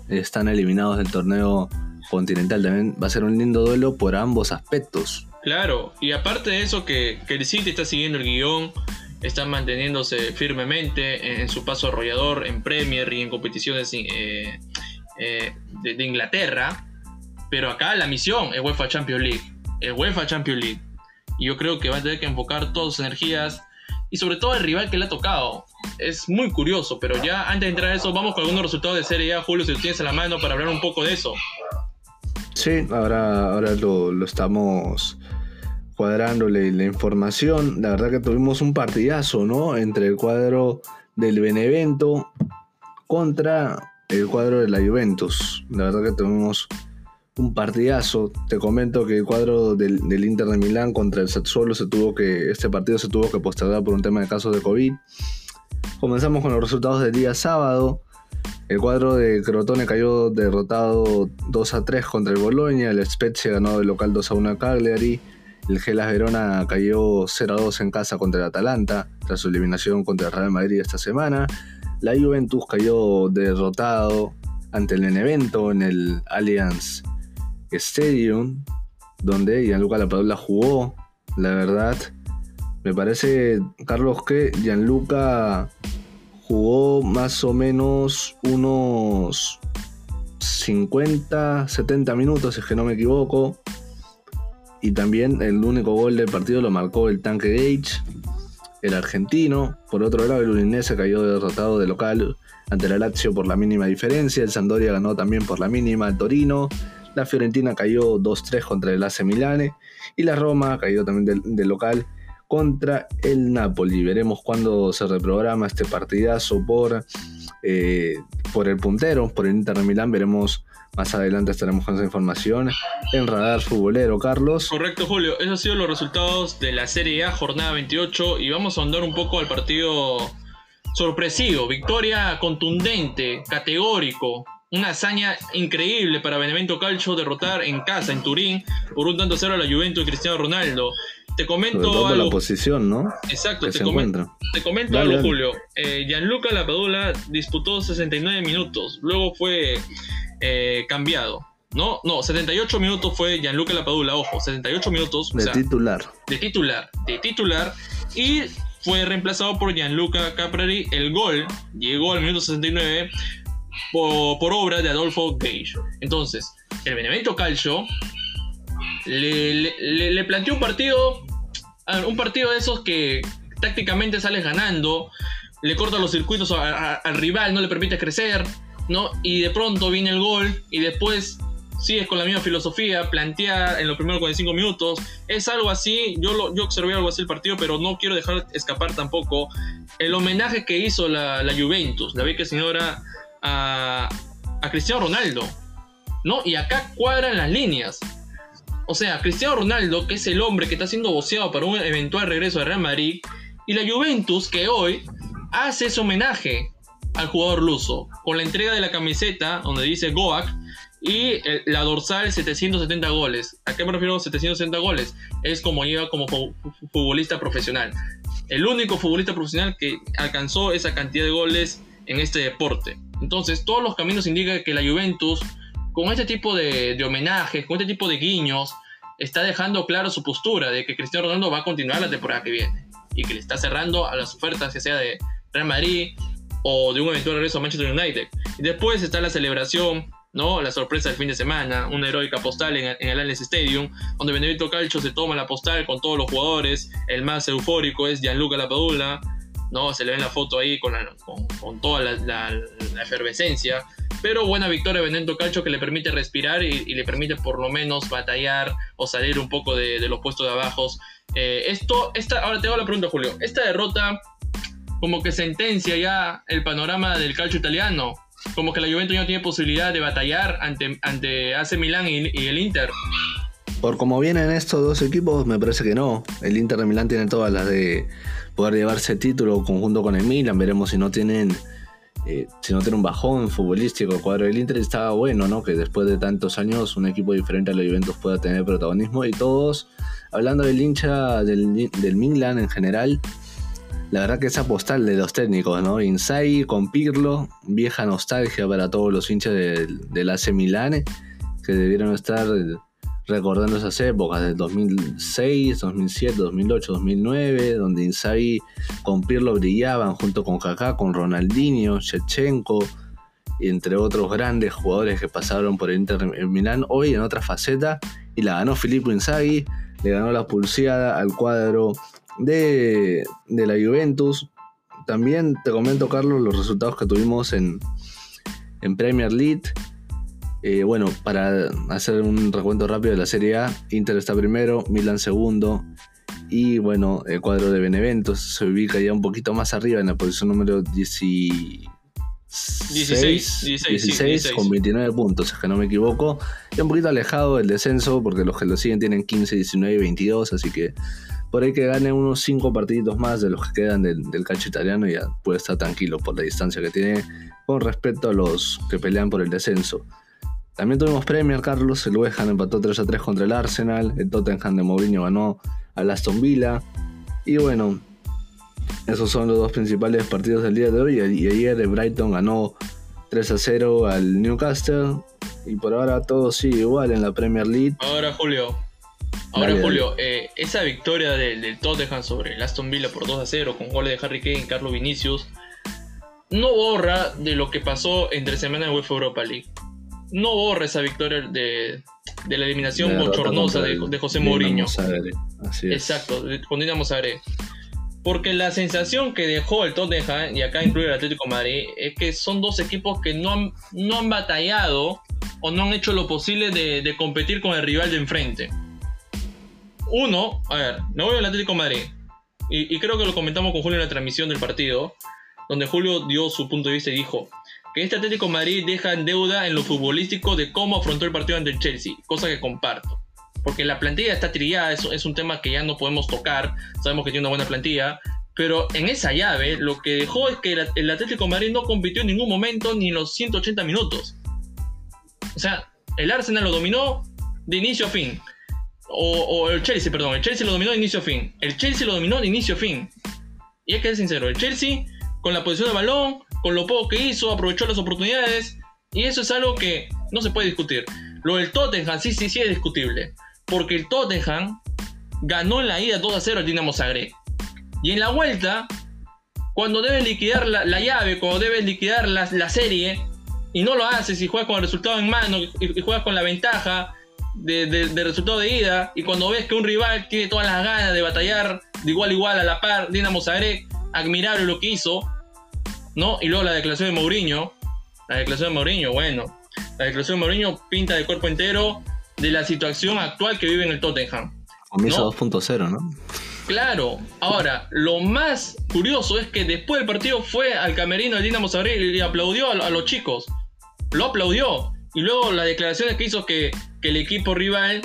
están eliminados del torneo continental. También va a ser un lindo duelo por ambos aspectos. Claro, y aparte de eso que, el City está siguiendo el guion, está manteniéndose firmemente en, su paso arrollador en Premier y en competiciones eh, eh, de, de, Inglaterra. Pero acá la misión es UEFA Champions League. Es UEFA Champions League. Y yo creo que va a tener que enfocar todas sus energías y sobre todo el rival que le ha tocado. Es muy curioso, pero ya antes de entrar a eso, vamos con algunos resultados de Serie A, Julio, si lo tienes a la mano para hablar un poco de eso. Sí, ahora, ahora lo, estamos cuadrándole la información. La verdad que tuvimos un partidazo, ¿no? Entre el cuadro del Benevento contra el cuadro de la Juventus. La verdad que tuvimos un partidazo. Te comento que el cuadro del, Inter de Milán contra el Sassuolo se tuvo que. Este partido se tuvo que postergar por un tema de casos de COVID. Comenzamos con los resultados del día sábado. El cuadro de Crotone cayó derrotado 2 a 3 contra el Bologna. El Spezia ganó de local 2 a 1 a Cagliari. El Gelas Verona cayó 0 a 2 en casa contra el Atalanta, tras su eliminación contra el Real Madrid esta semana. La Juventus cayó derrotado ante el Benevento en el Allianz Stadium, donde Gianluca Lapadula jugó. La verdad, me parece, Carlos, que Gianluca jugó más o menos unos 50, 70 minutos, si es que no me equivoco. Y también el único gol del partido lo marcó el tanque Gage, el argentino. Por otro lado, el Udinese cayó derrotado de local ante el Lazio por la mínima diferencia. El Sandoria ganó también por la mínima al Torino. La Fiorentina cayó 2-3 contra el AC Milane y la Roma cayó también del, local contra el Napoli. Veremos cuándo se reprograma este partidazo por, eh, por el puntero, por el Inter de Milán. Veremos más adelante, estaremos con esa información en Radar Futbolero, Carlos. Correcto, Julio. Esos han sido los resultados de la Serie A, jornada 28. Y vamos a ahondar un poco al partido sorpresivo, victoria contundente, categórico, una hazaña increíble para Benevento Calcio derrotar en casa, en Turín, por un tanto cero a la Juventus y Cristiano Ronaldo. Te comento algo. la posición, ¿no? Exacto, te, te, comento algo, Julio. Eh, Gianluca Lapadula disputó 69 minutos, luego fue eh, cambiado. No, no, 78 minutos fue Gianluca Lapadula, ojo, 78 minutos. De titular. De titular, de titular. Y fue reemplazado por Gianluca Caprari. El gol llegó al minuto 69 por, obra de Adolfo Gage. Entonces, el Benevento Calcio le, planteó un partido, un partido de esos que tácticamente sales ganando, le corta los circuitos al rival, no le permite crecer, ¿no? Y de pronto viene el gol y después sigues con la misma filosofía, plantea en los primeros 45 minutos. Es algo así, yo, yo observé algo así el partido, pero no quiero dejar escapar tampoco el homenaje que hizo la, la Juventus, la que señora, a, Cristiano Ronaldo. ¿No? Y acá cuadran las líneas. O sea, Cristiano Ronaldo, que es el hombre que está siendo boceado para un eventual regreso de Real Madrid, y la Juventus, que hoy hace ese homenaje al jugador luso, con la entrega de la camiseta donde dice Goak y la dorsal 770 goles. ¿A qué me refiero 770 goles? Es como lleva como futbolista profesional. El único futbolista profesional que alcanzó esa cantidad de goles en este deporte. Entonces, todos los caminos indican que la Juventus, con este tipo de, de homenajes, con este tipo de guiños, está dejando claro su postura de que Cristiano Ronaldo va a continuar la temporada que viene y que le está cerrando a las ofertas, ya sea de Real Madrid o de un eventual regreso a Manchester United. Y después está la celebración ¿no? La sorpresa del fin de semana, una heroica postal en, el Allianz Stadium, donde Benedetto Calcio se toma la postal con todos los jugadores, el más eufórico es Gianluca Lapadula, ¿no? Se le ve en la foto ahí con, con, toda la, efervescencia, pero buena victoria de Benedetto Calcio que le permite respirar y, le permite por lo menos batallar o salir un poco de, los puestos de abajo. Eh, esto, esta, ahora te hago la pregunta, Julio, esta derrota como que sentencia ya el panorama del calcio italiano como que la Juventus ya no tiene posibilidad de batallar ante, ante AC Milán y, el Inter. Por como vienen estos dos equipos, me parece que no. El Inter de Milán tiene todas las de poder llevarse título conjunto con el Milan. Veremos si no tienen eh, si no tiene un bajón futbolístico. El cuadro del Inter estaba bueno, ¿no? Que después de tantos años un equipo diferente a la Juventus pueda tener protagonismo. Y todos, hablando del hincha del, del Milan en general, la verdad que esa postal de los técnicos, ¿no? Insai con Pirlo, vieja nostalgia para todos los hinchas del, del AC Milane, que debieron estar recordando esas épocas del 2006, 2007, 2008, 2009, donde Insai con Pirlo brillaban junto con Kaká, con Ronaldinho, Shevchenko, entre otros grandes jugadores que pasaron por el Inter Milán, hoy en otra faceta, y la ganó Filippo Inzaghi, le ganó la pulseada al cuadro de, la Juventus. También te comento, Carlos, los resultados que tuvimos en, en Premier League. Eh, bueno, para hacer un recuento rápido de la Serie A, Inter está primero, Milan segundo. Y bueno, el cuadro de Benevento se ubica ya un poquito más arriba en la posición número 16, 16, con 29 puntos, es que no me equivoco. Y un poquito alejado del descenso, porque los que lo siguen tienen 15, 19 y 22, así que por ahí que gane unos 5 partiditos más de los que quedan del, del calcio italiano y ya puede estar tranquilo por la distancia que tiene con respecto a los que pelean por el descenso. También tuvimos Premier, Carlos. El West Ham empató 3 a 3 contra el Arsenal. El Tottenham de Mourinho ganó al Aston Villa. Y bueno, esos son los dos principales partidos del día de hoy. Y ayer el Brighton ganó 3 a 0 al Newcastle. Y por ahora todo sigue igual en la Premier League. Ahora, Julio, Ahora, Julio, eh, esa victoria del, Tottenham sobre el Aston Villa por 2 a 0 con goles de Harry Kane y Carlos Vinicius no borra de lo que pasó entre semana en UEFA Europa League. No borra esa victoria de, la eliminación bochornosa de, José Mourinho. Exacto, con Dinamo Zagreb. Porque la sensación que dejó el Tottenham, y acá incluye el Atlético Madrid, es que son dos equipos que no han, no han batallado o no han hecho lo posible de, de competir con el rival de enfrente uno, a ver, me voy al Atlético Madrid. Y, creo que lo comentamos con Julio en la transmisión del partido, donde Julio dio su punto de vista y dijo que este Atlético Madrid deja en deuda en lo futbolístico de cómo afrontó el partido ante el Chelsea, cosa que comparto. Porque la plantilla está trillada, es, es un tema que ya no podemos tocar, sabemos que tiene una buena plantilla, Pero en esa llave lo que dejó es que el, Atlético Madrid no compitió en ningún momento ni en los 180 minutos. O sea, el Arsenal lo dominó de inicio a fin. O, el Chelsea, perdón, el Chelsea lo dominó de inicio a fin. El Chelsea lo dominó de inicio a fin. Y hay que ser sincero, el Chelsea, con la posición de balón, con lo poco que hizo, aprovechó las oportunidades. Y eso es algo que no se puede discutir. Lo del Tottenham sí, sí, sí es discutible. Porque el Tottenham ganó en la ida 2 a 0 al Dinamo Zagreb. Y en la vuelta, cuando debes liquidar la, llave, cuando debes liquidar la, serie, y no lo haces y juegas con el resultado en mano y, juegas con la ventaja del resultado de ida, y cuando ves que un rival tiene todas las ganas de batallar de igual a igual a la par, Dinamo Zagreb, admirable lo que hizo, ¿no? Y luego la declaración de Mourinho, la declaración de Mourinho, bueno, la declaración de Mourinho pinta de cuerpo entero de la situación actual que vive en el Tottenham. Comienzo 2.0, ¿no? Claro, ahora, lo más curioso es que después del partido fue al camerino de Dinamo Zagreb y aplaudió a, los chicos. Lo aplaudió. Y luego las declaraciones que hizo que, el equipo rival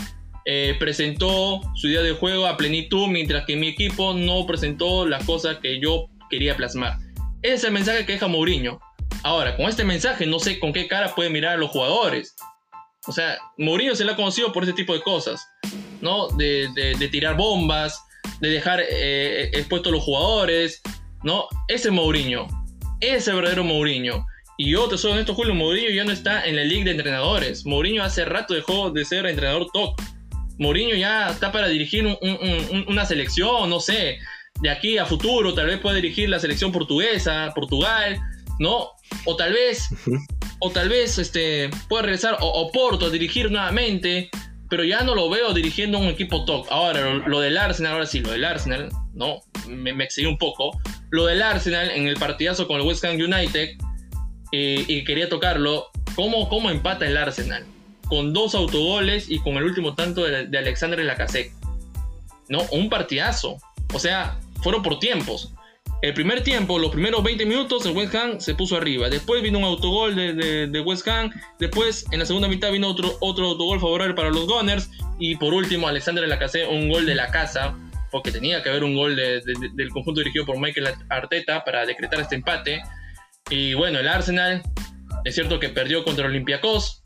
eh, presentó su idea de juego a plenitud, mientras que mi equipo no presentó las cosas que yo quería plasmar. Ese es el mensaje que deja Mourinho. Ahora, con este mensaje no sé con qué cara puede mirar a los jugadores. O sea, Mourinho se le ha conocido por ese tipo de cosas, ¿no? De, tirar bombas, de dejar eh, expuestos los jugadores, ¿no? Ese Mourinho, ese verdadero Mourinho. Y yo te soy honesto, Julio, Mourinho ya no está en la liga de entrenadores. Mourinho hace rato dejó de ser entrenador top. Mourinho ya está para dirigir una selección, no sé, de aquí a futuro, tal vez puede dirigir la selección portuguesa, Portugal, ¿no? O tal vez, o tal vez este, pueda regresar o, o Porto a dirigir nuevamente pero ya no lo veo dirigiendo un equipo top. Ahora, lo, del Arsenal, ahora sí, lo del Arsenal, no, me, me excedí un poco. Lo del Arsenal en el partidazo con el West Ham United, y quería tocarlo, ¿cómo, ¿cómo empata el Arsenal? Con dos autogoles y con el último tanto de, de Alexander Lacazette. No, un partidazo. O sea, fueron por tiempos. El primer tiempo, los primeros 20 minutos, el West Ham se puso arriba. Después vino un autogol de, West Ham. Después, en la segunda mitad, vino otro, otro autogol favorable para los Gunners. Y por último, Alexander Lacazette, un gol de la casa. Porque tenía que haber un gol del conjunto dirigido por Michael Arteta para decretar este empate. Y bueno, el Arsenal, es cierto que perdió contra Olympiacos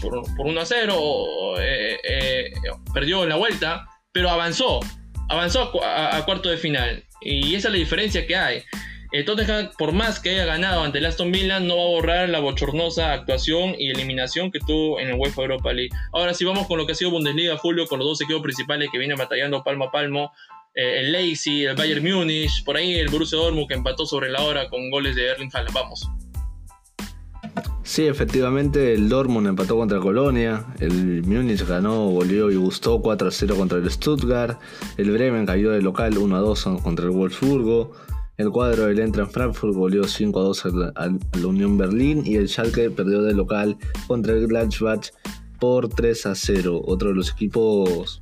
por, por 1 a 0. Eh, eh, perdió en la vuelta, pero avanzó. Avanzó a cuarto de final y esa es la diferencia que hay. El Tottenham, por más que haya ganado ante el Aston Villa, no va a borrar la bochornosa actuación y eliminación que tuvo en el UEFA Europa League. Ahora sí vamos con lo que ha sido Bundesliga, Julio, con los dos equipos principales que vienen batallando palmo a palmo. Eh, el Leipzig, el Bayern Múnich, por ahí el Borussia Dortmund que empató sobre la hora con goles de Erling Haaland. Vamos. Sí, efectivamente, el Dortmund empató contra Colonia, el Múnich ganó, volvió y gustó 4 a 0 contra el Stuttgart, el Bremen cayó de local 1 a 2 contra el Wolfsburgo, el cuadro del Entra en Frankfurt volvió 5 a 2 a la Unión Berlín y el Schalke perdió de local contra el Gladbach por 3 a 0. Otro de los equipos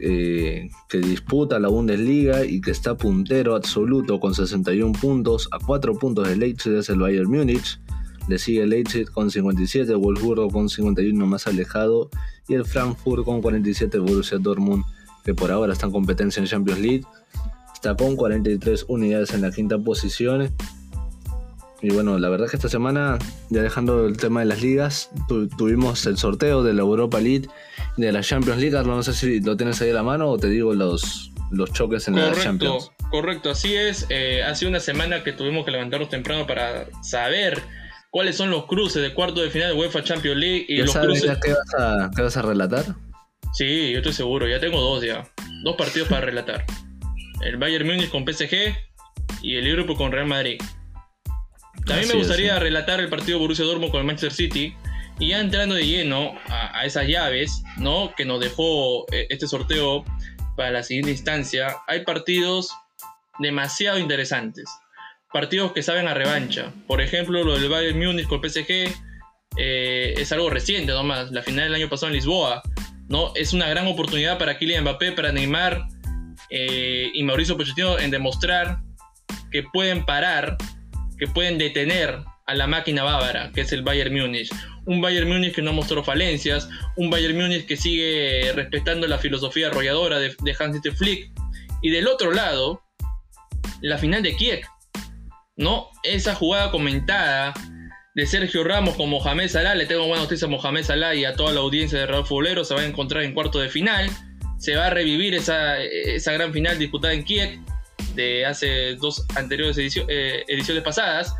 eh, que disputa la Bundesliga y que está puntero absoluto con 61 puntos, a 4 puntos de Leipzig es el Bayern Múnich. Le sigue el Leipzig con 57, el Wolfsburgo con 51 más alejado y el Frankfurt con 47, el Borussia Dortmund, que por ahora está en competencia en Champions League, está con 43 unidades en la quinta posición. Y bueno, la verdad es que esta semana, ya dejando el tema de las ligas, tuvimos el sorteo de la Europa League y de la Champions League. No sé si lo tienes ahí a la mano o te digo los, los choques en la Champions. Correcto, así es. Eh, hace una semana que tuvimos que levantarnos temprano para saber cuáles son los cruces de cuarto de final de UEFA Champions League y los sabes cruces. qué, vas a, qué vas a relatar? Sí, yo estoy seguro, ya tengo dos ya. Dos partidos para relatar. El Bayern Múnich con PSG y el Liverpool con Real Madrid. También me gustaría relatar el partido Borussia Dortmund con el Manchester City. Y ya entrando de lleno a, a, esas llaves, ¿no? Que nos dejó eh, este sorteo para la siguiente instancia, hay partidos demasiado interesantes partidos que saben a revancha. Por ejemplo, lo del Bayern Múnich con el PSG eh, es algo reciente nomás. La final del año pasado en Lisboa. ¿no? Es una gran oportunidad para Kylian Mbappé, para Neymar eh, y Mauricio Pochettino en demostrar que pueden parar, que pueden detener a la máquina bávara, que es el Bayern Múnich. Un Bayern Múnich que no mostró falencias, un Bayern Múnich que sigue respetando la filosofía arrolladora de, de Hans-Dieter Flick. Y del otro lado, la final de Kiev. ¿No? Esa jugada comentada de Sergio Ramos con Mohamed Salah. Le tengo buena noticia a Mohamed Salah y a toda la audiencia de Real Futbolero. Se va a encontrar en cuarto de final. Se va a revivir esa, esa gran final disputada en Kiev de hace dos anteriores eh, ediciones pasadas.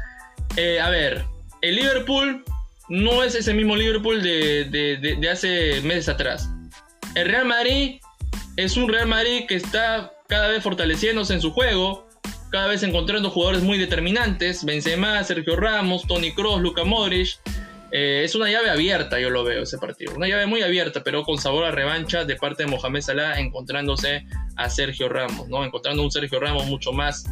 Eh, a ver, el Liverpool no es ese mismo Liverpool de, hace meses atrás. El Real Madrid es un Real Madrid que está cada vez fortaleciéndose en su juego, cada vez encontrando jugadores muy determinantes, Benzema, Sergio Ramos, Tony Kroos, Luka Modric. Eh, es una llave abierta, yo lo veo ese partido. Una llave muy abierta, pero con sabor a revancha de parte de Mohamed Salah, encontrándose a Sergio Ramos, ¿no? Encontrando un Sergio Ramos mucho más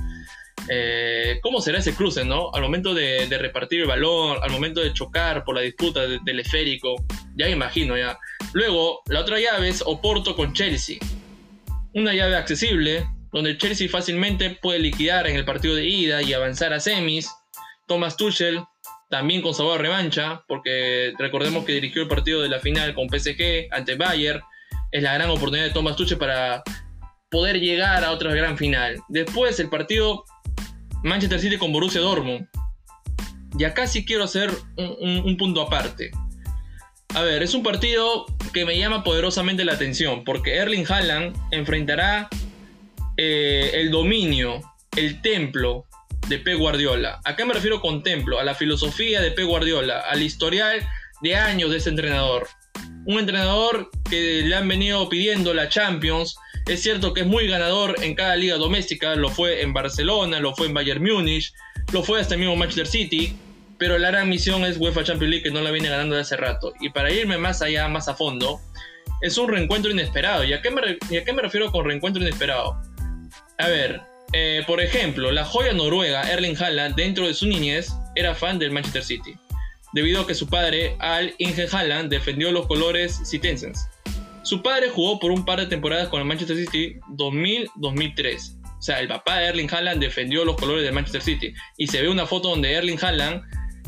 eh, cómo será ese cruce, ¿no? Al momento de, repartir el balón, al momento de chocar por la disputa del esférico, ya imagino ya. Luego, la otra llave es Oporto con Chelsea. Una llave accesible, donde Chelsea fácilmente puede liquidar en el partido de ida y avanzar a semis. Thomas Tuchel, también con sabor revancha, porque recordemos que dirigió el partido de la final con PSG ante Bayern. Es la gran oportunidad de Thomas Tuchel para poder llegar a otra gran final. Después el partido Manchester City con Borussia Dortmund. Y acá sí quiero hacer un, punto aparte. A ver, es un partido que me llama poderosamente la atención porque Erling Haaland enfrentará eh, el dominio, el templo de Pep Guardiola. ¿A qué me refiero con templo? A la filosofía de Pep Guardiola, al historial de años de ese entrenador. Un entrenador que le han venido pidiendo la Champions, es cierto que es muy ganador en cada liga doméstica, lo fue en Barcelona, lo fue en Bayern Múnich, lo fue hasta el mismo Manchester City, pero la gran misión es UEFA Champions League que no la viene ganando de hace rato. Y para irme más allá, más a fondo, es un reencuentro inesperado. ¿Y a qué me, qué me refiero con reencuentro inesperado? A ver, eh, por ejemplo, la joya noruega Erling Haaland dentro de su niñez era fan del Manchester City, debido a que su padre, Al Inge Haaland, defendió los colores citenses. Su padre jugó por un par de temporadas con el Manchester City 2000-2003. O sea, el papá de Erling Haaland defendió los colores del Manchester City. Y se ve una foto donde Erling Haaland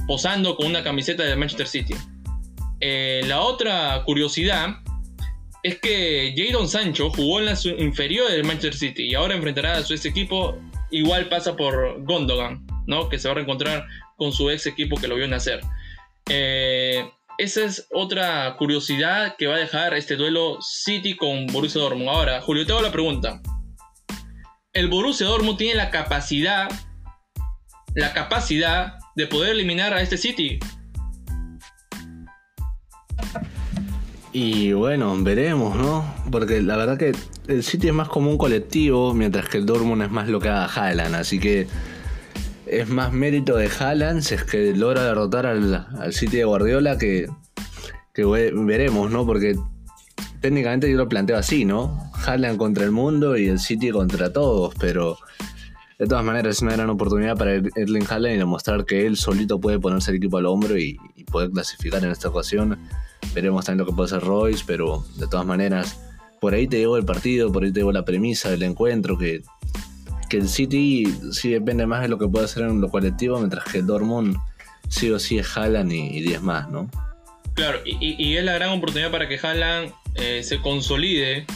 posando con una camiseta del Manchester City. Eh, la otra curiosidad es que Jadon Sancho jugó en la inferior del Manchester City y ahora enfrentará a su ex equipo. Igual pasa por Gondogan, ¿no? que se va a reencontrar con su ex equipo que lo vio nacer. Eh, esa es otra curiosidad que va a dejar este duelo City con Borussia Dortmund. Ahora, Julio, te hago la pregunta. ¿El Borussia Dortmund tiene la capacidad, la capacidad de poder eliminar a este City? Y bueno, veremos, ¿no? Porque la verdad que el City es más como un colectivo, mientras que el Dortmund es más lo que haga Haaland. Así que es más mérito de Haaland si es que logra derrotar al, al City de Guardiola que, que veremos, ¿no? Porque técnicamente yo lo planteo así, ¿no? Haaland contra el mundo y el City contra todos, pero de todas maneras es una gran oportunidad para Erling Haaland y demostrar que él solito puede ponerse el equipo al hombro y, y poder clasificar en esta ocasión. Veremos también lo que puede hacer Royce, pero de todas maneras, por ahí te llevo el partido, por ahí te llevo la premisa del encuentro, que que el City sí depende más de lo que puede hacer en lo colectivo, mientras que el Dortmund sí o sí es Haaland y 10 más, ¿no? Claro, y, es la gran oportunidad para que Haaland eh, se consolide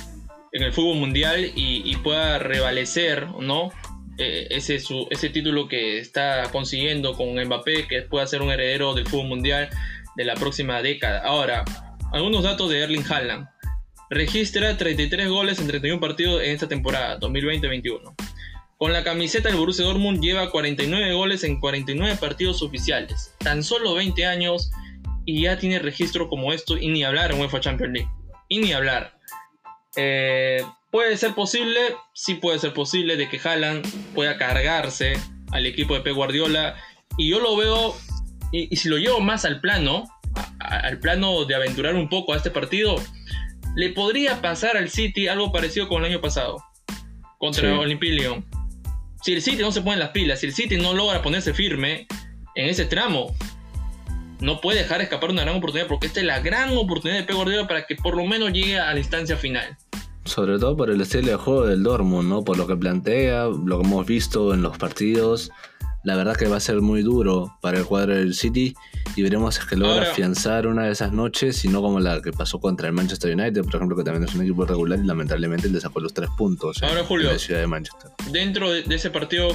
en el fútbol mundial y, pueda revalecer, ¿no? Eh, ese, ese título que está consiguiendo con Mbappé, que pueda ser un heredero del fútbol mundial de la próxima década. Ahora, algunos datos de Erling Haaland. Registra 33 goles en 31 partidos en esta temporada, 2020-21. Con la camiseta del Borussia Dortmund lleva 49 goles en 49 partidos oficiales. Tan solo 20 años y ya tiene registro como esto y ni hablar en UEFA Champions League. Y ni hablar. Eh, ¿Puede ser posible? Sí puede ser posible de que Haaland pueda cargarse al equipo de Pep Guardiola. Y yo lo veo, y, si lo llevo más al plano, al plano de aventurar un poco a este partido, le podría pasar al City algo parecido con el año pasado, contra el Olympique si el City no se pone las pilas, si el City no logra ponerse firme en ese tramo, no puede dejar escapar una gran oportunidad porque esta es la gran oportunidad de Pep Guardiola para que por lo menos llegue a la instancia final. Sobre todo por el estilo de juego del Dortmund, ¿no? Por lo que plantea, lo que hemos visto en los partidos, la verdad que va a ser muy duro para el cuadro del City y veremos si es que logra Ahora- afianzar una de esas noches y no como la que pasó contra el Manchester United, por ejemplo, que también es un equipo regular y lamentablemente le sacó los tres puntos en- Ahora, Julio. en la ciudad de Manchester. Dentro de, de ese partido,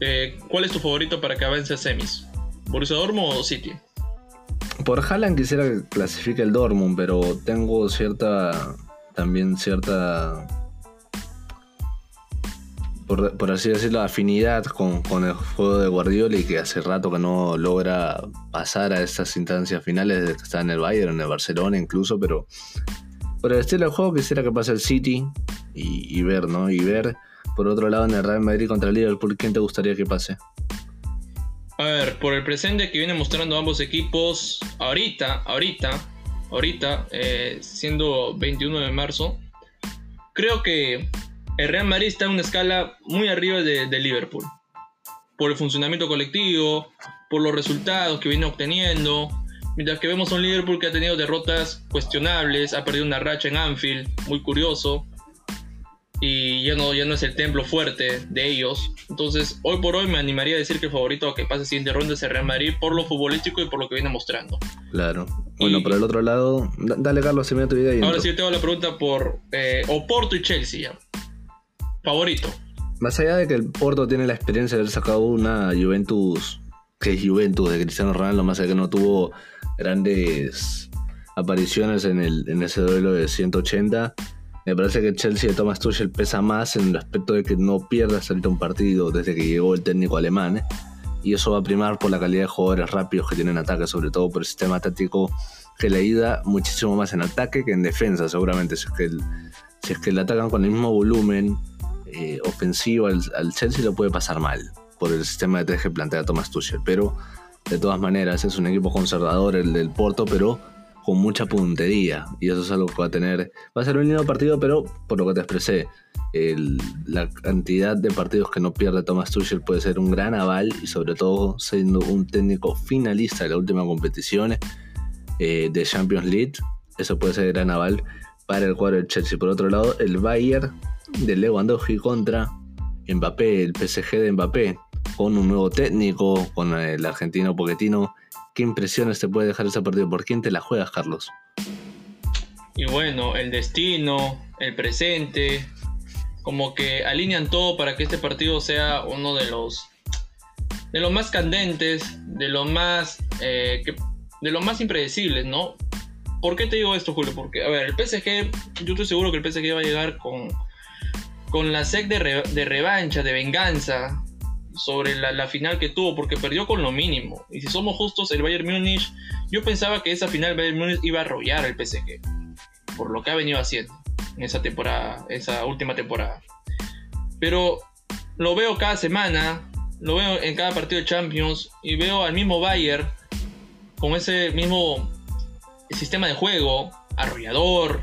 eh, ¿cuál es tu favorito para que avance a semis? ¿Borussia Dortmund o City? Por Haaland quisiera que clasifique el Dortmund, pero tengo cierta. También cierta. Por, así decirlo, afinidad con, con el juego de Guardiola y que hace rato que no logra pasar a estas instancias finales desde que está en el Bayern, en el Barcelona incluso, pero por el estilo de juego quisiera que pase el City y, ver, ¿no? Y ver, por otro lado, en el Real Madrid contra el Liverpool, ¿quién te gustaría que pase? A ver, por el presente que vienen mostrando ambos equipos, ahorita, ahorita, ahorita, eh, siendo 21 de marzo, creo que el Real Madrid está en una escala muy arriba de, de Liverpool. Por el funcionamiento colectivo, por los resultados que viene obteniendo. Mientras que vemos a un Liverpool que ha tenido derrotas cuestionables, ha perdido una racha en Anfield, muy curioso. Y ya no, ya no es el templo fuerte de ellos. Entonces, hoy por hoy me animaría a decir que el favorito a que pase siguiente ronda es el Real Madrid por lo futbolístico y por lo que viene mostrando. Claro. Bueno, Y- por el otro lado, da- dale Carlos, se me tu idea Ahora entro. sí yo te hago la pregunta por eh, Oporto y Chelsea. ya. Favorito. Más allá de que el Porto tiene la experiencia de haber sacado una Juventus, que es Juventus de Cristiano Ronaldo, más allá que no tuvo grandes apariciones en, el, en ese duelo de 180, me parece que Chelsea de Thomas Tuchel pesa más en el aspecto de que no pierde hasta ahorita un partido desde que llegó el técnico alemán, ¿eh? y eso va a primar por la calidad de jugadores rápidos que tienen ataque, sobre todo por el sistema táctico que le ayuda muchísimo más en ataque que en defensa, seguramente, si es que, el- si es que le atacan con el mismo volumen eh, ofensivo al, Chelsea lo puede pasar mal por el sistema de tres que plantea Thomas Tuchel. Pero de todas maneras es un equipo conservador el del Porto, pero con mucha puntería. Y eso es algo que va a tener. Va a ser un lindo partido, pero por lo que te expresé, la cantidad de partidos que no pierde Thomas Tuchel puede ser un gran aval y sobre todo siendo un técnico finalista de la última competición eh, de Champions League. Eso puede ser gran aval para el cuadro del Chelsea. Por otro lado, el Bayern de Lewandowski contra Mbappé, el PSG de Mbappé, con un nuevo técnico, con el argentino Pochettino. ¿Qué impresiones te puede dejar ese partido? ¿Por quién te la juegas, Carlos? Y bueno, el destino, el presente, como que alinean todo para que este partido sea uno de los de los más candentes, de los más eh, de los más impredecibles, ¿no? ¿Por qué te digo esto, Julio? Porque, a ver, el PSG, yo estoy seguro que el PSG va a llegar con, con la sed de, re- de revancha, de venganza sobre la, la final que tuvo, porque perdió con lo mínimo. Y si somos justos, el Bayern Múnich, yo pensaba que esa final Bayern Múnich iba a arrollar al PSG, por lo que ha venido haciendo en esa temporada, esa última temporada. Pero lo veo cada semana, lo veo en cada partido de Champions y veo al mismo Bayern con ese mismo sistema de juego arrollador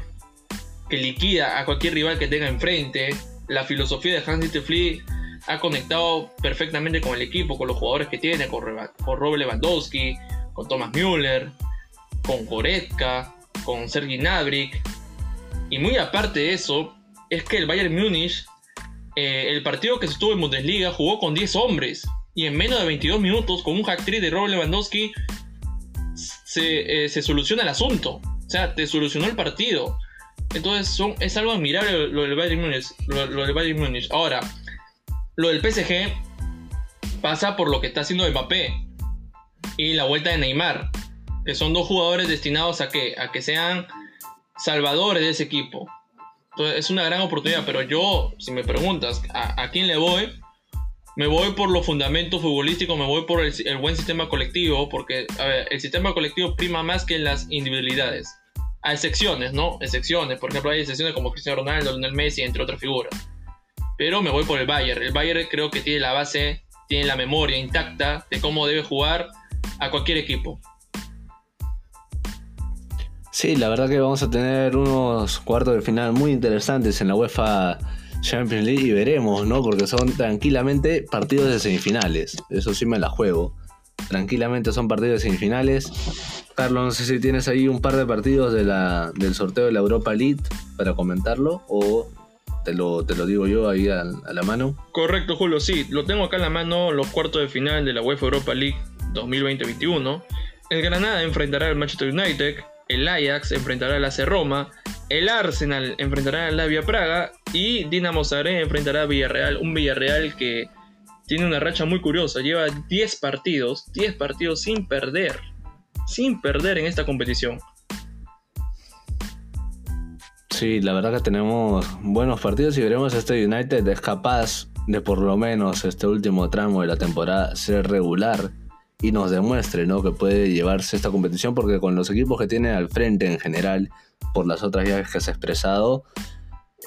que liquida a cualquier rival que tenga enfrente. La filosofía de Hans-Dieter Flick ha conectado perfectamente con el equipo, con los jugadores que tiene, con, Robert Lewandowski, con Thomas Müller, con Goretzka, con Sergi Gnabry. Y muy aparte de eso, es que el Bayern Múnich, eh, el partido que se estuvo en Bundesliga, jugó con 10 hombres. Y en menos de 22 minutos, con un hack-trick de Robert Lewandowski, se, eh, se soluciona el asunto. O sea, te solucionó el partido. Entonces es algo admirable lo del Bayern Múnich. Ahora, lo del PSG pasa por lo que está haciendo Mbappé y la vuelta de Neymar, que son dos jugadores destinados a que, a que sean salvadores de ese equipo. Entonces es una gran oportunidad, pero yo, si me preguntas a, quién le voy, me voy por los fundamentos futbolísticos, me voy por el, buen sistema colectivo, porque el sistema colectivo prima más que las individualidades. A excepciones, ¿no? Excepciones. Por ejemplo, hay excepciones como Cristiano Ronaldo, Lionel Messi, entre otras figuras. Pero me voy por el Bayern. El Bayern creo que tiene la base, tiene la memoria intacta de cómo debe jugar a cualquier equipo. Sí, la verdad que vamos a tener unos cuartos de final muy interesantes en la UEFA Champions League y veremos, ¿no? Porque son tranquilamente partidos de semifinales. Eso sí me la juego. Tranquilamente son partidos de semifinales. Carlos, no sé si tienes ahí un par de partidos de la, del sorteo de la Europa League para comentarlo o te lo, te lo digo yo ahí a, la mano. Correcto, Julio, sí, lo tengo acá en la mano, los cuartos de final de la UEFA Europa League 2020-21. El Granada enfrentará al Manchester United, el Ajax enfrentará al AC Roma, el Arsenal enfrentará al Lavia Praga y Dinamo Zagreb enfrentará a Villarreal, un Villarreal que tiene una racha muy curiosa, lleva 10 partidos, 10 partidos sin perder, sin perder en esta competición. Sí, la verdad que tenemos buenos partidos y veremos este United es capaz de por lo menos este último tramo de la temporada ser regular y nos demuestre ¿no? que puede llevarse esta competición porque con los equipos que tiene al frente en general, por las otras llaves que se ha expresado,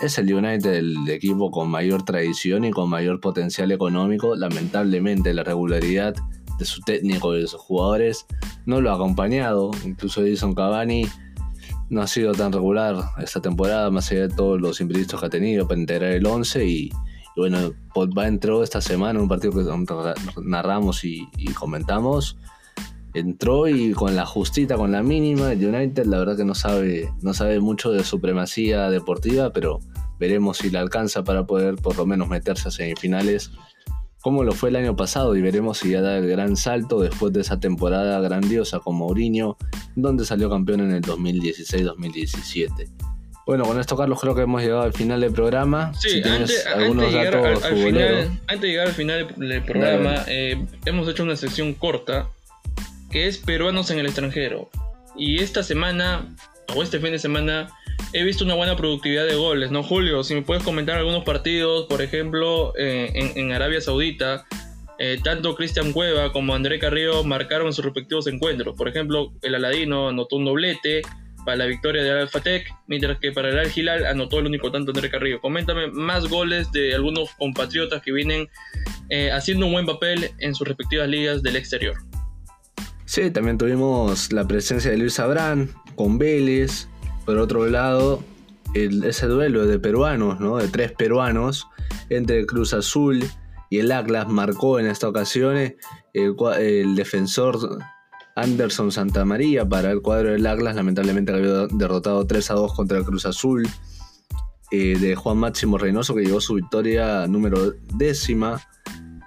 es el United el equipo con mayor tradición y con mayor potencial económico. Lamentablemente la regularidad de su técnico y de sus jugadores no lo ha acompañado. Incluso Edison Cavani no ha sido tan regular esta temporada, más allá de todos los imprevistos que ha tenido para integrar el 11 y y bueno, Pogba entró esta semana un partido que narramos y, comentamos. Entró y con la justita, con la mínima, el United la verdad que no sabe, no sabe mucho de supremacía deportiva, pero veremos si le alcanza para poder por lo menos meterse a semifinales como lo fue el año pasado y veremos si ya da el gran salto después de esa temporada grandiosa con Mourinho, donde salió campeón en el 2016-2017. Bueno, con esto, Carlos, creo que hemos llegado al final del programa. Sí, antes, de llegar al, final, antes de llegar al final del programa, eh, hemos hecho una sección corta que es peruanos en el extranjero. Y esta semana, o este fin de semana, he visto una buena productividad de goles, ¿no, Julio? Si me puedes comentar algunos partidos, por ejemplo, eh, en, Arabia Saudita, eh, tanto Cristian Cueva como André Carrillo marcaron sus respectivos encuentros. Por ejemplo, el Aladino anotó un doblete para la victoria de Alfatec, mientras que para el Al Hilal anotó el único tanto André Carrillo. Coméntame más goles de algunos compatriotas que vienen eh, haciendo un buen papel en sus respectivas ligas del exterior. Sí, también tuvimos la presencia de Luis Abrán con Vélez. Por otro lado, ese duelo de peruanos, ¿no? de tres peruanos, entre el Cruz Azul y el Atlas, marcó en esta ocasión el, el defensor Anderson Santamaría para el cuadro del Atlas, lamentablemente había derrotado 3 a 2 contra el Cruz Azul. Eh, de Juan Máximo Reynoso, que llegó su victoria número décima.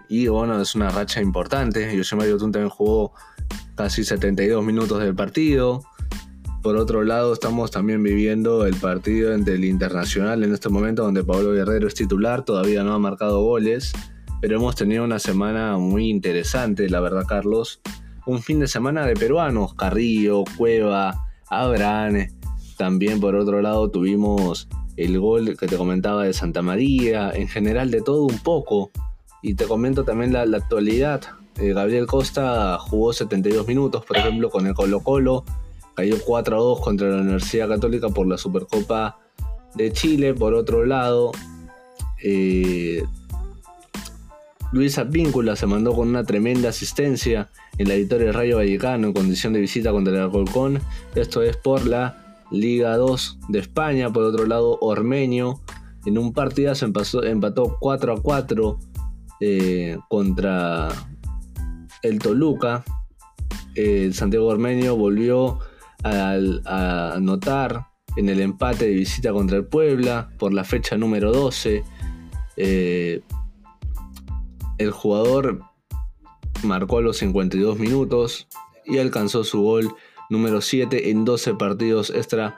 Y bueno, es una racha importante. Yoshima Yotun también jugó casi 72 minutos del partido. Por otro lado, estamos también viviendo el partido entre el Internacional en este momento, donde Pablo Guerrero es titular, todavía no ha marcado goles, pero hemos tenido una semana muy interesante, la verdad, Carlos un fin de semana de peruanos, Carrillo, Cueva, Abraham. También por otro lado tuvimos el gol que te comentaba de Santa María, en general de todo un poco. Y te comento también la, actualidad. Eh, Gabriel Costa jugó 72 minutos, por ejemplo, con el Colo Colo. Cayó 4 a 2 contra la Universidad Católica por la Supercopa de Chile. Por otro lado, eh, Luis Advíncula se mandó con una tremenda asistencia en la victoria del Rayo Vallecano en condición de visita contra el Alcolcón. Esto es por la Liga 2 de España. Por otro lado, Ormeño en un partidazo empató, empató 4 a 4 eh, contra el Toluca. El Santiago Ormeño volvió a, anotar en el empate de visita contra el Puebla por la fecha número 12. Eh, el jugador marcó a los 52 minutos y alcanzó su gol número 7 en 12 partidos extra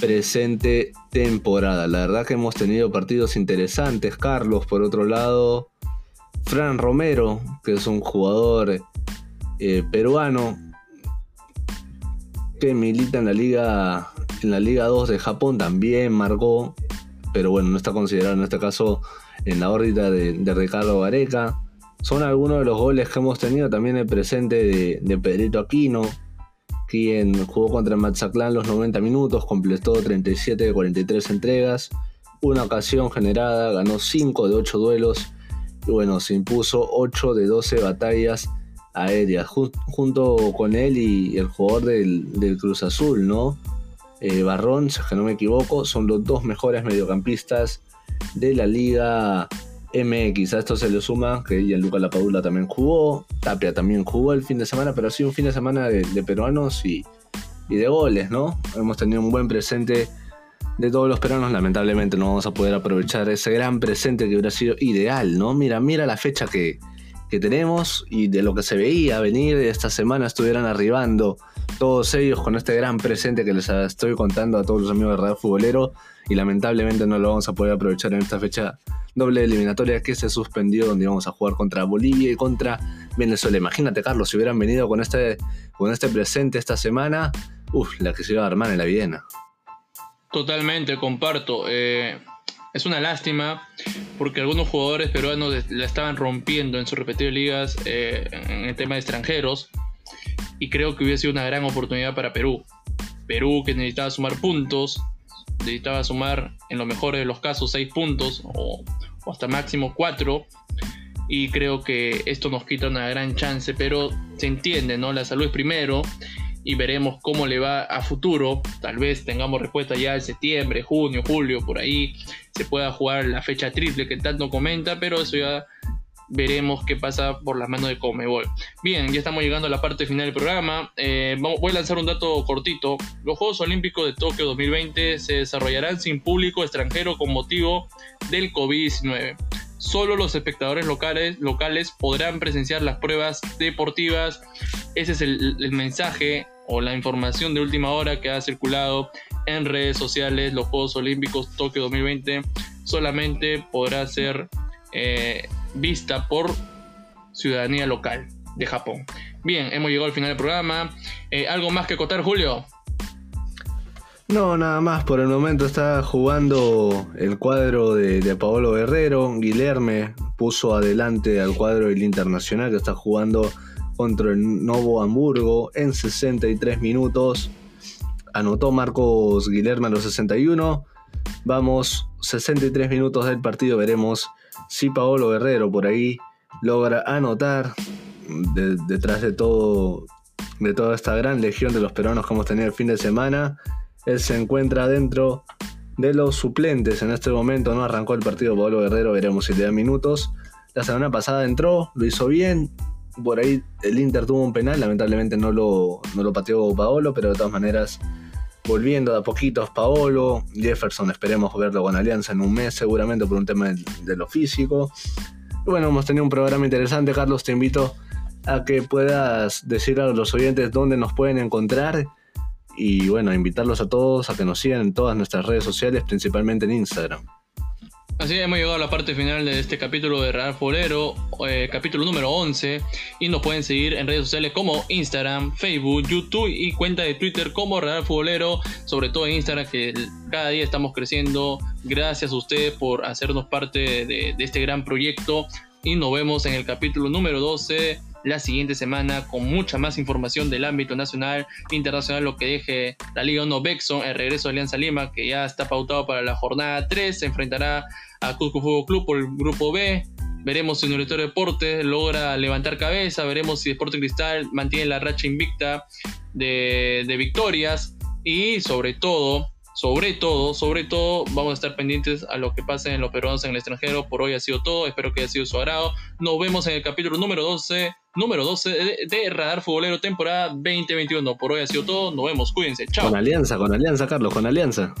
presente temporada. La verdad que hemos tenido partidos interesantes. Carlos, por otro lado, Fran Romero, que es un jugador eh, peruano que milita en la liga en la liga 2 de Japón también marcó, pero bueno, no está considerado en este caso en la órbita de, de Ricardo Vareca son algunos de los goles que hemos tenido. También el presente de, Pedrito Aquino, quien jugó contra el Mazatlán los 90 minutos, completó 37 de 43 entregas, una ocasión generada, ganó 5 de 8 duelos y bueno, se impuso 8 de 12 batallas aéreas, junto con él y el jugador del, Cruz Azul, ¿no? Eh, Barrón, si no me equivoco, son los dos mejores mediocampistas de la liga MX. A esto se le suma que Gianluca Lapadula también jugó, Tapia también jugó el fin de semana, pero ha sido un fin de semana de, peruanos y, de goles, ¿no? Hemos tenido un buen presente de todos los peruanos, lamentablemente no vamos a poder aprovechar ese gran presente que hubiera sido ideal, ¿no? Mira, mira la fecha que, que tenemos y de lo que se veía venir esta semana estuvieran arribando todos ellos con este gran presente que les estoy contando a todos los amigos de Radio Futbolero y lamentablemente no lo vamos a poder aprovechar en esta fecha doble eliminatoria que se suspendió donde íbamos a jugar contra Bolivia y contra Venezuela. Imagínate Carlos, si hubieran venido con este, con este presente esta semana, uff, la que se iba a armar en la Viena. Totalmente, comparto. Eh, es una lástima porque algunos jugadores peruanos la estaban rompiendo en sus respectivas ligas eh, en el tema de extranjeros y creo que hubiese sido una gran oportunidad para Perú. Perú que necesitaba sumar puntos, necesitaba sumar en lo mejor de los casos 6 puntos o, hasta máximo 4 y creo que esto nos quita una gran chance, pero se entiende, ¿no? La salud es primero y veremos cómo le va a futuro. Tal vez tengamos respuesta ya en septiembre, junio, julio, por ahí. Se pueda jugar la fecha triple que tanto comenta, pero eso ya veremos qué pasa por las manos de Comebol. Bien, ya estamos llegando a la parte final del programa. Eh, voy a lanzar un dato cortito. Los Juegos Olímpicos de Tokio 2020 se desarrollarán sin público extranjero con motivo del COVID-19. Solo los espectadores locales, locales podrán presenciar las pruebas deportivas. Ese es el, mensaje o la información de última hora que ha circulado en redes sociales, los Juegos Olímpicos Tokio 2020 solamente podrá ser eh, vista por ciudadanía local de Japón. Bien, hemos llegado al final del programa. Eh, ¿Algo más que acotar, Julio? No, nada más. Por el momento está jugando el cuadro de, de Paolo Guerrero. Guilherme puso adelante al cuadro del Internacional que está jugando contra el Novo Hamburgo en 63 minutos. Anotó Marcos Guilherme a los 61. Vamos, 63 minutos del partido. Veremos si Paolo Guerrero por ahí logra anotar detrás de todo de toda esta gran legión de los peruanos que hemos tenido el fin de semana. Él se encuentra dentro de los suplentes en este momento. No arrancó el partido Paolo Guerrero, veremos si le da minutos. La semana pasada entró, lo hizo bien, por ahí el Inter tuvo un penal, lamentablemente no lo, no lo pateó Paolo, pero de todas maneras volviendo de a poquitos Paolo, Jefferson esperemos verlo con Alianza en un mes seguramente por un tema de, lo físico. Y bueno, hemos tenido un programa interesante, Carlos, te invito a que puedas decir a los oyentes dónde nos pueden encontrar y bueno, invitarlos a todos a que nos sigan en todas nuestras redes sociales, principalmente en Instagram. Así hemos llegado a la parte final de este capítulo de Radar Futbolero, eh, capítulo número 11, y nos pueden seguir en redes sociales como Instagram, Facebook, YouTube y cuenta de Twitter como Radar Futbolero, sobre todo en Instagram que cada día estamos creciendo. Gracias a ustedes por hacernos parte de este gran proyecto y nos vemos en el capítulo número 12 la siguiente semana con mucha más información del ámbito nacional internacional, lo que deje la Liga 1 Bexon, el regreso de Alianza Lima, que ya está pautado para la jornada 3, se enfrentará a Cusco Fútbol Club por el grupo B. Veremos si Universitario de Deportes logra levantar cabeza, veremos si Deporte Cristal mantiene la racha invicta de, de victorias y sobre todo sobre todo, sobre todo, vamos a estar pendientes a lo que pase en los peruanos en el extranjero. Por hoy ha sido todo. Espero que haya sido su agrado. Nos vemos en el capítulo número 12, número 12 de, Radar Futbolero temporada 2021. Por hoy ha sido todo. Nos vemos. Cuídense. Chao. Con alianza, con alianza, Carlos, con alianza.